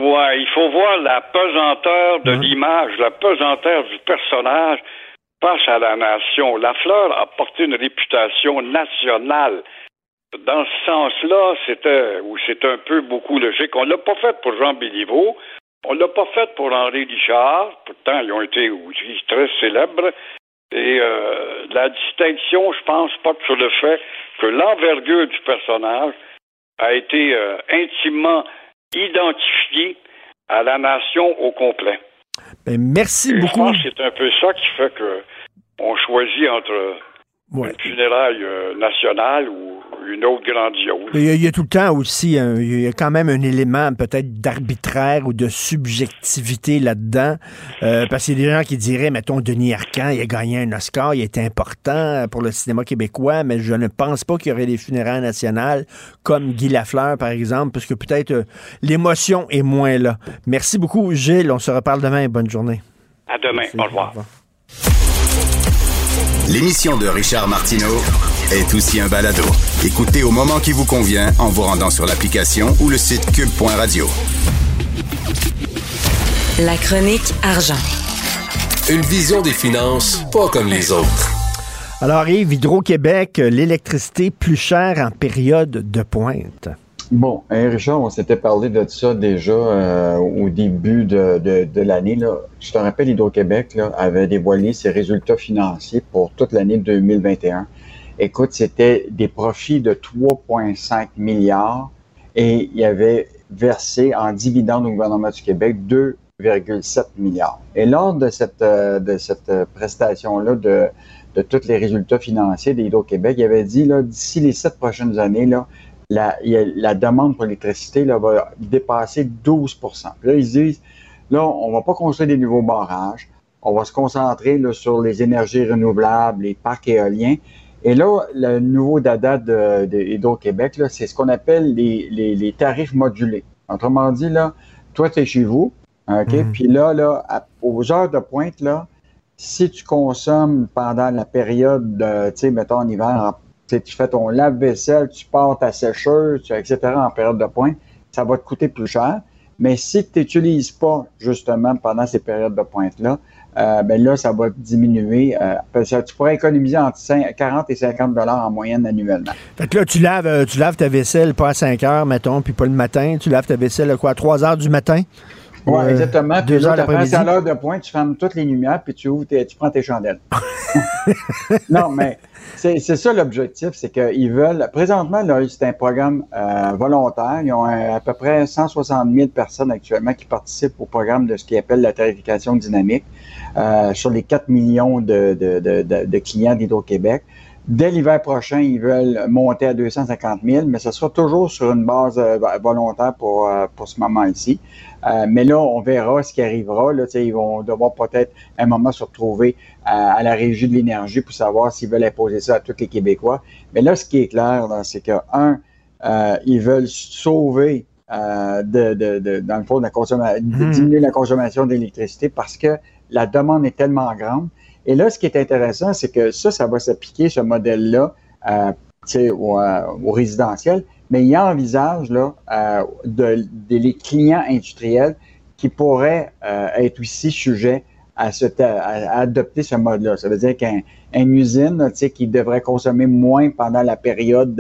Ouais, il faut voir la pesanteur de l'image, la pesanteur du personnage face à la nation. La fleur a porté une réputation nationale. Dans ce sens-là, c'était, ou c'est un peu beaucoup logique. On l'a pas fait pour Jean Béliveau. On l'a pas fait pour Henri Richard. Pourtant, ils ont été aussi très célèbres. Et euh, la distinction, je pense, porte sur le fait que l'envergure du personnage a été euh, intimement identifiée à la nation au complet. Ben, merci beaucoup. Je pense que c'est un peu ça qui fait que on choisit entre une funéraille euh, nationale ou une autre grandiose. Il y, a, tout le temps aussi, il y a quand même un élément peut-être d'arbitraire ou de subjectivité là-dedans. Euh, parce qu'il y a des gens qui diraient, mettons, Denis Arcand, il a gagné un Oscar, il est important pour le cinéma québécois, mais je ne pense pas qu'il y aurait des funérailles nationales comme Guy Lafleur, par exemple, parce que peut-être euh, l'émotion est moins là. Merci beaucoup, Gilles. On se reparle demain. Bonne journée. À demain. Au revoir. L'émission de Richard Martineau est aussi un balado. Écoutez au moment qui vous convient en vous rendant sur l'application ou le site cube.radio. La chronique argent. Une vision des finances pas comme les autres. Alors Yves, Hydro-Québec, l'électricité plus chère en période de pointe. Bon, hein, Richard, on s'était parlé de ça déjà euh, au début de, de, l'année. Je te rappelle, Hydro-Québec avait dévoilé ses résultats financiers pour toute l'année 2021. Écoute, c'était des profits de 3,5 milliards et il avait versé en dividendes au gouvernement du Québec 2,7 milliards. Et lors de cette, euh, de cette prestation-là de, de tous les résultats financiers d'Hydro-Québec, il avait dit, d'ici les sept prochaines années, là, la, la demande pour l'électricité va dépasser 12% Là, ils disent, là, on va pas construire des nouveaux barrages, on va se concentrer là, sur les énergies renouvelables, les parcs éoliens. Et là, le nouveau dada de, de québec c'est ce qu'on appelle les, les, les, tarifs modulés. Autrement dit, là, toi, tu es chez vous, OK? Mhm. Puis là, là, aux heures de pointe, là, si tu consommes pendant la période, tu sais, mettons en hiver, tu fais ton lave-vaisselle, tu pars ta sécheuse, etc. en période de pointe, ça va te coûter plus cher. Mais si tu n'utilises pas justement pendant ces périodes de pointe-là, euh, ben là, ça va diminuer. Euh, tu pourrais économiser entre 40 et 50 dollars en moyenne annuellement. Fait que là, tu laves, euh, tu laves ta vaisselle pas à 5 heures, mettons, puis pas le matin. Tu laves ta vaisselle à quoi, à 3 heures du matin? Oui, exactement. Puis là, à l'heure de pointe, tu fermes toutes les lumières, puis tu ouvres, tu prends tes chandelles. non, mais c'est ça l'objectif, c'est qu'ils veulent. Présentement, c'est un programme euh, volontaire. Ils ont à peu près 160 000 personnes actuellement qui participent au programme de ce qu'ils appellent la tarification dynamique euh, sur les 4 millions de, de, clients d'Hydro-Québec. Dès l'hiver prochain, ils veulent monter à 250 000, mais ce sera toujours sur une base euh, volontaire pour, pour ce moment ici. Euh, mais là, on verra ce qui arrivera. Là, ils vont devoir peut-être un moment se retrouver à, la régie de l'énergie pour savoir s'ils veulent imposer ça à tous les Québécois. Mais là, ce qui est clair, c'est que, un, ils veulent sauver de, de, de, dans le fond, de la consommation, hmm. diminuer la consommation d'électricité parce que la demande est tellement grande et là, ce qui est intéressant, c'est que ça, ça va s'appliquer, ce modèle-là, euh, au, euh, au, résidentiel, mais il envisage là, euh, de, les clients industriels qui pourraient euh, être aussi sujets à, adopter ce mode-là. Ça veut dire qu'une usine qui devrait consommer moins pendant la période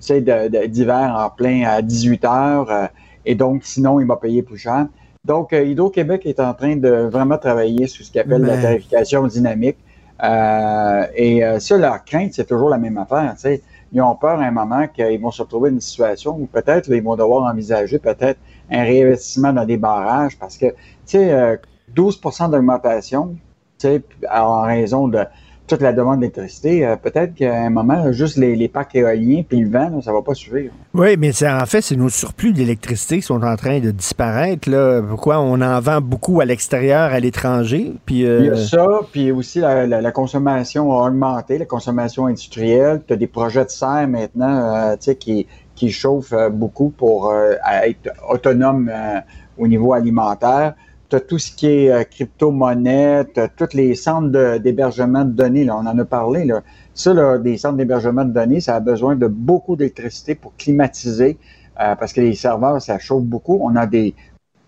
d'hiver en plein à 18 heures, et donc sinon, il va payer plus cher. Donc, euh, Hydro-Québec est en train de vraiment travailler sur ce qu'il appelle la tarification dynamique. Euh, et euh, ça, leur crainte, c'est toujours la même affaire. sais. Ils ont peur à un moment qu'ils vont se retrouver dans une situation où peut-être ils vont devoir envisager peut-être un réinvestissement dans des barrages parce que, tu sais, 12% d'augmentation, tu sais, en raison de toute la demande d'électricité, euh, peut-être qu'à un moment, juste les, les parcs éoliens puis le vent, ça va pas suivre. Oui, mais en fait, c'est nos surplus d'électricité qui sont en train de disparaître. Là. Pourquoi on en vend beaucoup à l'extérieur, à l'étranger? Puis, euh, Il y a ça, puis aussi la, consommation a augmenté, la consommation industrielle. Tu as des projets de serre maintenant euh, qui, qui chauffent beaucoup pour être autonomes au niveau alimentaire tu tout ce qui est euh, crypto-monnaie, tu as tous les centres d'hébergement de, données, là, on en a parlé. Là. Ça, là, des centres d'hébergement de données, ça a besoin de beaucoup d'électricité pour climatiser, euh, parce que les serveurs, ça chauffe beaucoup. On a des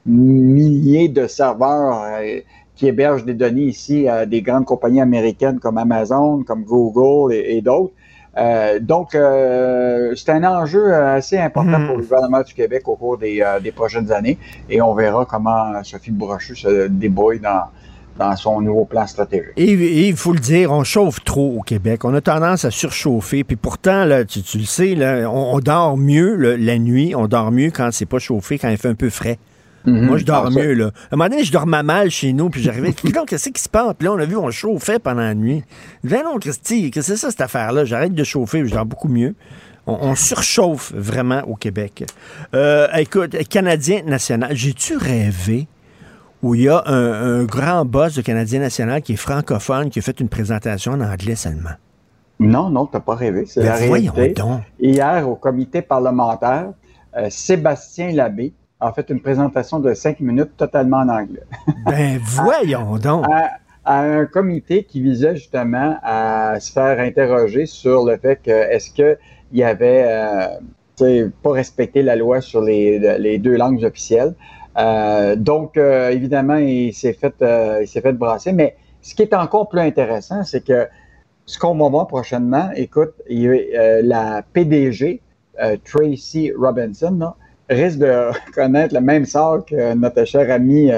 milliers de serveurs euh, qui hébergent des données ici à des grandes compagnies américaines comme Amazon, comme Google et d'autres. Euh, donc, euh, c'est un enjeu assez important pour le mhm. gouvernement du Québec au cours des, euh, des, prochaines années et on verra comment Sophie Brochu se débrouille dans, dans son nouveau plan stratégique. Et, il faut le dire, on chauffe trop au Québec. On a tendance à surchauffer. Puis pourtant, là, tu, le sais, là, on, dort mieux la nuit, on dort mieux quand c'est pas chauffé, quand il fait un peu frais. Mhm. Moi, je dors mieux, là. À un moment donné, je dormais mal chez nous, puis j'arrivais. qu'est-ce qui se passe? Puis là, on a vu, on chauffait pendant la nuit. Viens non, Christy, qu'est-ce que c'est ça, cette affaire-là? J'arrête de chauffer, je dors beaucoup mieux. On, surchauffe vraiment au Québec. Euh, écoute, Canadien national, j'ai-tu rêvé où il y a un, grand boss de Canadien national qui est francophone, qui a fait une présentation en anglais seulement? Non, non, t'as pas rêvé. C'est ben, la réalité. Donc. Hier, au comité parlementaire, euh, Sébastien Labbé, a fait une présentation de cinq minutes totalement en anglais. Ben voyons donc! À, un comité qui visait justement à se faire interroger sur le fait que est-ce qu'il y avait euh, pas respecté la loi sur les, les deux langues officielles. Euh, donc, euh, évidemment, il s'est fait, il s'est fait brasser. Mais ce qui est encore plus intéressant, c'est que ce qu'on va voir prochainement, écoute, il, la PDG Tracy Robinson, risque de connaître le même sort que notre cher ami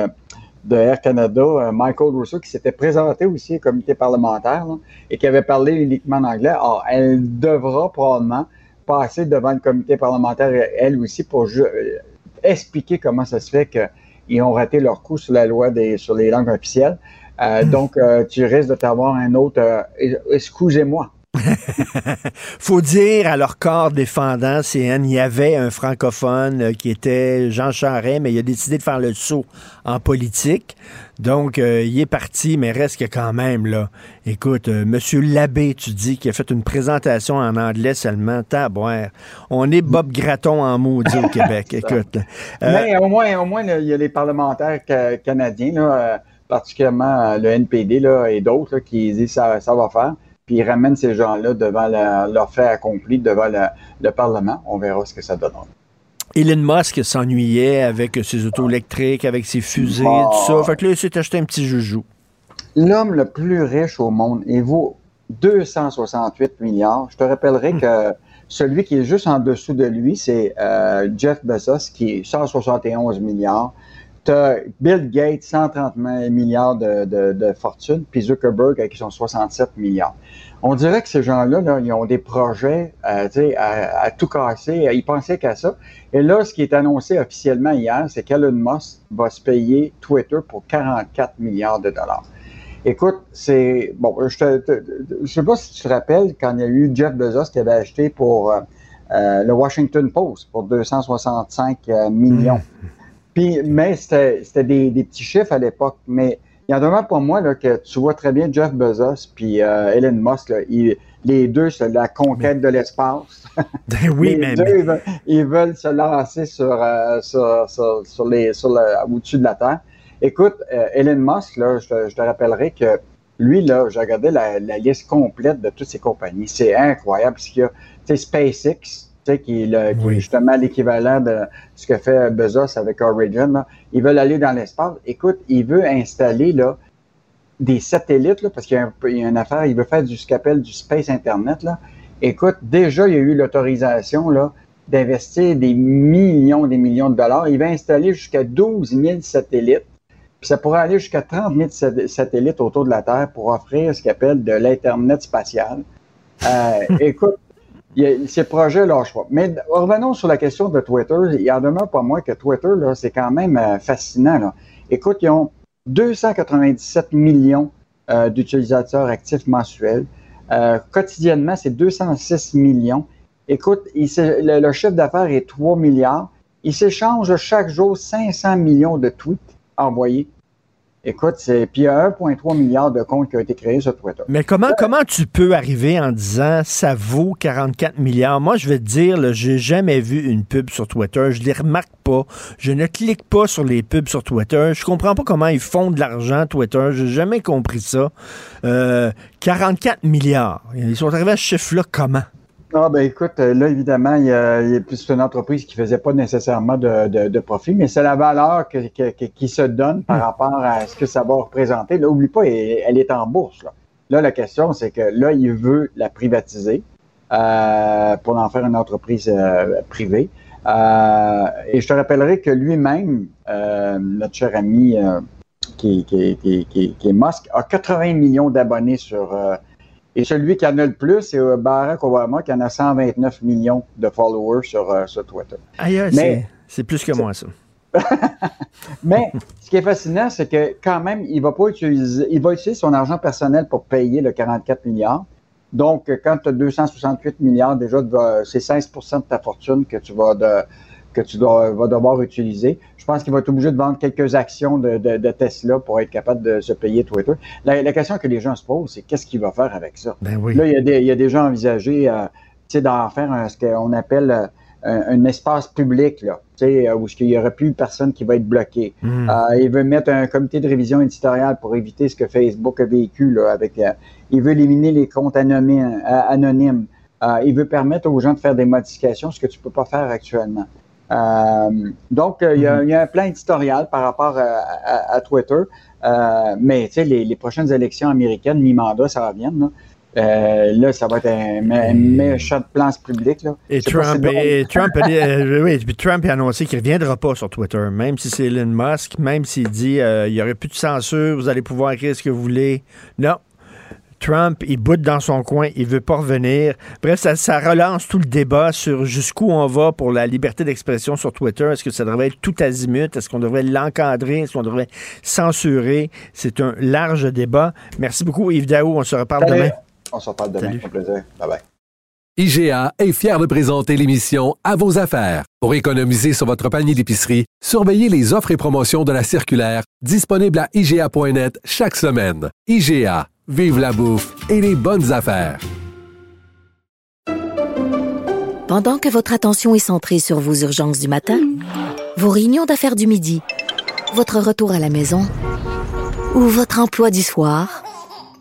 de Air Canada, Michael Rousseau, qui s'était présenté aussi au comité parlementaire et qui avait parlé uniquement en anglais. Alors, elle devra probablement passer devant le comité parlementaire, elle aussi, pour expliquer comment ça se fait qu'ils ont raté leur coup sur la loi des, sur les langues officielles. Euh, hmm. donc, euh, tu risques de t'avoir un autre euh, excusez-moi. faut dire à leur corps défendant, CN, il y avait un francophone qui était Jean Charest, mais il a décidé de faire le saut en politique. Donc, il est parti, mais reste que quand même, là. Écoute, Monsieur Labbé, tu dis, qui a fait une présentation en anglais seulement, boire. On est Bob Gratton en maudit au Québec, écoute. mais au moins, au moins, il y a les parlementaires canadiens, là particulièrement euh, le NPD là, et d'autres qui disent ça, ça va faire. Puis ils ramènent ces gens-là devant leur fait accompli, devant le, Parlement. On verra ce que ça donne. Elon Musk s'ennuyait avec ses autos électriques, avec ses fusées, tout ça. Fait que là, il s'est acheté un petit joujou. L'homme le plus riche au monde, il vaut 268 milliards. Je te rappellerai hmm. que celui qui est juste en dessous de lui, c'est euh, Jeff Bezos, qui est 171 milliards. Tu as Bill Gates, 130 milliards de, fortune, puis Zuckerberg avec son 67 milliards. On dirait que ces gens-là, ils ont des projets euh, à, à, tout casser. Ils pensaient qu'à ça. Et là, ce qui est annoncé officiellement hier, c'est qu'Elon Musk va se payer Twitter pour 44 milliards de dollars. Écoute, c'est. Bon, je ne sais pas si tu te rappelles quand il y a eu Jeff Bezos qui avait acheté pour euh, euh, le Washington Post pour 265 millions. Mmh. Puis, mais c'était des, des, petits chiffres à l'époque. Mais il y en a pour moi là, que tu vois très bien Jeff Bezos puis euh, Elon Musk, les deux, c'est la conquête de l'espace. Ben oui, les deux, Ils, veulent, se lancer sur, euh, sur, sur, les, sur au-dessus de la Terre. Écoute, euh, Elon Musk, là, je, te, je te rappellerai que lui, là, j'ai regardé la, la, liste complète de toutes ces compagnies. C'est incroyable ce qu'il y a. SpaceX, qui est, justement l'équivalent de ce que fait Bezos avec Origin. Ils veulent aller dans l'espace. Écoute, il veut installer là, des satellites, parce qu'il y, a une affaire, il veut faire du, ce qu'il appelle du Space Internet. Là. Écoute, déjà, il y a eu l'autorisation là, d'investir des millions, des millions de dollars. Il va installer jusqu'à 12 000 satellites. Puis ça pourrait aller jusqu'à 30 000 satellites autour de la Terre pour offrir ce qu'il appelle de l'Internet spatial. Euh, écoute, ces projets lâchent pas. Mais revenons sur la question de Twitter. Il en demeure pas moins que Twitter, là, c'est quand même euh, fascinant. Là. Écoute, ils ont 297 millions euh, d'utilisateurs actifs mensuels. Euh, quotidiennement, c'est 206 millions. Écoute, le, le, chiffre d'affaires est 3 milliards. Ils s'échangent chaque jour 500 millions de tweets envoyés Écoute, c'est puis il y a 1,3 milliard de comptes qui ont été créés sur Twitter. Mais comment comment tu peux arriver en disant ça vaut 44 milliards? Moi, je vais te dire, j'ai jamais vu une pub sur Twitter. Je les remarque pas. Je ne clique pas sur les pubs sur Twitter. Je comprends pas comment ils font de l'argent Twitter. J'ai jamais compris ça. 44 euh, milliards. Ils sont arrivés à ce chiffre-là comment? Ah ben écoute, euh, là évidemment, il y a, il y a plus une entreprise qui faisait pas nécessairement de, de, profit, mais c'est la valeur que, qui se donne par hmm. rapport à ce que ça va représenter. Là, oublie pas, elle, est en bourse. Là, là la question, c'est que là, il veut la privatiser euh, pour en faire une entreprise euh, privée. Euh, et je te rappellerai que lui-même, notre cher ami qui, qui, qui, qui, est Musk, a 80 millions d'abonnés sur et celui qui en a le plus, c'est euh, Barack Obama, qui en a 129 millions de followers sur, euh, Twitter. Aïe, c'est plus que moi, ça. Mais ce qui est fascinant, c'est que quand même, il va pas utiliser, il va utiliser son argent personnel pour payer le 44 milliards. Donc, quand tu as 268 milliards, déjà, c'est 16% de ta fortune que tu vas de, que tu dois, vas devoir utiliser. Je pense qu'il va être obligé de vendre quelques actions de, de, Tesla pour être capable de se payer Twitter. La, la question que les gens se posent, c'est qu'est-ce qu'il va faire avec ça? Ben oui. Là, il y, a des, il y a déjà envisagé euh, d'en faire un, ce qu'on appelle euh, un, espace public, là, euh, où il n'y aurait plus personne qui va être bloqué. Hmm. Euh, il veut mettre un comité de révision éditoriale pour éviter ce que Facebook a vécu. Là, avec, il veut éliminer les comptes anonymes. anonymes. il veut permettre aux gens de faire des modifications, ce que tu ne peux pas faire actuellement. Euh, donc, euh, il y, a, y, a un plan éditorial par rapport à, Twitter. Euh, mais tu sais, les, prochaines élections américaines, mi-mandat, ça va. Euh, là, ça va être un, méchant de place public. Là. Et Trump, et Trump, euh, oui, Trump a annoncé qu'il ne reviendra pas sur Twitter, même si c'est Elon Musk, même s'il dit euh, il n'y aurait plus de censure, vous allez pouvoir écrire ce que vous voulez. Non. Trump, il boude dans son coin, il veut pas revenir. Bref, ça, ça relance tout le débat sur jusqu'où on va pour la liberté d'expression sur Twitter. Est-ce que ça devrait être tout azimut? Est-ce qu'on devrait l'encadrer? Est-ce qu'on devrait censurer? C'est un large débat. Merci beaucoup, Yves Daou. On se reparle demain. On se reparle demain. plaisir. Bye-bye. IGA est fier de présenter l'émission À vos affaires. Pour économiser sur votre panier d'épicerie, surveillez les offres et promotions de la circulaire disponible à IGA.net chaque semaine. IGA, vive la bouffe et les bonnes affaires. Pendant que votre attention est centrée sur vos urgences du matin, vos réunions d'affaires du midi, votre retour à la maison ou votre emploi du soir,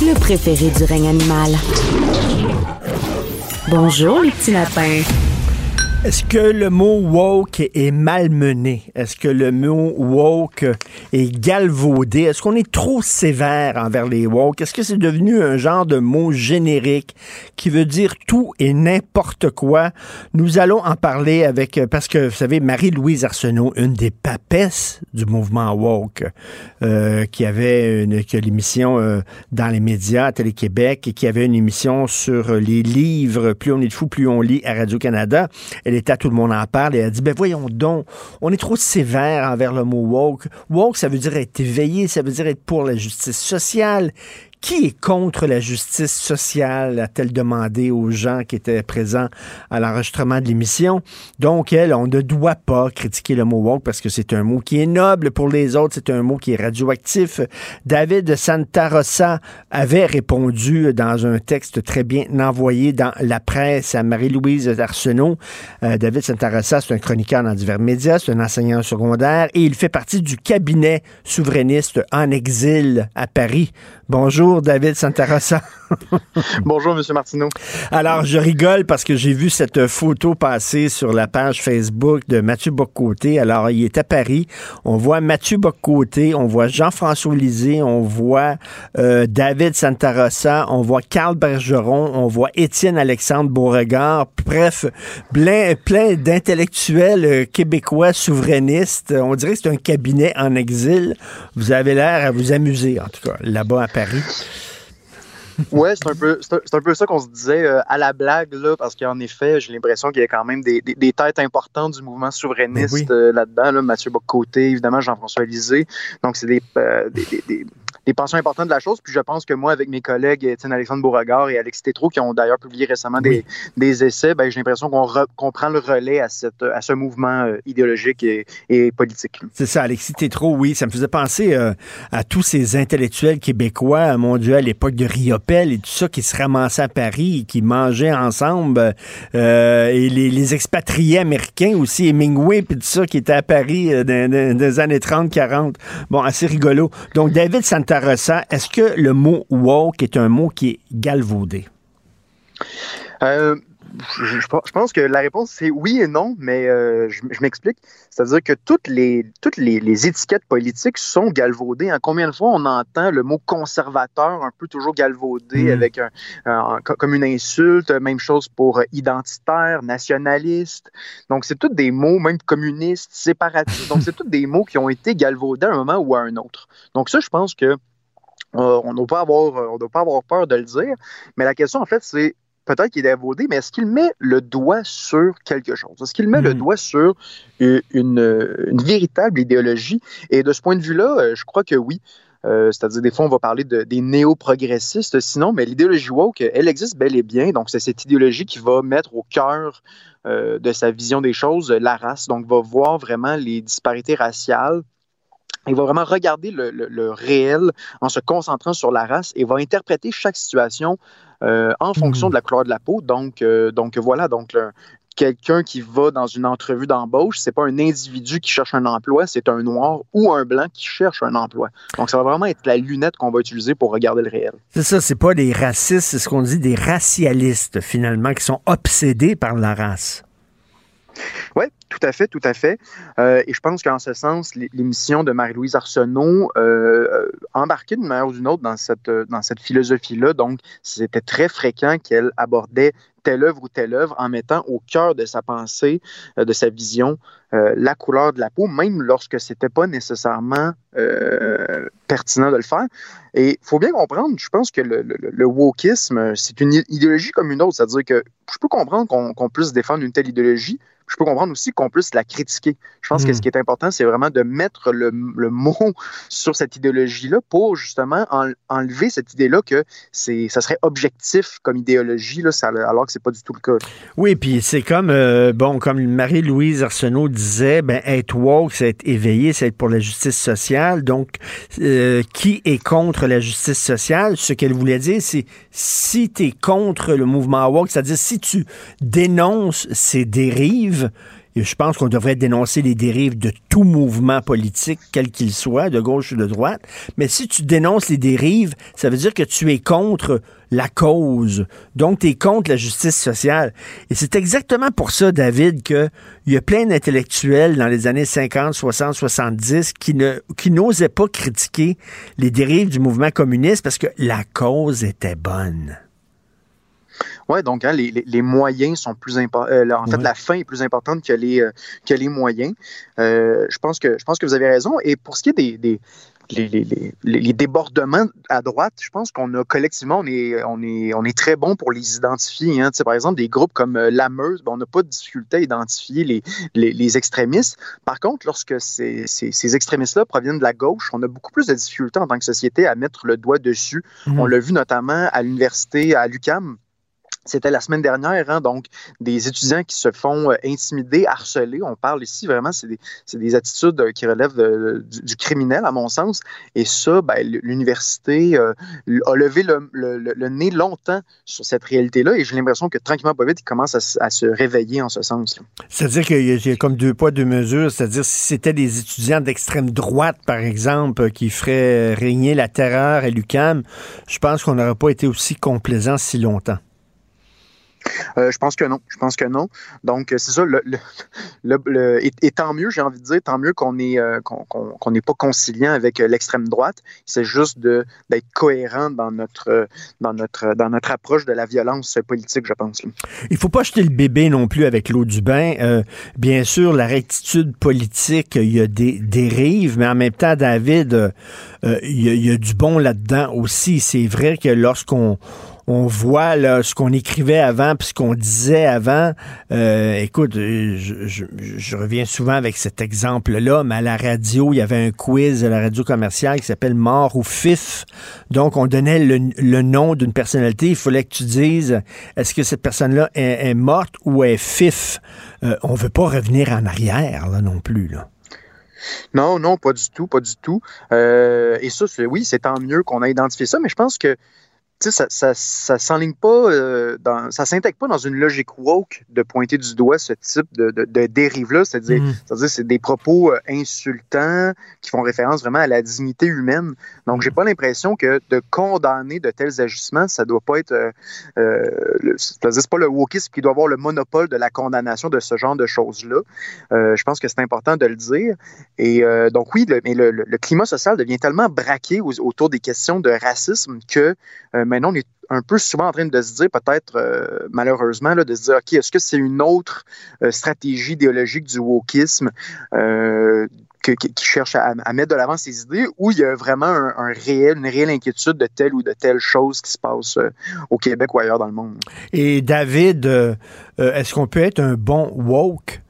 Le préféré du règne animal. Bonjour, les petits lapins. Est-ce que le mot woke est malmené? Est-ce que le mot woke est galvaudé? Est-ce qu'on est trop sévère envers les woke? Est-ce que c'est devenu un genre de mot générique qui veut dire tout et n'importe quoi? Nous allons en parler avec, parce que vous savez, Marie-Louise Arsenault, une des papesses du mouvement woke, euh, qui avait une, l'émission euh, dans les médias à Télé-Québec et qui avait une émission sur les livres, plus on est de fou, plus on lit à Radio-Canada l'État, tout le monde en parle, et elle a dit, ben voyons donc, on est trop sévère envers le mot woke. Woke, ça veut dire être éveillé, ça veut dire être pour la justice sociale. Qui est contre la justice sociale, a-t-elle demandé aux gens qui étaient présents à l'enregistrement de l'émission? Donc, elle, on ne doit pas critiquer le mot woke parce que c'est un mot qui est noble pour les autres, c'est un mot qui est radioactif. David Santarossa avait répondu dans un texte très bien envoyé dans la presse à Marie-Louise Arsenault. Euh, David Santarossa, c'est un chroniqueur dans divers médias, c'est un enseignant secondaire et il fait partie du cabinet souverainiste en exil à Paris. Bonjour, David Santarossa. Bonjour, M. Martineau. Alors, je rigole parce que j'ai vu cette photo passer sur la page Facebook de Mathieu Boccoté. Alors, il est à Paris. On voit Mathieu Boccoté, on voit Jean-François Lisée, on voit euh, David Santarossa, on voit Carl Bergeron, on voit Étienne Alexandre Beauregard. Bref, plein, plein d'intellectuels euh, québécois souverainistes. On dirait que c'est un cabinet en exil. Vous avez l'air à vous amuser, en tout cas, là-bas à Paris. Ouais, c'est un peu, c'est un, peu ça qu'on se disait euh, à la blague là, parce qu'en effet, j'ai l'impression qu'il y a quand même des, des, têtes importantes du mouvement souverainiste ben euh, là-dedans. Là, Mathieu Bocoté, évidemment, Jean-François Lisée. Donc, c'est des, euh, des, des pensions importantes de la chose. Puis je pense que moi, avec mes collègues Étienne Alexandre Beauregard et Alexis Tétrault, qui ont d'ailleurs publié récemment des, des, essais, ben, j'ai l'impression qu'on prend le relais à, cette, à ce mouvement euh, idéologique et, et politique. C'est ça, Alexis Tétrault, oui. Ça me faisait penser euh, à tous ces intellectuels québécois, mon Dieu, à l'époque de Riopel et tout ça, qui se ramassaient à Paris, qui mangeaient ensemble. Euh, et les, les, expatriés américains aussi, Hemingway, puis tout ça, qui étaient à Paris dans, dans, les années 30-40. Bon, assez rigolo. Donc, David Santa est-ce que le mot woke est un mot qui est galvaudé? Euh, je, pense que la réponse c'est oui et non, mais euh, je, m'explique. C'est-à-dire que toutes les toutes les, étiquettes politiques sont galvaudées. En combien de fois on entend le mot conservateur un peu toujours galvaudé hmm. avec un, comme une insulte. Même chose pour identitaire, nationaliste. Donc c'est tous des mots, même communiste, séparatiste. Donc c'est tous des mots qui ont été galvaudés à un moment ou à un autre. Donc ça, je pense que euh, on ne doit pas avoir, on doit pas avoir peur de le dire. Mais la question en fait, c'est peut-être qu'il est dévaudé, mais est-ce qu'il met le doigt sur quelque chose? Est-ce qu'il met le hmm. doigt sur une, véritable idéologie? Et de ce point de vue-là, euh, je crois que oui. Euh, c'est-à-dire, des fois, on va parler de, des néo-progressistes, sinon, mais l'idéologie woke, elle existe bel et bien. Donc, c'est cette idéologie qui va mettre au cœur euh, de sa vision des choses la race. Donc, va voir vraiment les disparités raciales il va vraiment regarder le, réel en se concentrant sur la race et va interpréter chaque situation euh, en fonction hmm. de la couleur de la peau. Donc, euh, donc voilà, donc quelqu'un qui va dans une entrevue d'embauche, c'est pas un individu qui cherche un emploi, c'est un noir ou un blanc qui cherche un emploi. Donc ça va vraiment être la lunette qu'on va utiliser pour regarder le réel. C'est ça, c'est pas des racistes, c'est ce qu'on dit des racialistes finalement qui sont obsédés par la race. Oui, tout à fait, tout à fait. Euh, et je pense qu'en ce sens, l'émission de Marie-Louise Arsenault euh, embarquait d'une manière ou d'une autre dans cette, dans cette philosophie-là. Donc, c'était très fréquent qu'elle abordait telle œuvre ou telle œuvre en mettant au cœur de sa pensée, euh, de sa vision, euh, la couleur de la peau, même lorsque c'était pas nécessairement euh, pertinent de le faire. Et il faut bien comprendre, je pense que le, le, wokisme, c'est une idéologie comme une autre, c'est-à-dire que je peux comprendre qu'on puisse défendre une telle idéologie, je peux comprendre aussi qu'on puisse la critiquer. Je pense que hmm. ce qui est important, c'est vraiment de mettre le, mot sur cette idéologie-là pour justement enlever cette idée-là que c'est, ça serait objectif comme idéologie, là, alors que c'est pas du tout le cas. Oui, puis c'est comme, euh, bon, comme Marie-Louise Arsenault disait, ben, être woke, c'est être éveillé, c'est être pour la justice sociale. Donc, euh, qui est contre la justice sociale? Ce qu'elle voulait dire, c'est si tu es contre le mouvement woke, c'est-à-dire si tu dénonces ces dérives, je pense qu'on devrait dénoncer les dérives de tout mouvement politique, quel qu'il soit, de gauche ou de droite. Mais si tu dénonces les dérives, ça veut dire que tu es contre la cause. Donc, tu es contre la justice sociale. Et c'est exactement pour ça, David, qu'il y a plein d'intellectuels dans les années 50, 60, 70 qui qui n'osaient pas critiquer les dérives du mouvement communiste parce que la cause était bonne. Oui, donc hein, les, moyens sont plus importants. Euh, en fait, la fin est plus importante que les, euh, que les moyens. Euh, je, pense que, je pense que vous avez raison. Et pour ce qui est des, les, débordements à droite, je pense qu'on a collectivement, on est, on est, on est très bon pour les identifier. Hein. par exemple, des groupes comme la Meuse, ben, on n'a pas de difficulté à identifier les, extrémistes. Par contre, lorsque ces, ces, extrémistes-là proviennent de la gauche, on a beaucoup plus de difficultés en tant que société à mettre le doigt dessus. Mmh. On l'a vu notamment à l'université, à l'UCAM, c'était la semaine dernière, hein, donc des étudiants qui se font euh, intimider, harceler. On parle ici vraiment, c'est des, des, attitudes euh, qui relèvent du, criminel, à mon sens. Et ça, ben, l'université euh, a levé le, nez longtemps sur cette réalité-là. Et j'ai l'impression que tranquillement, pas vite, il commence à, se réveiller en ce sens. C'est-à-dire qu'il y a comme deux poids, deux mesures. C'est-à-dire si c'était des étudiants d'extrême droite, par exemple, qui feraient régner la terreur à l'UCAM, je pense qu'on n'aurait pas été aussi complaisant si longtemps. Euh, je pense que non. Je pense que non. Donc, euh, c'est ça. Et, tant mieux, j'ai envie de dire, tant mieux qu'on n'est euh, pas conciliant avec l'extrême droite. C'est juste d'être cohérent dans notre, dans, notre, dans notre approche de la violence politique, je pense. Il faut pas jeter le bébé non plus avec l'eau du bain. bien sûr, la rectitude politique, il y a des dérives, mais en même temps, David, il y, a du bon là-dedans aussi. C'est vrai que lorsqu'on on voit ce qu'on écrivait avant puis ce qu'on disait avant. Euh, écoute, je, reviens souvent avec cet exemple-là, mais à la radio, il y avait un quiz à la radio commerciale qui s'appelle Mort ou Fif. Donc, on donnait le, nom d'une personnalité. Il fallait que tu dises est-ce que cette personne-là est, morte ou est Fif? Euh, on veut pas revenir en arrière là non plus. Non, non, pas du tout, pas du tout. Euh, et ça, oui, c'est tant mieux qu'on a identifié ça, mais je pense que ça, ça, ça s'enligne pas, euh, dans, ça s'intègre pas dans une logique woke de pointer du doigt ce type de, de, dérive-là. C'est-à-dire, mm. c'est-à-dire, c'est des propos euh, insultants qui font référence vraiment à la dignité humaine. Donc, j'ai pas l'impression que de condamner de tels ajustements, ça doit pas être, euh, euh c'est pas le wokisme qui doit avoir le monopole de la condamnation de ce genre de choses-là. Je pense que c'est important de le dire. Et donc, oui, le, mais le, le, climat social devient tellement braqué autour des questions de racisme que maintenant, on est un peu souvent en train de se dire, peut-être euh, malheureusement, de se dire, OK, est-ce que c'est une autre euh, stratégie idéologique du wokisme euh, qui cherche à, mettre de l'avant ses idées ou il y a vraiment un, réel, une réelle inquiétude de telle ou de telle chose qui se passe au Québec ou ailleurs dans le monde? Et David, est-ce qu'on peut être un bon woke?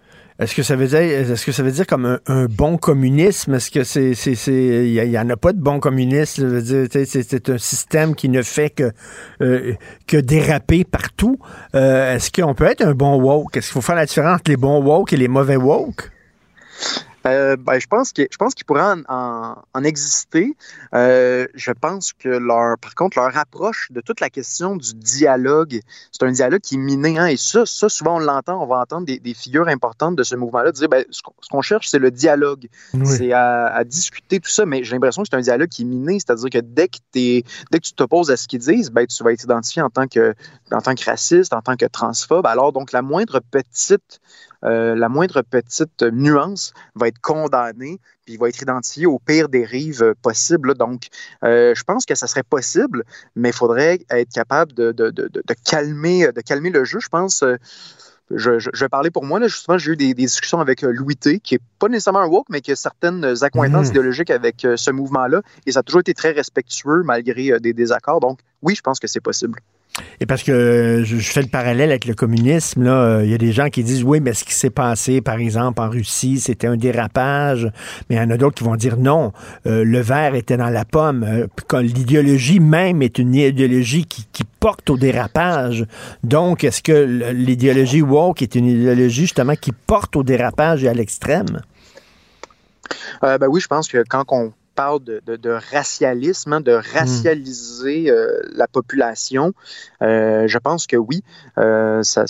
Est-ce que ça veut dire, est-ce que ça veut dire comme un, bon communisme? Est-ce que c'est, il y, en a pas de bon communiste? C'est un système qui ne fait que, euh, que déraper partout. Euh, est-ce qu'on peut être un bon woke? Est-ce qu'il faut faire la différence entre les bons woke et les mauvais woke? Euh, ben, je pense que je pense qu'il pourrait en, en, exister. Euh, je pense que leur, par contre, leur approche de toute la question du dialogue, c'est un dialogue qui est miné. Hein, et ça, ça, souvent on l'entend, on va entendre des, des, figures importantes de ce mouvement-là dire ben, ce qu'on cherche, c'est le dialogue. C'est à, à, discuter tout ça, mais j'ai l'impression que c'est un dialogue qui est miné, c'est-à-dire que dès que, es, dès que tu t'opposes à ce qu'ils disent, ben, tu vas être identifié en tant que en tant que raciste, en tant que transphobe. Alors donc la moindre petite euh, la moindre petite nuance va être condamnée, puis va être identifiée aux pires dérives euh, possibles. Donc, euh, je pense que ça serait possible, mais il faudrait être capable de, de, de, de, calmer, de calmer le jeu. Je pense. Je, je, je, vais parler pour moi. Là, justement, j'ai eu des, des, discussions avec Louis T, qui n'est pas nécessairement un woke, mais qui a certaines accointances mmh. idéologiques avec ce mouvement-là. Et ça a toujours été très respectueux malgré des désaccords. Donc, oui, je pense que c'est possible. Et parce que je, fais le parallèle avec le communisme, là, il y a des gens qui disent oui, mais ce qui s'est passé, par exemple, en Russie, c'était un dérapage. Mais il y en a d'autres qui vont dire non, euh, le verre était dans la pomme. Euh, l'idéologie même est une idéologie qui, qui, porte au dérapage. Donc, est-ce que l'idéologie woke est une idéologie justement qui porte au dérapage et à l'extrême? Euh, ben oui, je pense que quand on parle de, racialisme, hein, de racialiser euh, la population, euh, je pense que oui, euh, ça,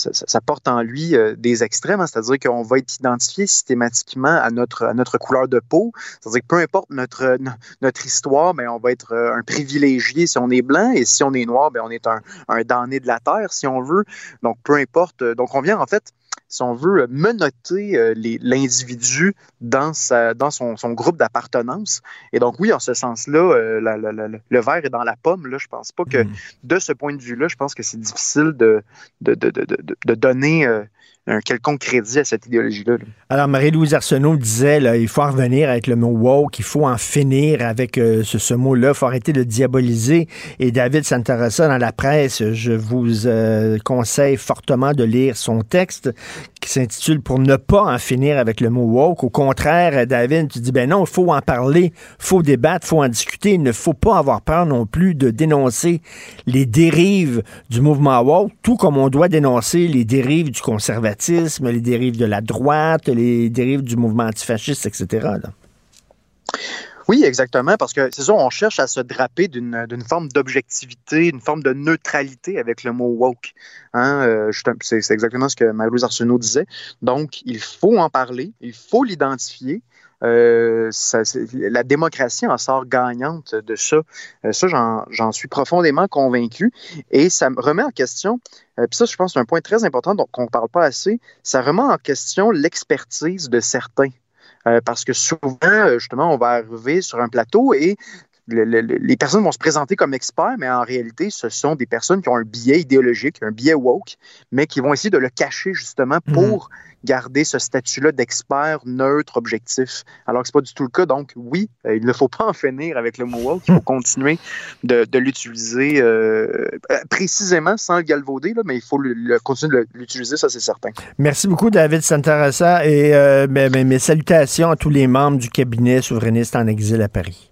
porte en lui des extrêmes, hein, c'est-à-dire qu'on va être identifié systématiquement à notre, couleur de peau, c'est-à-dire que peu importe notre, histoire, mais on va être un privilégié si on est blanc et si on est noir, ben, on est un, un damné de la terre, si on veut. Donc, peu importe. Donc, on vient en fait si on veut, menotter euh, l'individu dans, sa, dans son, son groupe d'appartenance. Et donc, oui, en ce sens-là, euh, le verre est dans la pomme. Là. Je pense pas que, mmh. de ce point de vue-là, je pense que c'est difficile de, de, de, de donner euh, un quelconque crédit à cette idéologie-là. Alors, Marie-Louise Arsenault disait, là, il faut en revenir avec le mot woke, il faut en finir avec euh, ce, ce mot-là, il faut arrêter de diaboliser. Et David Santarossa, dans la presse, je vous euh, conseille fortement de lire son texte qui s'intitule Pour ne pas en finir avec le mot woke. Au contraire, David, tu dis, ben non, il faut en parler, il faut débattre, il faut en discuter. Il ne faut pas avoir peur non plus de dénoncer les dérives du mouvement woke, tout comme on doit dénoncer les dérives du conservatisme, les dérives de la droite, les dérives du mouvement antifasciste, etc. Oui, exactement, parce que c'est ça, on cherche à se draper d'une forme d'objectivité, une forme de neutralité avec le mot woke. Hein, euh, c'est exactement ce que Marie-Louise Arsenault disait. Donc, il faut en parler, il faut l'identifier. Euh, ça, la démocratie en sort gagnante de ça. Euh, ça, j'en suis profondément convaincu. Et ça me remet en question, euh, puis ça, je pense, c'est un point très important dont on ne parle pas assez, ça remet en question l'expertise de certains. Parce que souvent, justement, on va arriver sur un plateau et le, le, les personnes vont se présenter comme experts, mais en réalité, ce sont des personnes qui ont un biais idéologique, un biais woke, mais qui vont essayer de le cacher justement mhm. pour mmh. garder ce statut-là d'expert neutre, objectif. Alors que c'est pas du tout le cas. Donc, oui, euh, il ne faut pas en finir avec le mot woke. Il faut continuer de, de l'utiliser euh, précisément sans le galvauder, là, mais il faut le, le continuer de l'utiliser, ça c'est certain. Merci beaucoup, David Santarassa, et euh, mes, mes salutations à tous les membres du cabinet souverainiste en exil à Paris.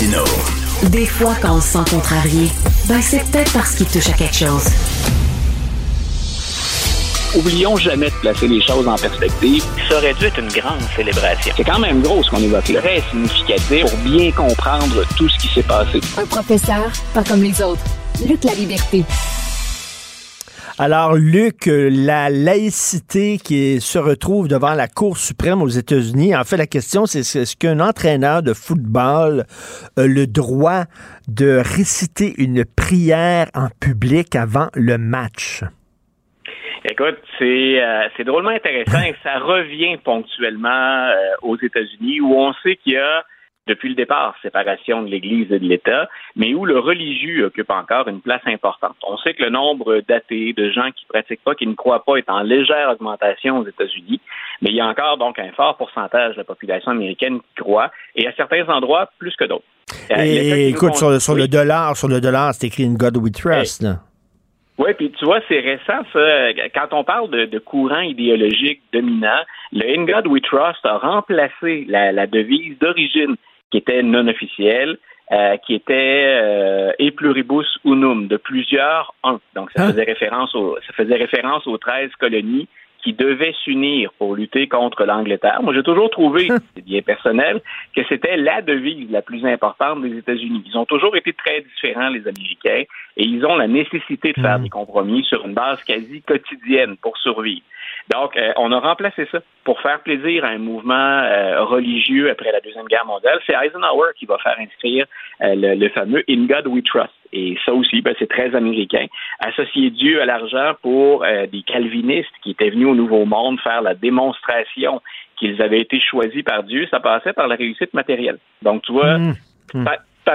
Martino. Des fois, quand on se sent contrarié, ben c'est peut-être parce qu'il touche à quelque chose. Oublions jamais de placer les choses en perspective. Ça aurait dû être une grande célébration. C'est quand même gros ce qu'on évoque là. Très significatif pour bien comprendre tout ce qui s'est passé. Un professeur, pas comme les autres. Lutte la liberté. Alors, Luc, la laïcité qui se retrouve devant la Cour suprême aux États-Unis, en fait, la question, c'est est-ce qu'un entraîneur de football a le droit de réciter une prière en public avant le match? Écoute, c'est euh, c'est drôlement intéressant et ça revient ponctuellement euh, aux États-Unis où on sait qu'il y a depuis le départ séparation de l'Église et de l'État, mais où le religieux occupe encore une place importante. On sait que le nombre d'athées, de gens qui pratiquent pas, qui ne croient pas, est en légère augmentation aux États-Unis, mais il y a encore donc un fort pourcentage de la population américaine qui croit, et à certains endroits plus que d'autres. Euh, et, écoute, sur, le dollar, sur le dollar, c'est écrit une God We Trust. Oui, puis tu vois, c'est récent, ça. Quand on parle de, de courant idéologique dominant, le In God We Trust a remplacé la, la devise d'origine qui était non officielle, euh, qui était euh, E pluribus unum, de plusieurs un. Donc, ça hein? faisait référence au, ça faisait référence aux 13 colonies qui devaient s'unir pour lutter contre l'Angleterre. Moi, j'ai toujours trouvé, c'est bien personnel, que c'était la devise la plus importante des États-Unis. Ils ont toujours été très différents, les Américains, et ils ont la nécessité de faire mmh. des compromis sur une base quasi quotidienne pour survivre. Donc, euh, on a remplacé ça pour faire plaisir à un mouvement euh, religieux après la Deuxième Guerre mondiale. C'est Eisenhower qui va faire inscrire euh, le, fameux In God We Trust. Et ça aussi, ben, c'est très américain. Associer Dieu à l'argent pour des calvinistes qui étaient venus au Nouveau Monde faire la démonstration qu'ils avaient été choisis par Dieu, ça passait par la réussite matérielle. Donc, tu vois, mmh. Mmh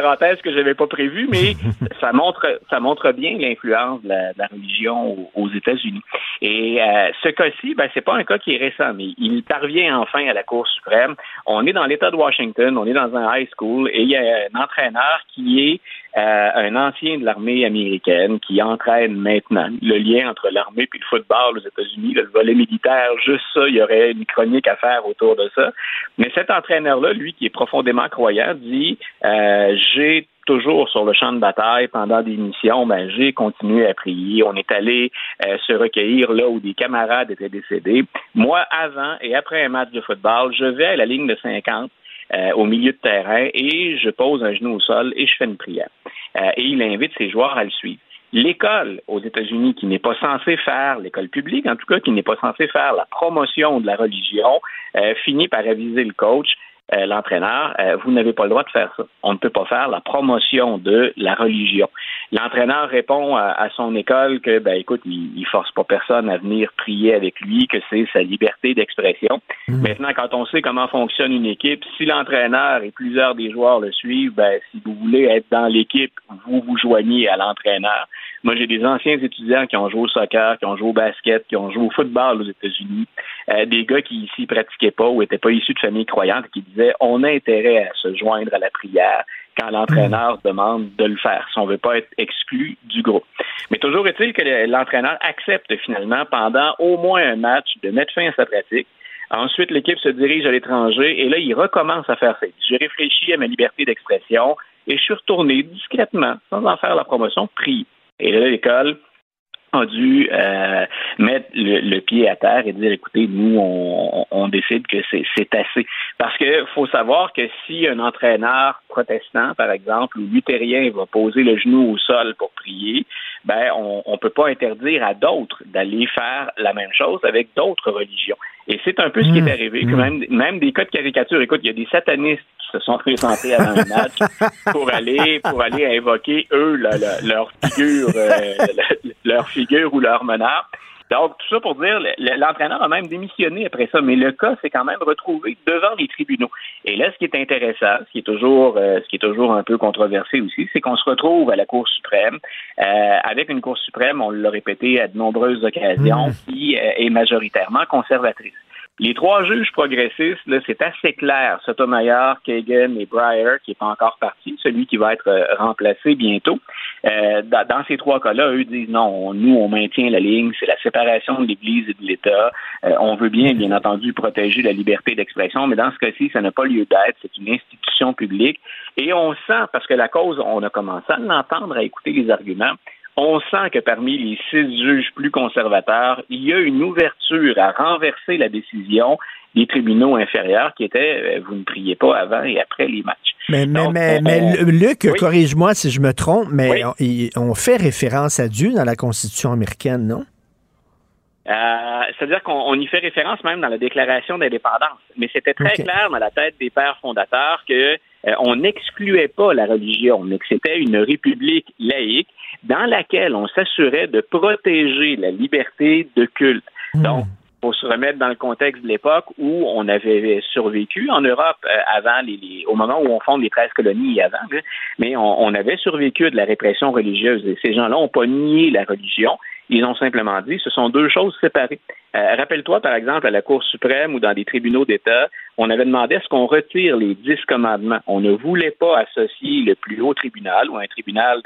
parenthèse que je n'avais pas prévue, mais ça montre ça montre bien l'influence de, la, religion aux, États-Unis. Et euh, ce cas-ci, ben, c'est pas un cas qui est récent, mais il parvient enfin à la Cour suprême. On est dans l'État de Washington, on est dans un high school, et il y a un entraîneur qui est euh, un ancien de l'armée américaine qui entraîne maintenant le lien entre l'armée et le football aux États-Unis, le volet militaire, juste ça, il y aurait une chronique à faire autour de ça. Mais cet entraîneur-là, lui, qui est profondément croyant, dit euh, j'ai toujours sur le champ de bataille pendant des missions, j'ai continué à prier. On est allé euh, se recueillir là où des camarades étaient décédés. Moi, avant et après un match de football, je vais à la ligne de 50 euh, au milieu de terrain et je pose un genou au sol et je fais une prière. Euh, et il invite ses joueurs à le suivre. L'école aux États-Unis qui n'est pas censée faire, l'école publique en tout cas, qui n'est pas censée faire la promotion de la religion, finit par aviser le coach euh, l'entraîneur, euh, vous n'avez pas le droit de faire ça. On ne peut pas faire la promotion de la religion. L'entraîneur répond à, son école que, ben, écoute, il, il, force pas personne à venir prier avec lui, que c'est sa liberté d'expression. Mmh. Maintenant, quand on sait comment fonctionne une équipe, si l'entraîneur et plusieurs des joueurs le suivent, ben, si vous voulez être dans l'équipe, vous vous joignez à l'entraîneur. Moi, j'ai des anciens étudiants qui ont joué au soccer, qui ont joué au basket, qui ont joué au football aux États-Unis, euh, des gars qui ici pratiquaient pas ou étaient pas issus de familles croyantes, qui disaient on a intérêt à se joindre à la prière quand l'entraîneur demande de le faire, si on veut pas être exclu du groupe. Mais toujours est-il que l'entraîneur accepte finalement pendant au moins un match de mettre fin à sa pratique. Ensuite, l'équipe se dirige à l'étranger et là, il recommence à faire ça. J'ai réfléchi à ma liberté d'expression et je suis retourné discrètement, sans en faire la promotion, prier. Et là, l'école a dû euh, mettre le, pied à terre et dire écoutez, nous, on, décide que c'est assez. Parce que faut savoir que si un entraîneur protestant, par exemple, ou luthérien va poser le genou au sol pour prier, ben on ne peut pas interdire à d'autres d'aller faire la même chose avec d'autres religions. Et c'est un peu ce qui est mmh. arrivé, que mmh. même, même des cas de caricature. Écoute, il y a des satanistes qui se sont présentés avant le match pour aller pour aller invoquer eux leur figure euh, leur figure ou leur meneur. Donc, tout ça pour dire, l'entraîneur a même démissionné après ça, mais le cas s'est quand même retrouvé devant les tribunaux. Et là, ce qui est intéressant, ce qui est toujours, euh, ce qui est toujours un peu controversé aussi, c'est qu'on se retrouve à la Cour suprême euh, avec une Cour suprême, on l'a répété à de nombreuses occasions, mmh. qui euh, est majoritairement conservatrice. Les trois juges progressistes, c'est assez clair. Sotomayor, Kagan et Breyer, qui n'est pas encore parti, celui qui va être euh, remplacé bientôt. Euh, dans, ces trois cas-là, eux disent non, nous, on maintient la ligne, c'est la séparation de l'Église et de l'État. Euh, on veut bien, bien entendu, protéger la liberté d'expression, mais dans ce cas-ci, ça n'a pas lieu d'être. C'est une institution publique. Et on sent, parce que la cause, on a commencé à l'entendre, à écouter les arguments, on sent que parmi les six juges plus conservateurs, il y a une ouverture à renverser la décision des tribunaux inférieurs qui étaient euh, vous ne priez pas avant et après les matchs. Mais, mais, mais, Luc, corrige-moi si je me trompe, mais on, fait référence à Dieu dans la Constitution américaine, non? Euh, c'est-à-dire qu'on y fait référence même dans la déclaration d'indépendance. Mais c'était très clair dans la tête des pères fondateurs que euh, on n'excluait pas la religion, mais que c'était une république laïque dans laquelle on s'assurait de protéger la liberté de culte. Hmm. Donc, faut se remettre dans le contexte de l'époque où on avait survécu en Europe euh, avant les, au moment où on fonde les 13 colonies avant, mais on, on, avait survécu de la répression religieuse. Et ces gens-là n'ont pas nié la religion, ils ont simplement dit ce sont deux choses séparées. Euh, rappelle-toi, par exemple, à la Cour suprême ou dans des tribunaux d'État, on avait demandé à ce qu'on retire les dix commandements. On ne voulait pas associer le plus haut tribunal ou un tribunal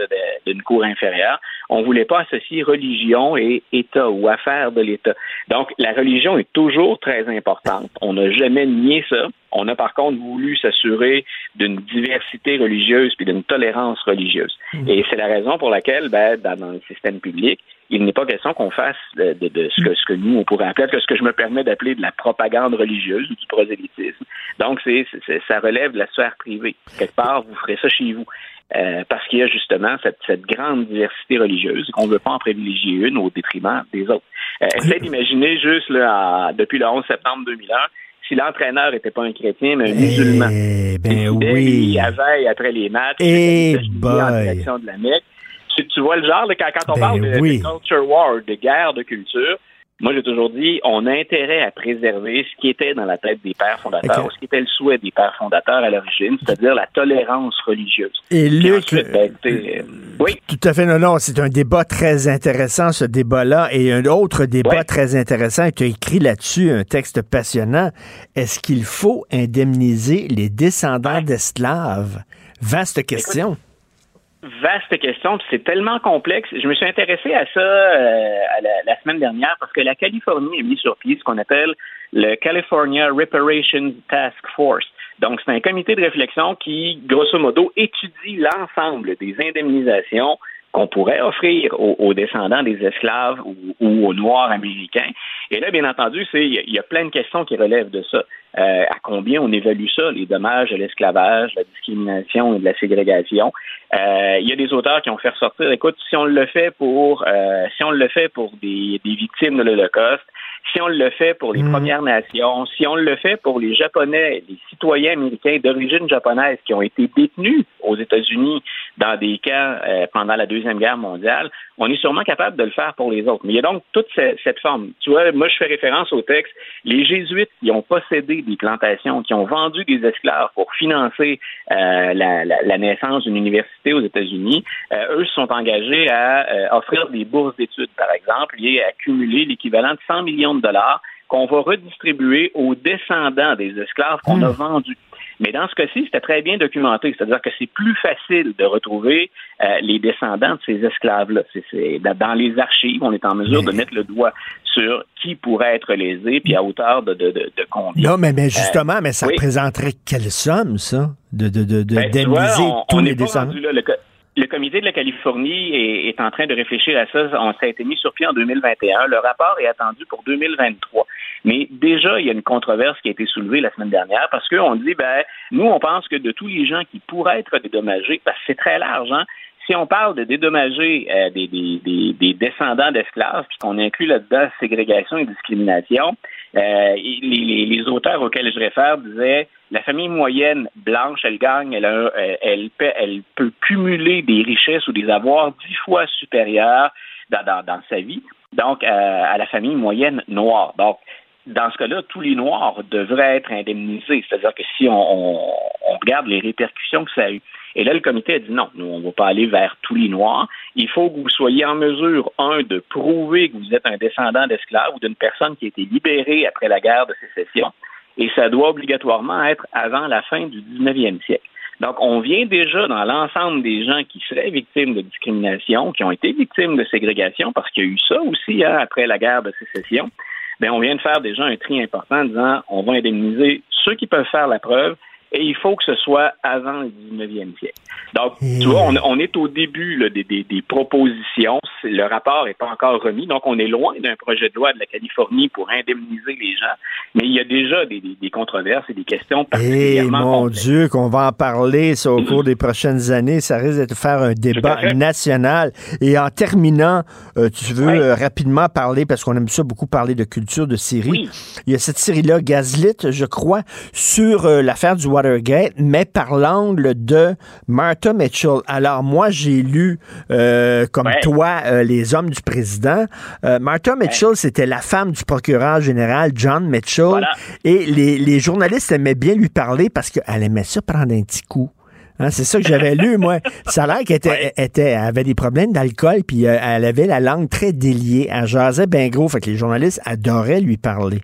d'une cour inférieure. On ne voulait pas associer religion et État ou affaires de l'État. Donc, la religion est toujours très importante. On n'a jamais nié ça. On a par contre voulu s'assurer d'une diversité religieuse puis d'une tolérance religieuse. Mmh. Et c'est la raison pour laquelle, ben, dans le système public, il n'est pas question qu'on fasse de, ce, que, ce, que, nous, on pourrait appeler, que ce que je me permets d'appeler de la propagande religieuse ou du prosélytisme. Donc, c'est, ça relève de la sphère privée. Quelque part, vous ferez ça chez vous. Euh, parce qu'il y a justement cette, cette grande diversité religieuse qu'on ne veut pas en privilégier une au détriment des autres. Euh, essayez d'imaginer juste là, depuis le 11 septembre 2001 si l'entraîneur n'était pas un chrétien, mais un musulman. Eh ben oui. Il avait après les matchs, eh en direction de la Mecque tu, vois le genre, quand, quand, on ben parle de, culture war, de guerre de culture, moi, j'ai toujours dit, on a intérêt à préserver ce qui était dans la tête des pères fondateurs, ce qui était le souhait des pères fondateurs à l'origine, c'est-à-dire la tolérance religieuse. Et Luc, ben, euh, oui. Tout à fait, non, non, c'est un débat très intéressant, ce débat-là, et un autre débat très intéressant, tu as écrit là-dessus un texte passionnant. Est-ce qu'il faut indemniser les descendants d'esclaves? Vaste question. Vaste question, c'est tellement complexe. Je me suis intéressé à ça euh, la, semaine dernière parce que la Californie a mis sur pied ce qu'on appelle le California Reparations Task Force. Donc, c'est un comité de réflexion qui, grosso modo, étudie l'ensemble des indemnisations qu'on pourrait offrir aux, descendants des esclaves ou, aux Noirs américains. Et là, bien entendu, il y, a plein de questions qui relèvent de ça. Euh, à combien on évalue ça, les dommages de l'esclavage, la discrimination et de la ségrégation? Euh, il y a des auteurs qui ont fait ressortir, écoute, si on le fait pour euh, si on le fait pour des, des victimes de l'Holocauste, si on le fait pour les hmm. Premières Nations, si on le fait pour les Japonais, les citoyens américains d'origine japonaise qui ont été détenus aux États-Unis dans des camps euh, pendant la Deuxième Guerre mondiale, on est sûrement capable de le faire pour les autres. Mais il y a donc toute cette forme. Tu vois, moi, je fais référence au texte. Les Jésuites qui ont possédé des plantations, qui ont vendu des esclaves pour financer euh, la, naissance d'une université aux États-Unis, euh, eux se sont engagés à offrir des bourses d'études, par exemple, et à accumuler l'équivalent de 100 millions de dollars qu'on va redistribuer aux descendants des esclaves qu'on a hmm. vendus. Mais dans ce cas-ci, c'était très bien documenté, c'est-à-dire que c'est plus facile de retrouver euh, les descendants de ces esclaves-là. C'est, dans les archives, on est en mesure de mettre le doigt sur qui pourrait être lésé, puis à hauteur de, de, de, combien. Non, mais, mais justement, mais ça représenterait quelle somme, ça, de, de, de, ben, tous les descendants? le comité de la Californie est, en train de réfléchir à ça. On s'est été mis sur pied en 2021. Le rapport est attendu pour 2023. Mais déjà, il y a une controverse qui a été soulevée la semaine dernière parce qu'on dit, ben, nous, on pense que de tous les gens qui pourraient être dédommagés, que c'est très large, hein, si on parle de dédommager euh, des, des, des, descendants d'esclaves, puis qu'on inclut là-dedans ségrégation et discrimination, euh, les, auteurs auxquels je réfère disaient la famille moyenne blanche, elle gagne, elle, elle, elle, peut cumuler des richesses ou des avoirs dix fois supérieurs dans, sa vie, donc euh, à la famille moyenne noire. Donc, dans ce cas-là, tous les Noirs devraient être indemnisés. C'est-à-dire que si on, regarde les répercussions que ça a eu. Et là, le comité a dit non, nous, on ne va pas aller vers tous les Noirs. Il faut que vous soyez en mesure, un, de prouver que vous êtes un descendant d'esclaves ou d'une personne qui a été libérée après la guerre de sécession. Et ça doit obligatoirement être avant la fin du 19e siècle. Donc, on vient déjà dans l'ensemble des gens qui seraient victimes de discrimination, qui ont été victimes de ségrégation, parce qu'il y a eu ça aussi hein, après la guerre de sécession ben on vient de faire déjà un tri important en disant on va indemniser ceux qui peuvent faire la preuve et il faut que ce soit avant le 19e siècle. Donc, tu vois, on, est au début là, des, des, des, propositions. Le rapport n'est pas encore remis, donc on est loin d'un projet de loi de la Californie pour indemniser les gens. Mais il y a déjà des, des controverses et des questions Eh particulièrement mon complexes. Dieu, qu'on va en parler ça, au cours des prochaines années. Ça risque de faire un débat national. Et en terminant, euh, tu veux euh, rapidement parler, parce qu'on aime ça beaucoup parler de culture, de série. Il y a cette série-là, Gaslit, je crois, sur euh, l'affaire du Watergate, mais par l'angle de Martha Mitchell. Alors moi, j'ai lu, euh, comme toi, euh, Les Hommes du Président. Euh, Martha Mitchell, c'était la femme du procureur général John Mitchell. Et les, les journalistes aimaient bien lui parler parce qu'elle aimait ça prendre un petit coup. Hein, c'est ça que j'avais lu, moi. Ça a l'air qu'elle était, avait des problèmes d'alcool, puis elle avait la langue très déliée. Elle jasait bien gros, fait que les journalistes adoraient lui parler.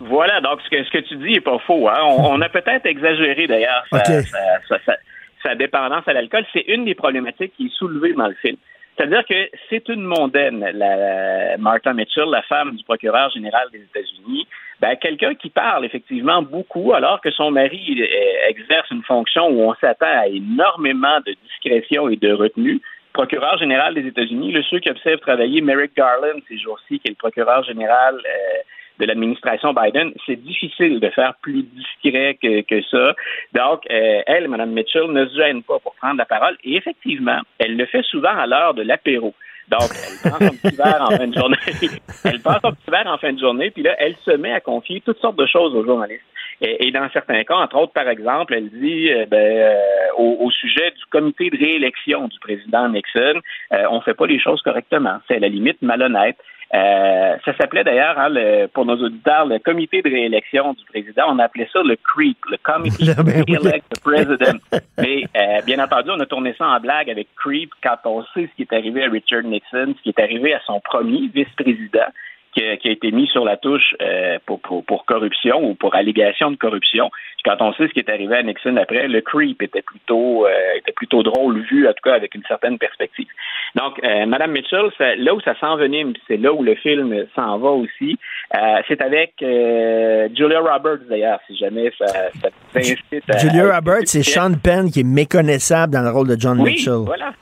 Voilà, donc ce que, ce que tu dis est pas faux. Hein. On, on a peut-être exagéré d'ailleurs sa- sa- sa- sa dépendance à l'alcool. C'est une des problématiques qui est soulevée dans le film. C'est-à-dire que c'est une mondaine, la, Martha Mitchell, la femme du procureur général des États-Unis, ben, quelqu'un qui parle effectivement beaucoup alors que son mari euh, exerce une fonction où on s'attend à énormément de discrétion et de retenue. Procureur général des États-Unis, le ceux qui observent travailler Merrick Garland ces jours-ci, qui est le procureur général euh, de l'administration Biden, c'est difficile de faire plus discret que, que ça. Donc, euh, elle, Mme Mitchell, ne se gêne pas pour prendre la parole. Et effectivement, elle le fait souvent à l'heure de l'apéro. Donc, elle prend son petit verre en fin de journée. elle prend son petit verre en fin de journée, puis là, elle se met à confier toutes sortes de choses aux journalistes. Et, et dans certains cas, entre autres, par exemple, elle dit euh, ben, euh, au, au sujet du comité de réélection du président Nixon, euh, on fait pas les choses correctement. C'est à la limite malhonnête. Euh, ça s'appelait d'ailleurs, hein, pour nos auditeurs, le comité de réélection du président. On appelait ça le CREEP, le Committee to Re-elect the President. Mais euh, bien entendu, on a tourné ça en blague avec CREEP quand on sait ce qui est arrivé à Richard Nixon, ce qui est arrivé à son premier vice-président qui a, qui a été mis sur la touche euh, pour, pour, pour corruption ou pour allégation de corruption. Quand on sait ce qui est arrivé à Nixon après, le creep était plutôt euh, était plutôt drôle vu, en tout cas avec une certaine perspective. Donc, euh, Madame Mitchell, ça- là où ça s'envenime, c'est là où le film s'en va aussi, euh, c'est avec euh, Julia Roberts d'ailleurs, si jamais ça, ça t'incite à... Julia Roberts, c'est Sean Penn qui est méconnaissable dans le rôle de John oui, Mitchell. Voilà.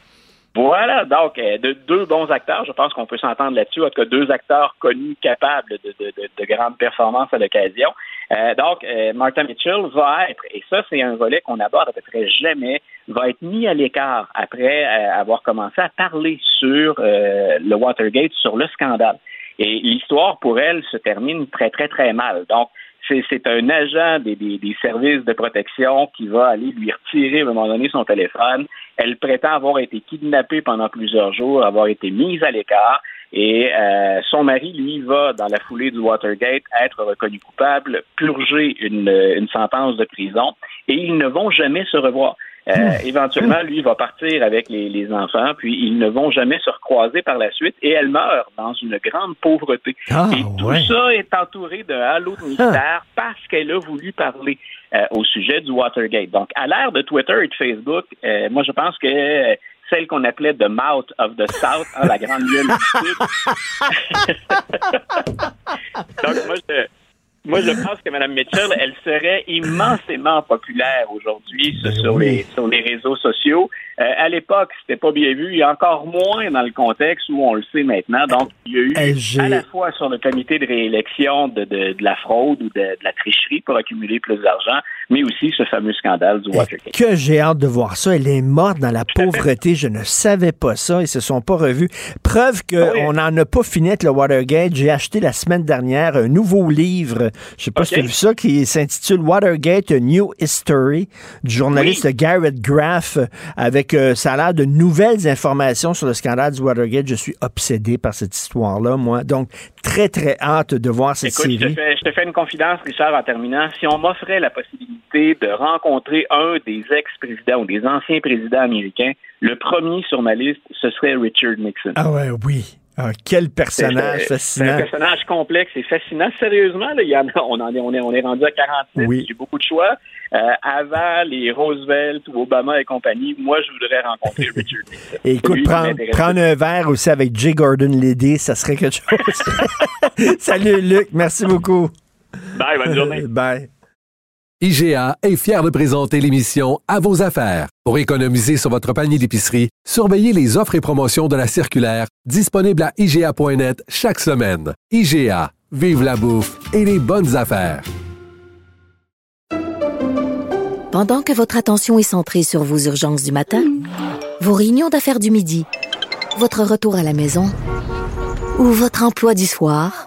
Voilà, donc euh, de, deux bons acteurs, je pense qu'on peut s'entendre là-dessus. En tout cas, deux acteurs connus, capables de, de, de, de grandes performances à l'occasion. Euh, donc, euh, Martha Mitchell va être, et ça c'est un volet qu'on aborde à peu près jamais, va être mis à l'écart après euh, avoir commencé à parler sur euh, le Watergate, sur le scandale. Et l'histoire pour elle se termine très très très mal. Donc, c'est un agent des services de protection qui va aller lui retirer à un moment donné son téléphone. Elle prétend avoir été kidnappée pendant plusieurs jours, avoir été mise à l'écart. Et euh, son mari, lui, va, dans la foulée du Watergate, être reconnu coupable, purger une, une sentence de prison, et ils ne vont jamais se revoir. Euh, éventuellement, lui va partir avec les, les enfants, puis ils ne vont jamais se recroiser par la suite, et elle meurt dans une grande pauvreté. Ah, et tout ouais. ça est entouré d'un halo de mystère parce qu'elle a voulu parler euh, au sujet du Watergate. Donc, à l'ère de Twitter et de Facebook, euh, moi, je pense que celle qu'on appelait The Mouth of the South, hein, la grande gueule du Sud. Donc, moi, je, moi, je pense que Mme Mitchell, elle serait immensément populaire aujourd'hui sur, sur les, sur les réseaux sociaux. Euh, à l'époque, c'était pas bien vu, et encore moins dans le contexte où on le sait maintenant. Donc, il y a eu j'ai- à la fois sur le comité de réélection de, de, de la fraude ou de, de la tricherie pour accumuler plus d'argent, mais aussi ce fameux scandale du Watergate. Que j'ai hâte de voir ça. Elle est morte dans la pauvreté. Je ne savais pas ça. Ils se sont pas revus. Preuve qu'on n'en a pas fini avec le Watergate. J'ai acheté la semaine dernière un nouveau livre. Je sais pas si tu as vu ça, qui s'intitule Watergate A New History du journaliste Garrett Graff avec euh, ça a l'air de nouvelles informations sur le scandale du Watergate. Je suis obsédé par cette histoire-là, moi. Donc, très, très hâte de voir cette Écoute, je te, série. fais, je te fais une confidence, Richard, en terminant. Si on m'offrait la possibilité de rencontrer un des ex-présidents ou des anciens présidents américains, le premier sur ma liste, ce serait Richard Nixon. Ah ouais, oui. Ah, quel personnage C'est- C'est un fascinant. personnage complexe et fascinant. Sérieusement, là, il y en a, on, en est, on, est, on est rendu à 46. Oui. J'ai beaucoup de choix. Euh, avant les Roosevelt ou Obama et compagnie, moi, je voudrais rencontrer Richard Nixon. Écoute, Lui, prendre, prendre un verre aussi avec J. Gordon Liddy, ça serait quelque chose. Salut, Luc. Merci beaucoup. Bye, bonne journée. Bye. IGA est fier de présenter l'émission À vos affaires. Pour économiser sur votre panier d'épicerie, surveillez les offres et promotions de la circulaire disponible à IGA.net chaque semaine. IGA, vive la bouffe et les bonnes affaires. Pendant que votre attention est centrée sur vos urgences du matin, vos réunions d'affaires du midi, votre retour à la maison ou votre emploi du soir,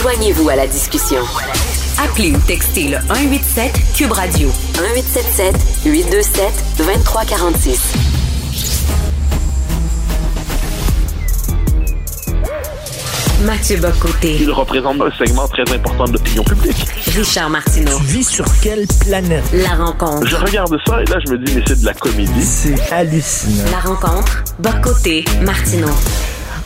Joignez-vous à la discussion. Appelez ou textez le 187 Cube Radio 1877 827 2346. Mathieu Bocoté. Il représente un segment très important de l'opinion publique. Richard Martineau. Tu vis sur quelle planète? La rencontre. Je regarde ça et là, je me dis, mais c'est de la comédie. C'est hallucinant. La rencontre. Bocoté. Martineau.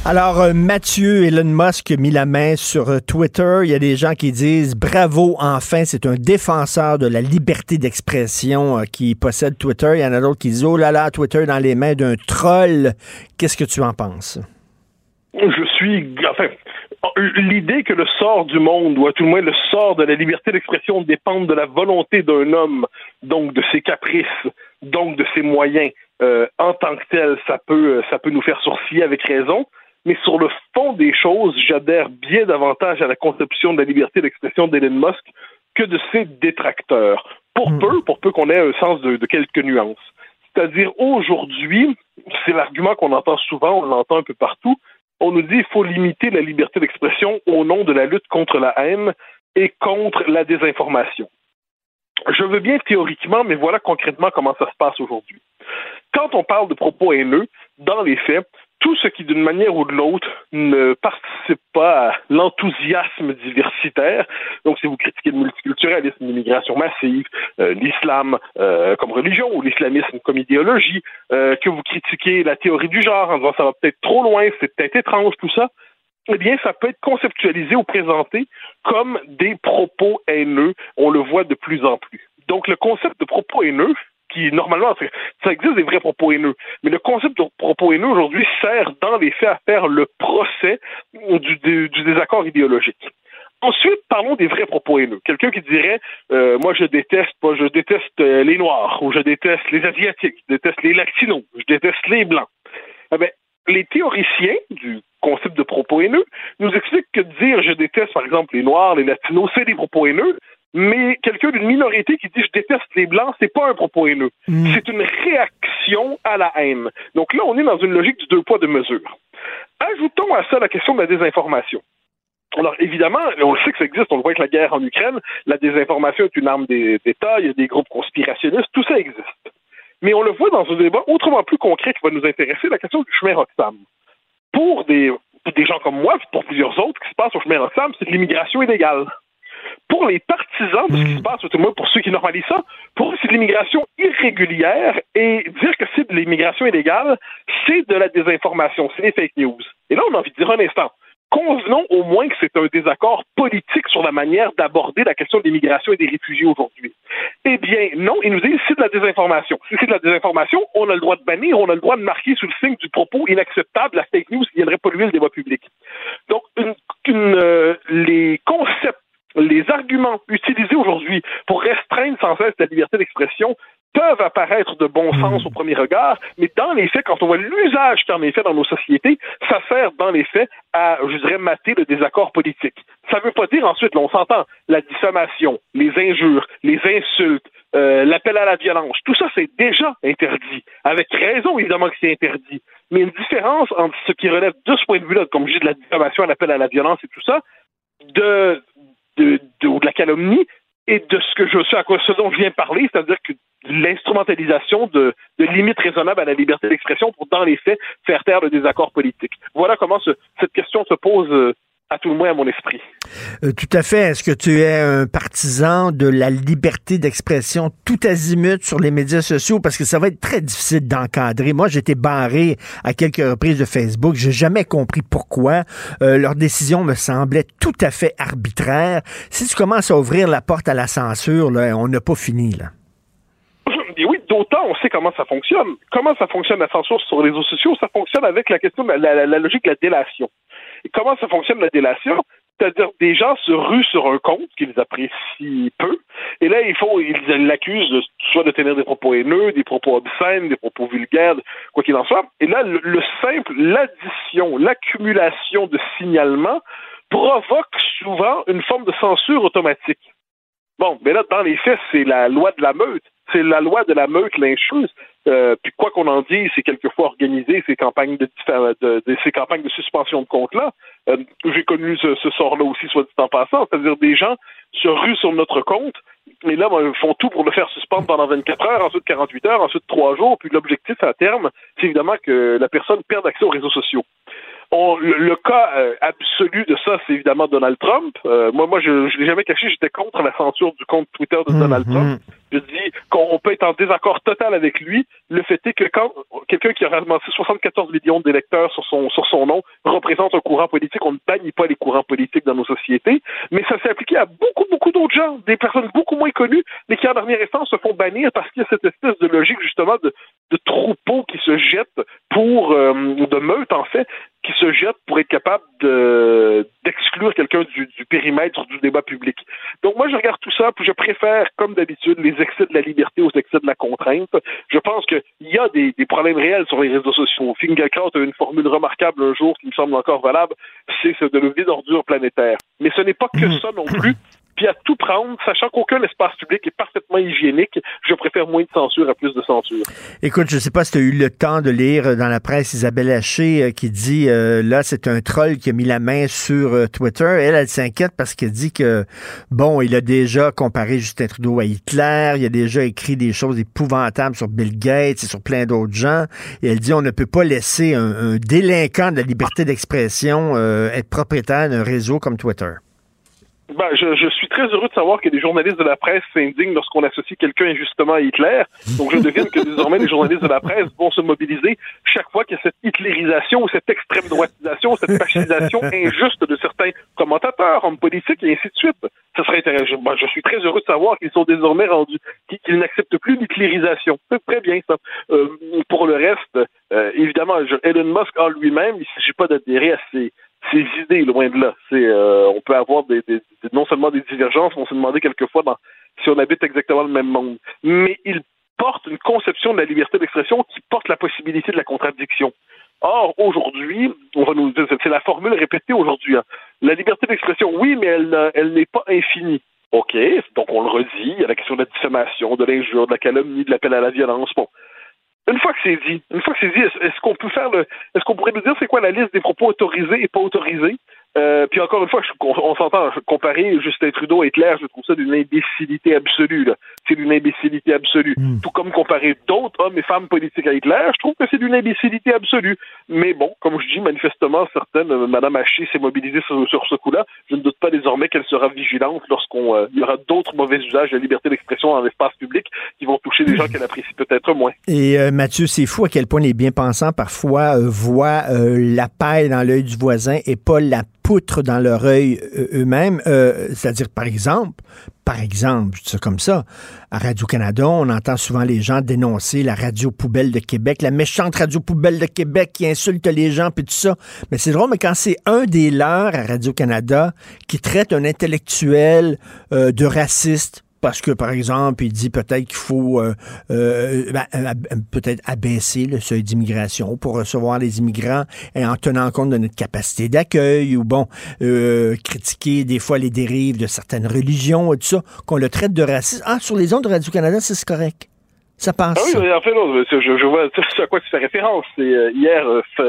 Alors, euh, Mathieu, Elon Musk a mis la main sur euh, Twitter. Il y a des gens qui disent bravo, enfin, c'est un défenseur de la liberté d'expression euh, qui possède Twitter. Il y en a d'autres qui disent oh là là, Twitter dans les mains d'un troll. Qu'est-ce que tu en penses? Je suis. Enfin, l'idée que le sort du monde, ou à tout le moins le sort de la liberté d'expression, dépende de la volonté d'un homme, donc de ses caprices, donc de ses moyens, en tant que tel, ça peut, ça peut nous faire sourciller avec raison. Mais sur le fond des choses, j'adhère bien davantage à la conception de la liberté d'expression d'Elon Musk que de ses détracteurs. Pour peu, pour peu qu'on ait un sens de, de quelques nuances. C'est-à-dire, aujourd'hui, c'est l'argument qu'on entend souvent, on l'entend un peu partout, on nous dit qu'il faut limiter la liberté d'expression au nom de la lutte contre la haine et contre la désinformation. Je veux bien théoriquement, mais voilà concrètement comment ça se passe aujourd'hui. Quand on parle de propos haineux, dans les faits, tout ce qui, d'une manière ou de l'autre, ne participe pas à l'enthousiasme diversitaire, donc si vous critiquez le multiculturalisme, l'immigration massive, euh, l'islam euh, comme religion ou l'islamisme comme idéologie, euh, que vous critiquez la théorie du genre en disant ça va peut-être trop loin, c'est peut-être étrange, tout ça, eh bien, ça peut être conceptualisé ou présenté comme des propos haineux. On le voit de plus en plus. Donc, le concept de propos haineux, qui normalement, ça existe des vrais propos haineux, mais le concept de propos haineux aujourd'hui sert dans les faits à faire le procès du, du, désaccord idéologique. Ensuite, parlons des vrais propos haineux. Quelqu'un qui dirait euh, moi je déteste pas, je déteste euh, les noirs, ou je déteste les asiatiques, je déteste les latinos, je déteste les blancs. Eh bien, les théoriciens du concept de propos haineux nous expliquent que dire je déteste par exemple les noirs, les latinos, c'est des propos haineux, mais quelqu'un d'une minorité qui dit je déteste les blancs, c'est pas un propos haineux. C'est une réaction à la haine. Donc là, on est dans une logique du deux poids deux mesures. Ajoutons à ça la question de la désinformation. Alors évidemment, on le sait que ça existe, on le voit avec la guerre en Ukraine, la désinformation est une arme d'État, il y a des groupes conspirationnistes, tout ça existe. Mais on le voit dans un débat autrement plus concret qui va nous intéresser, la question du chemin Roxham. Pour des, pour des gens comme moi, pour plusieurs autres, ce qui se passe au chemin Roxham, c'est de l'immigration illégale. Pour les partisans de ce qui se passe, tout moins pour ceux qui normalisent ça, pour eux, c'est de l'immigration irrégulière et dire que c'est de l'immigration illégale, c'est de la désinformation, c'est des fake news. Et là, on a envie de dire un instant convenons au moins que c'est un désaccord politique sur la manière d'aborder la question de l'immigration et des réfugiés aujourd'hui. Eh bien, non, ils nous disent c'est de la désinformation. Si c'est de la désinformation, on a le droit de bannir, on a le droit de marquer sous le signe du propos inacceptable la fake news qui viendrait polluer le débat public. Donc, une, une, euh, les concepts les arguments utilisés aujourd'hui pour restreindre sans cesse la liberté d'expression peuvent apparaître de bon sens au premier regard, mais dans les faits, quand on voit l'usage qui en est fait dans nos sociétés, ça sert dans les faits à, je dirais, mater le désaccord politique. Ça ne veut pas dire ensuite, là, on s'entend, la diffamation, les injures, les insultes, euh, l'appel à la violence, tout ça c'est déjà interdit. Avec raison, évidemment que c'est interdit. Mais une différence entre ce qui relève de ce point de vue-là, comme je dis, de la diffamation, l'appel à la violence et tout ça, de, de, de, ou de la calomnie, et de ce que je sais à quoi ce dont je viens parler, c'est-à-dire que l'instrumentalisation de, de, limites raisonnables à la liberté d'expression pour, dans les faits, faire taire le désaccord politique. Voilà comment ce, cette question se pose euh, à tout le moins à mon esprit. Euh, tout à fait. Est-ce que tu es un partisan de la liberté d'expression tout azimut sur les médias sociaux? Parce que ça va être très difficile d'encadrer. Moi, j'étais barré à quelques reprises de Facebook. J'ai jamais compris pourquoi. Euh, leur décision me semblait tout à fait arbitraire. Si tu commences à ouvrir la porte à la censure, là, on n'a pas fini. Là. Et oui, d'autant on sait comment ça fonctionne. Comment ça fonctionne la censure sur les réseaux sociaux? Ça fonctionne avec la question de la, la logique de la délation. Et comment ça fonctionne la délation? C'est-à-dire des gens se ruent sur un compte qu'ils apprécient peu, et là, il faut, ils l'accusent soit de tenir des propos haineux, des propos obscènes, des propos vulgaires, quoi qu'il en soit. Et là, le, le simple, l'addition, l'accumulation de signalements provoque souvent une forme de censure automatique. Bon, mais là, dans les faits, c'est la loi de la meute c'est la loi de la meute lyncheuse. Puis quoi qu'on en dise, c'est quelquefois organisé ces campagnes de, de, suspension de compte-là. Euh, j'ai connu ce, sort-là aussi, soit dit en passant, c'est-à-dire des gens se ruent sur notre compte, mais là, ben, font tout pour le faire suspendre pendant 24 heures, ensuite 48 heures, ensuite 3 jours, puis l'objectif à terme, c'est évidemment que la personne perde accès aux réseaux sociaux le, cas euh, absolu de ça, c'est évidemment Donald Trump. Euh, moi, moi, je ne l'ai jamais caché, j'étais contre la censure du compte Twitter de Donald mhm. Trump. Je dis qu'on peut être en désaccord total avec lui. Le fait est que quand quelqu'un qui a ramassé 74 millions d'électeurs sur son sur son nom représente un courant politique, on ne bannit pas les courants politiques dans nos sociétés. Mais ça s'est appliqué à beaucoup, beaucoup d'autres gens, des personnes beaucoup moins connues, mais qui en dernière instance se font bannir parce qu'il y a cette espèce de logique justement de, de troupeau qui se jette pour euh, de meute en fait qui se jette pour être capable d'exclure quelqu'un du, périmètre du débat public. Donc moi, je regarde tout ça, puis je préfère, comme d'habitude, les excès de la liberté aux excès de la contrainte. Je pense qu'il y a des, problèmes réels sur les réseaux sociaux. Fingerkraut a une formule remarquable un jour qui me semble encore valable, c'est de lever d'ordure planétaire. Mais ce n'est pas que ça non plus puis à tout prendre, sachant qu'aucun espace public est parfaitement hygiénique, je préfère moins de censure à plus de censure. Écoute, je ne sais pas si tu as eu le temps de lire dans la presse Isabelle Haché euh, qui dit euh, là, c'est un troll qui a mis la main sur euh, Twitter. Elle, elle s'inquiète parce qu'elle dit que, bon, il a déjà comparé Justin Trudeau à Hitler, il a déjà écrit des choses épouvantables sur Bill Gates et sur plein d'autres gens. Et elle dit on ne peut pas laisser un, délinquant de la liberté d'expression être propriétaire d'un réseau comme Twitter. Ben, je, suis très heureux de savoir que des journalistes de la presse s'indignent lorsqu'on associe quelqu'un injustement à Hitler. Donc, je devine que désormais, les journalistes de la presse vont se mobiliser chaque fois qu'il y a cette hitlérisation cette extrême droitisation, cette fascisation injuste de certains commentateurs, hommes politiques et ainsi de suite. Ça serait intéressant. Ben, je suis très heureux de savoir qu'ils sont désormais rendus, qu'ils n'acceptent plus l'hitlérisation. C'est très bien, ça. Euh, pour le reste, euh, évidemment, Elon Musk en lui-même, il ne s'agit pas d'adhérer à ces ses idées, loin de là. C'est, euh, on peut avoir des, non seulement des divergences, on se demander quelquefois si on habite exactement le même monde. Mais il porte une conception de la liberté d'expression qui porte la possibilité de la contradiction. Or, aujourd'hui, on va nous c'est la formule répétée aujourd'hui. Hein. La liberté d'expression, oui, mais elle, elle n'est pas infinie. OK, donc on le redit, il y a la question de la diffamation, de l'injure, de la calomnie, de l'appel à la violence. Bon, une fois que c'est dit, une fois que c'est dit, est-ce qu'on peut faire le, est-ce qu'on pourrait nous dire c'est quoi la liste des propos autorisés et pas autorisés? Euh, puis encore une fois, on, s'entend comparer Justin Trudeau et Hitler, je trouve ça d'une imbécilité absolue. C'est d'une imbécilité absolue. Hmm. Tout comme comparer d'autres hommes et femmes politiques à Hitler, je trouve que c'est d'une imbécilité absolue. Mais bon, comme je dis, manifestement, certaines, euh, Madame Haché s'est mobilisée sur, ce coup-là. Je ne doute pas désormais qu'elle sera vigilante lorsqu'on euh, y aura d'autres mauvais usages de la liberté d'expression dans l'espace public qui vont toucher des gens qu'elle apprécie peut-être moins. Et Mathieu, c'est fou à quel point les bien-pensants parfois voient la paille dans l'œil du voisin et pas la dans leur œil euh, eux-mêmes. Euh, c'est-à-dire, par exemple, par exemple, je ça comme ça, à Radio-Canada, on entend souvent les gens dénoncer la radio poubelle de Québec, la méchante radio poubelle de Québec qui insulte les gens, puis tout ça. Mais c'est drôle, mais quand c'est un des leurs à Radio-Canada qui traite un intellectuel euh, de raciste, parce que, par exemple, il dit peut-être qu'il faut euh, euh, ben, euh, peut-être abaisser le seuil d'immigration pour recevoir les immigrants et en tenant compte de notre capacité d'accueil ou, bon, critiquer des fois les dérives de certaines religions et tout ça, qu'on le traite de raciste. Ah, sur les ondes de Radio-Canada, c'est correct. Ça passe. Ah oui, en fait, non, je, je vois à quoi tu fais référence. C'est hier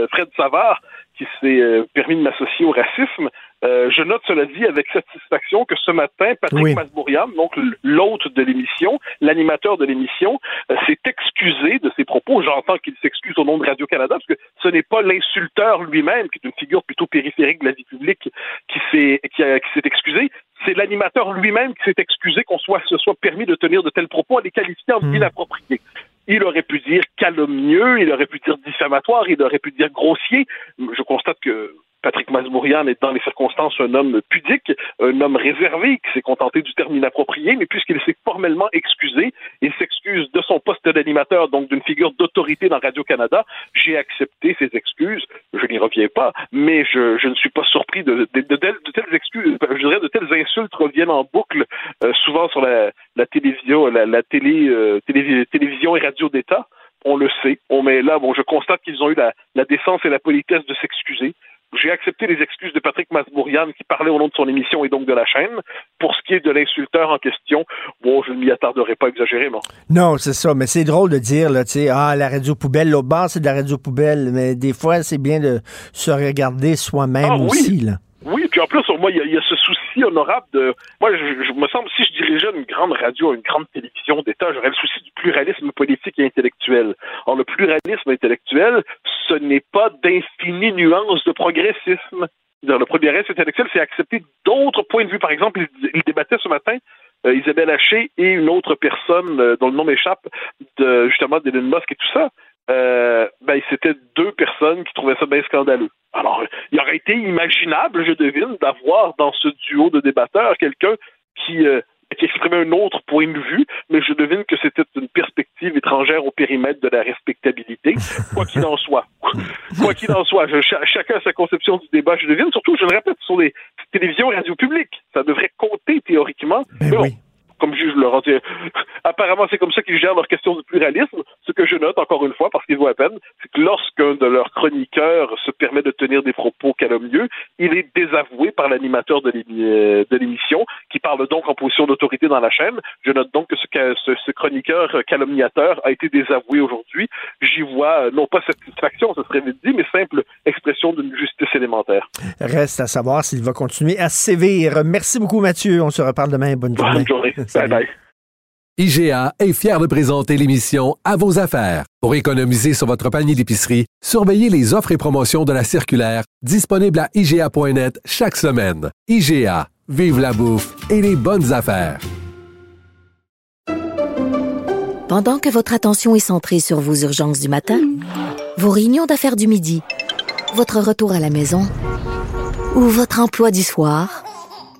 Fred Savard qui s'est permis de m'associer au racisme. Euh, je note cela dit avec satisfaction que ce matin, Patrick Masbourian, donc l'hôte de l'émission, l'animateur de l'émission, euh, s'est excusé de ses propos. J'entends qu'il s'excuse au nom de Radio-Canada, parce que ce n'est pas l'insulteur lui-même, qui est une figure plutôt périphérique de la vie publique, qui s'est qui, s'est excusé. C'est l'animateur lui-même qui s'est excusé qu'on soit, se soit permis de tenir de tels propos en les qualifiant mmh. d'inappropriés. Il aurait pu dire calomnieux, il aurait pu dire diffamatoire, il aurait pu dire grossier. Je constate que Patrick Masbourian est dans les circonstances un homme pudique, un homme réservé, qui s'est contenté du terme inapproprié, mais puisqu'il s'est formellement excusé, il s'excuse de son poste d'animateur, donc d'une figure d'autorité dans Radio-Canada. J'ai accepté ses excuses, je n'y reviens pas, mais je, ne suis pas surpris de, telles, excuses, je dirais de telles insultes reviennent en boucle, euh, souvent sur la, télévision, la, télé, euh, télévision et radio d'État on le sait. On met là, bon, je constate qu'ils ont eu la décence et la politesse de s'excuser. J'ai accepté les excuses de Patrick Masbourian qui parlait au nom de son émission et donc de la chaîne. Pour ce qui est de l'insulteur en question, bon, je ne m'y attarderai pas exagérément. Non, c'est ça, mais c'est drôle de dire, là, tu sais, ah, la radio poubelle, l'autre bas, c'est de la radio poubelle, mais des fois, c'est bien de se regarder soi-même ah aussi, là. Oui, en plus, moi, il y, a ce souci honorable de. Moi, je, me semble, si je dirigeais une grande radio, une grande télévision d'État, j'aurais le souci du pluralisme politique et intellectuel. Or, le pluralisme intellectuel, ce n'est pas d'infinies nuances de progressisme. Le progressisme intellectuel, c'est accepter d'autres points de vue. Par exemple, il, débattait ce matin euh, Isabelle Haché et une autre personne euh, dont le nom m'échappe, justement d'Elon Musk et tout ça euh, ben, c'était deux personnes qui trouvaient ça bien scandaleux. Alors, il aurait été imaginable, je devine, d'avoir dans ce duo de débatteurs quelqu'un qui, euh, qui exprimait un autre point de vue, mais je devine que c'était une perspective étrangère au périmètre de la respectabilité, quoi qu'il en soit. quoi qu'il en soit, chacun a sa conception du débat, je devine. Surtout, je le répète, sur les télévisions et radios publiques. Ça devrait compter théoriquement. Ben oui comme juge Laurent. Apparemment, c'est comme ça qu'ils gèrent leur question du pluralisme. Que je note, encore une fois, parce qu'ils voient à peine, c'est que lorsqu'un de leurs chroniqueurs se permet de tenir des propos calomnieux, il est désavoué par l'animateur de l'émission, qui parle donc en position d'autorité dans la chaîne. Je note donc que ce, ce, chroniqueur calomniateur a été désavoué aujourd'hui. J'y vois, non pas satisfaction, ce serait vite dit, mais simple expression d'une justice élémentaire. Reste à savoir s'il va continuer à sévir. Merci beaucoup, Mathieu. On se reparle demain. Bonne journée. Bonne journée. IGA est fier de présenter l'émission À vos affaires. Pour économiser sur votre panier d'épicerie, surveillez les offres et promotions de la circulaire disponible à IGA.net chaque semaine. IGA, vive la bouffe et les bonnes affaires. Pendant que votre attention est centrée sur vos urgences du matin, vos réunions d'affaires du midi, votre retour à la maison ou votre emploi du soir,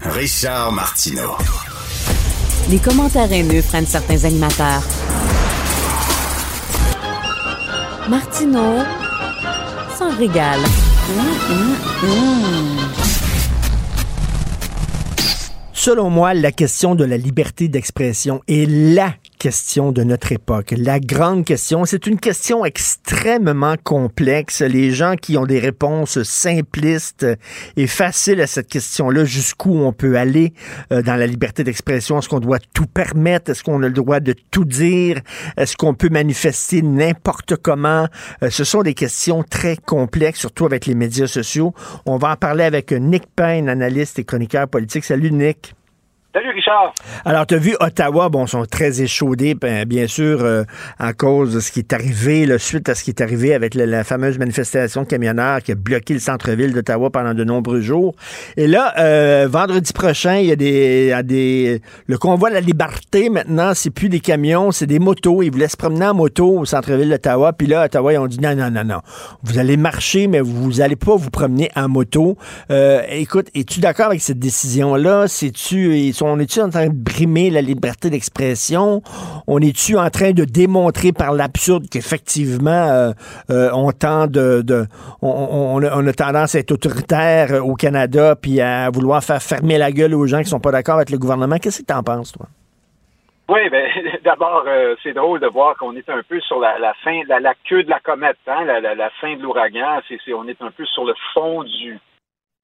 Richard Martineau. Les commentaires haineux freinent certains animateurs. Martineau s'en régale. Selon moi, la question de la liberté d'expression est la question de notre époque. La grande question, c'est une question extrêmement complexe. Les gens qui ont des réponses simplistes et faciles à cette question-là, jusqu'où on peut aller euh, dans la liberté d'expression, est-ce qu'on doit tout permettre, est-ce qu'on a le droit de tout dire, est-ce qu'on peut manifester n'importe comment, euh, ce sont des questions très complexes, surtout avec les médias sociaux. On va en parler avec Nick Payne, analyste et chroniqueur politique. Salut Nick. Salut Richard. Alors, tu as vu Ottawa, bon, sont très échaudés, ben, bien sûr, euh, à cause de ce qui est arrivé, là, suite à ce qui est arrivé avec la, fameuse manifestation de camionneurs qui a bloqué le centre-ville d'Ottawa pendant de nombreux jours. Et là, euh, vendredi prochain, il y a des, des, le convoi de la liberté maintenant, c'est plus des camions, c'est des motos. Ils voulaient se promener en moto au centre-ville d'Ottawa. Puis là, Ottawa, ils ont dit non, non, non, non. Vous allez marcher, mais vous allez pas vous promener en moto. Euh, écoute, es-tu d'accord avec cette décision-là? C'est-tu, ils sont On est-tu en train de brimer la liberté d'expression? On est-tu en train de démontrer par l'absurde qu'effectivement, euh, euh, on tend de... on, a, tendance à être autoritaire au Canada puis à vouloir faire fermer la gueule aux gens qui sont pas d'accord avec le gouvernement? Qu'est-ce que tu en penses, toi? Oui, ben, d'abord, euh, c'est drôle de voir qu'on est un peu sur la, fin, la, la, queue de la comète, hein, la, la, fin de l'ouragan. C'est, on est un peu sur le fond du,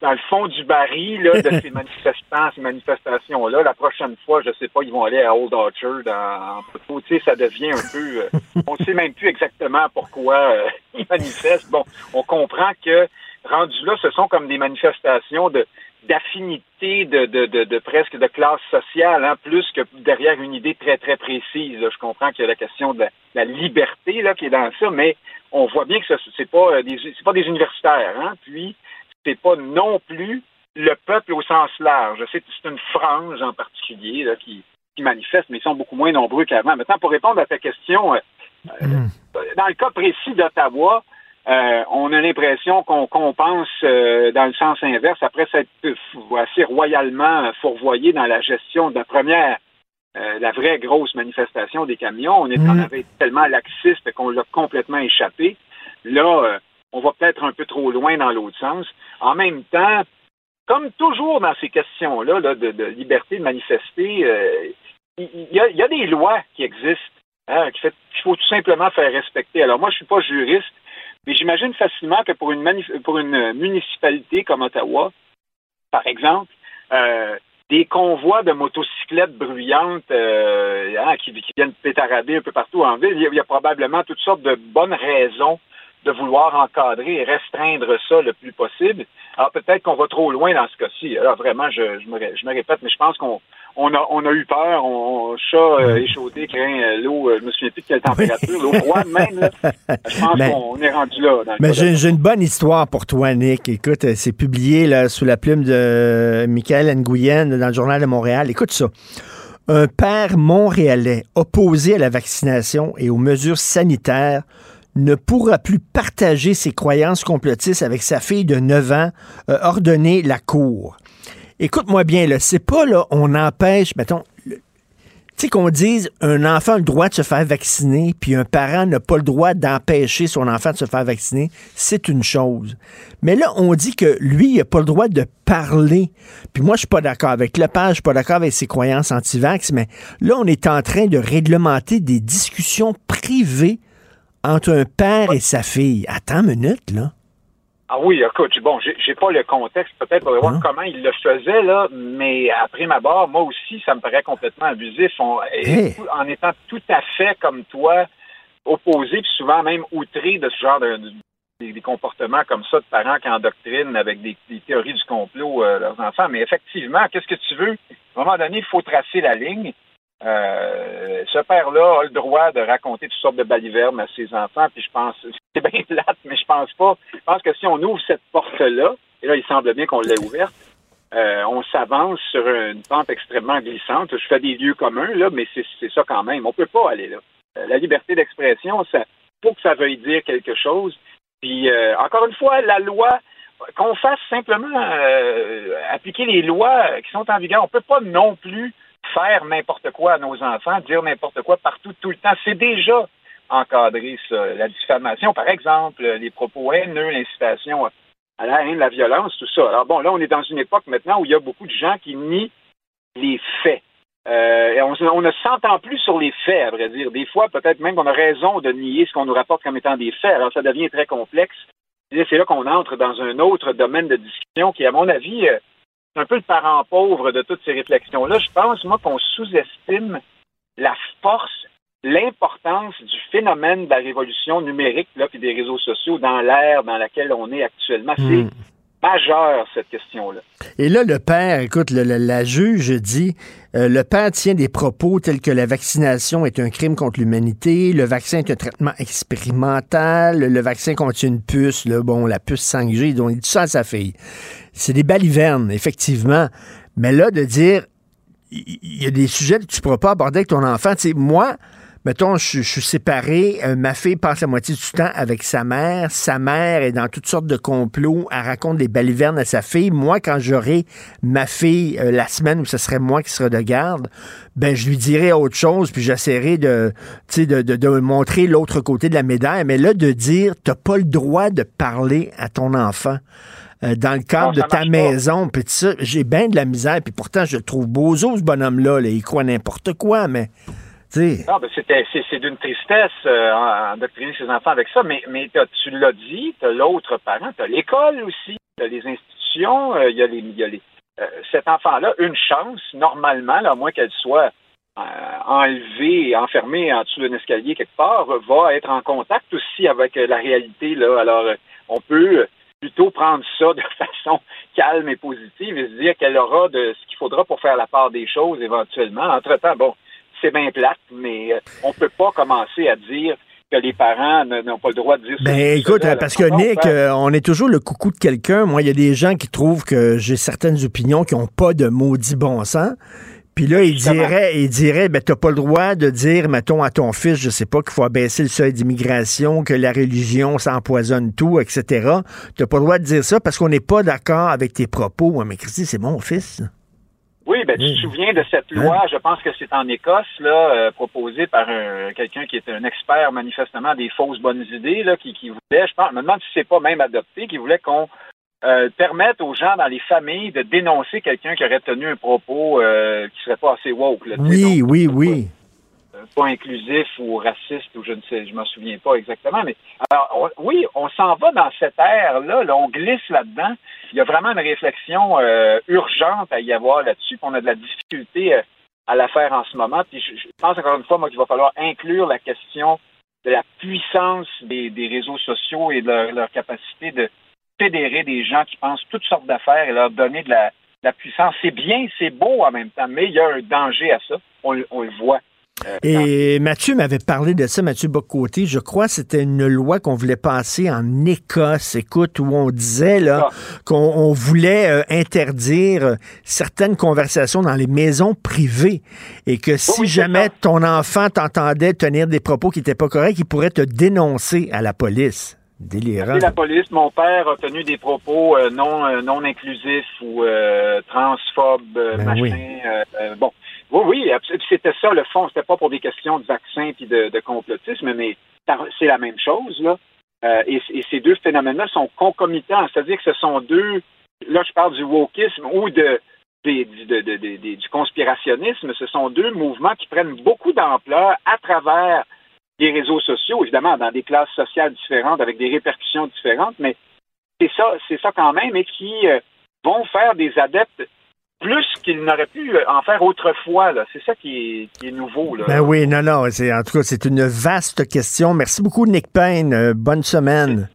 dans le fond du baril là, de ces manifestants, ces manifestations-là. La prochaine fois, je sais pas, ils vont aller à Old Orchard en, Tu sais, ça devient un peu. Euh, on sait même plus exactement pourquoi euh, ils manifestent. Bon, on comprend que rendu là, ce sont comme des manifestations de d'affinité de, de, de, presque de classe sociale, hein, plus que derrière une idée très, très précise. Je comprends qu'il y a la question de la, liberté là, qui est dans ça, mais on voit bien que ce c'est pas euh, des c'est pas des universitaires, hein, puis c'est pas non plus le peuple au sens large. C'est une frange en particulier là, qui, qui manifeste, mais ils sont beaucoup moins nombreux qu'avant. Maintenant, pour répondre à ta question, euh, euh, hmm. dans le cas précis d'Ottawa, euh, on a l'impression qu'on compense euh, dans le sens inverse après s'être assez royalement fourvoyé dans la gestion de la première, euh, la vraie grosse manifestation des camions. On est en avait mhm. tellement laxiste qu'on l'a complètement échappé. Là, on va peut-être un peu trop loin dans l'autre sens. En même temps, comme toujours dans ces questions-là de, liberté de manifester, il y, a, des lois qui existent, hein, qu'il faut tout simplement faire respecter. Alors moi, je suis pas juriste, mais j'imagine facilement que pour une, pour une municipalité comme Ottawa, par exemple, euh, des convois de motocyclettes bruyantes euh, hein, qui, viennent pétarader un peu partout en ville, il y, a, probablement toutes sortes de bonnes raisons de vouloir encadrer et restreindre ça le plus possible. Alors peut-être qu'on va trop loin dans ce cas-ci. Alors vraiment, je, me, répète, mais je pense qu'on on a, on a eu peur, on, chat euh, échaudé, craint euh, l'eau, euh, je me souviens plus de quelle température, l'eau froide même. Je pense qu'on est rendu là. mais j'ai une bonne histoire pour toi, Nick. Écoute, c'est publié là, sous la plume de Michael Nguyen dans le Journal de Montréal. Écoute ça. Un père montréalais opposé à la vaccination et aux mesures sanitaires ne pourra plus partager ses croyances complotistes avec sa fille de 9 ans, euh, la cour. Écoute-moi bien, là, c'est pas là, on empêche, mettons, tu sais qu'on dise un enfant a le droit de se faire vacciner, puis un parent n'a pas le droit d'empêcher son enfant de se faire vacciner, c'est une chose. Mais là, on dit que lui, il n'a pas le droit de parler. Puis moi, je suis pas d'accord avec le père, je suis pas d'accord avec ses croyances anti-vax, mais là, on est en train de réglementer des discussions privées entre un père et sa fille. Attends une minute, là. Ah oui, écoute, bon, j'ai pas le contexte peut-être pour voir hein? comment il le faisait, là, mais après ma barre, moi aussi, ça me paraît complètement abusif. En étant tout à fait comme toi, opposé, puis souvent même outré de ce genre de, des, comportements comme ça de parents qui endoctrinent avec des, théories du complot euh, leurs enfants. Mais effectivement, qu'est-ce que tu veux? À un moment donné, il faut tracer la ligne. Euh, ce père-là a le droit de raconter toutes sortes de balivernes à ses enfants, puis je pense, c'est bien plate, mais je pense pas. Je pense que si on ouvre cette porte-là, et là, il semble bien qu'on l'ait ouverte, euh, on s'avance sur une pente extrêmement glissante. Je fais des lieux communs, là, mais c'est ça quand même. On peut pas aller là. Euh, la liberté d'expression, ça faut que ça veuille dire quelque chose. Puis, encore une fois, la loi, qu'on fasse simplement appliquer les lois qui sont en vigueur. On peut pas non plus faire n'importe quoi à nos enfants, dire n'importe quoi partout, tout le temps. C'est déjà encadré, ça. La diffamation, par exemple, les propos haineux, l'incitation à la haine, la violence, tout ça. Alors bon, là, on est dans une époque maintenant où il y a beaucoup de gens qui nient les faits. Euh, et on, ne s'entend plus sur les faits, à vrai dire. Des fois, peut-être même qu'on a raison de nier ce qu'on nous rapporte comme étant des faits. Alors, ça devient très complexe. C'est là qu'on entre dans un autre domaine de discussion qui, à mon avis, euh, c'est un peu le parent pauvre de toutes ces réflexions-là. Je pense, moi, qu'on sous-estime la force, l'importance du phénomène de la révolution numérique là, puis des réseaux sociaux dans l'ère dans laquelle on est actuellement. C'est hmm. majeur, cette question-là. Et là, le père, écoute, la juge dit, euh, le père tient des propos tels que la vaccination est un crime contre l'humanité, le vaccin est un traitement expérimental, le vaccin contient une puce, là, bon, la puce 5G, donc il dit ça à sa fille c'est des balivernes, effectivement. Mais là, de dire, il y a des sujets que tu ne pourras pas aborder avec ton enfant. Tu sais, moi, mettons, je, suis séparé, euh, ma fille passe la moitié du temps avec sa mère, sa mère est dans toutes sortes de complots, elle raconte des balivernes à sa fille. Moi, quand j'aurai ma fille euh, la semaine où ce serait moi qui serai de garde, ben je lui dirai autre chose, puis j'essaierai de, de, de, de montrer l'autre côté de la médaille. Mais là, de dire, t'as pas le droit de parler à ton enfant. Euh, dans le cadre de ta maison. Puis ça, j'ai bien de la misère. Puis pourtant, je le trouve bozo, ce bonhomme-là. Il croit n'importe quoi, mais... Non, c'est d'une tristesse euh, ses enfants avec ça, mais, tu l'as dit, tu as l'autre parent, tu as l'école aussi, tu as les institutions, euh, il y a les. Y a les euh, cet enfant-là, une chance, normalement, à moins qu'elle soit enlevée et enfermée en dessous d'un escalier quelque part, va être en contact aussi avec la réalité. Là. Alors, on peut plutôt prendre ça de façon calme et positive et se dire qu'elle aura de ce qu'il faudra pour faire la part des choses éventuellement. Entre-temps, bon, c'est bien plate, mais euh, on ne peut pas commencer à dire que les parents n'ont pas le droit de dire ben, écoute, parce que Nick, euh, on est toujours le coucou de quelqu'un. Moi, il y a des gens qui trouvent que j'ai certaines opinions qui n'ont pas de maudit bon sens. Puis là, il dirait, il dirait, ben, t'as pas le droit de dire, mettons, à ton fils, je sais pas, qu'il faut abaisser le seuil d'immigration, que la religion s'empoisonne tout, etc. T'as pas le droit de dire ça parce qu'on n'est pas d'accord avec tes propos. mais Christy, c'est mon fils. Oui, ben, tu te souviens de cette hein? loi, je pense que c'est en Écosse, là, euh, proposée par quelqu'un qui est un expert manifestement des fausses bonnes idées, là, qui, qui voulait, je pense, je me demande si c'est pas même adopté, qui voulait qu'on euh, permette aux gens dans les familles de dénoncer quelqu'un qui aurait tenu un propos euh, qui serait pas assez woke. Là, oui, oui, oui pas inclusif ou raciste ou je ne sais, je m'en souviens pas exactement. Mais alors, oui, on s'en va dans cette ère-là, on glisse là-dedans. Il y a vraiment une réflexion euh, urgente à y avoir là-dessus. On a de la difficulté euh, à la faire en ce moment. Puis je, pense encore une fois, moi, qu'il va falloir inclure la question de la puissance des, réseaux sociaux et de leur, capacité de fédérer des gens qui pensent toutes sortes d'affaires et leur donner de la, puissance. C'est bien, c'est beau en même temps, mais il y a un danger à ça. on le voit. Euh, Et Mathieu m'avait parlé de ça, Mathieu Bocoté. Je crois que c'était une loi qu'on voulait passer en Écosse, écoute, où on disait là ah. qu'on voulait euh, interdire euh, certaines conversations dans les maisons privées et que si jamais ton enfant t'entendait tenir des propos qui n'étaient pas corrects, il pourrait te dénoncer à la police. Délirant. La police, mon père a tenu des propos non non inclusifs ou transphobes, ben machin. bon, oui, oui, c'était ça le fond. C'était pas pour des questions de vaccin et de, complotisme, mais c'est la même chose là. Euh, et, ces deux phénomènes-là sont concomitants, c'est-à-dire que ce sont deux. Là, je parle du wokisme ou de, du conspirationnisme. Ce sont deux mouvements qui prennent beaucoup d'ampleur à travers les réseaux sociaux, évidemment, dans des classes sociales différentes, avec des répercussions différentes, mais c'est ça, c'est ça quand même, et qui euh, vont faire des adeptes plus qu'il n'aurait pu en faire autrefois. C'est ça qui est, nouveau. Ben oui, non, non. En tout cas, c'est une vaste question. Merci beaucoup, Nick Payne. Euh, bonne semaine.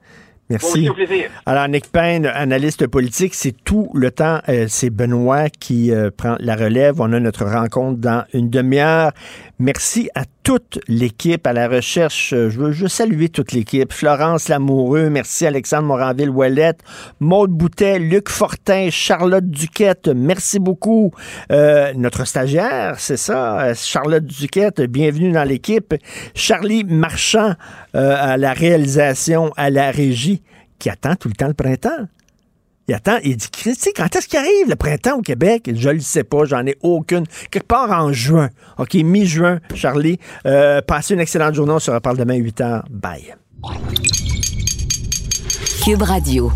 Merci. Alors, Nick Payne, analyste politique, c'est tout le temps. Euh, c'est Benoît qui euh, prend la relève. On a notre rencontre dans une demi-heure. Merci à toute l'équipe à la recherche. Je veux, juste saluer toute l'équipe. Florence Lamoureux, merci Alexandre Moranville-Ouellette, Maude Boutet, Luc Fortin, Charlotte Duquette, merci beaucoup. Euh, notre stagiaire, c'est ça, Charlotte Duquette, bienvenue dans l'équipe. Charlie Marchand à la réalisation, à la régie qui attend tout le temps le printemps. Il attend, il dit, Christy, quand est-ce qu'il arrive le printemps au Québec? Je le sais pas, j'en ai aucune. Quelque part en juin. OK, mi-juin, Charlie. Euh, passez une excellente journée, on se reparle demain à 8 h. Bye. Cube Radio.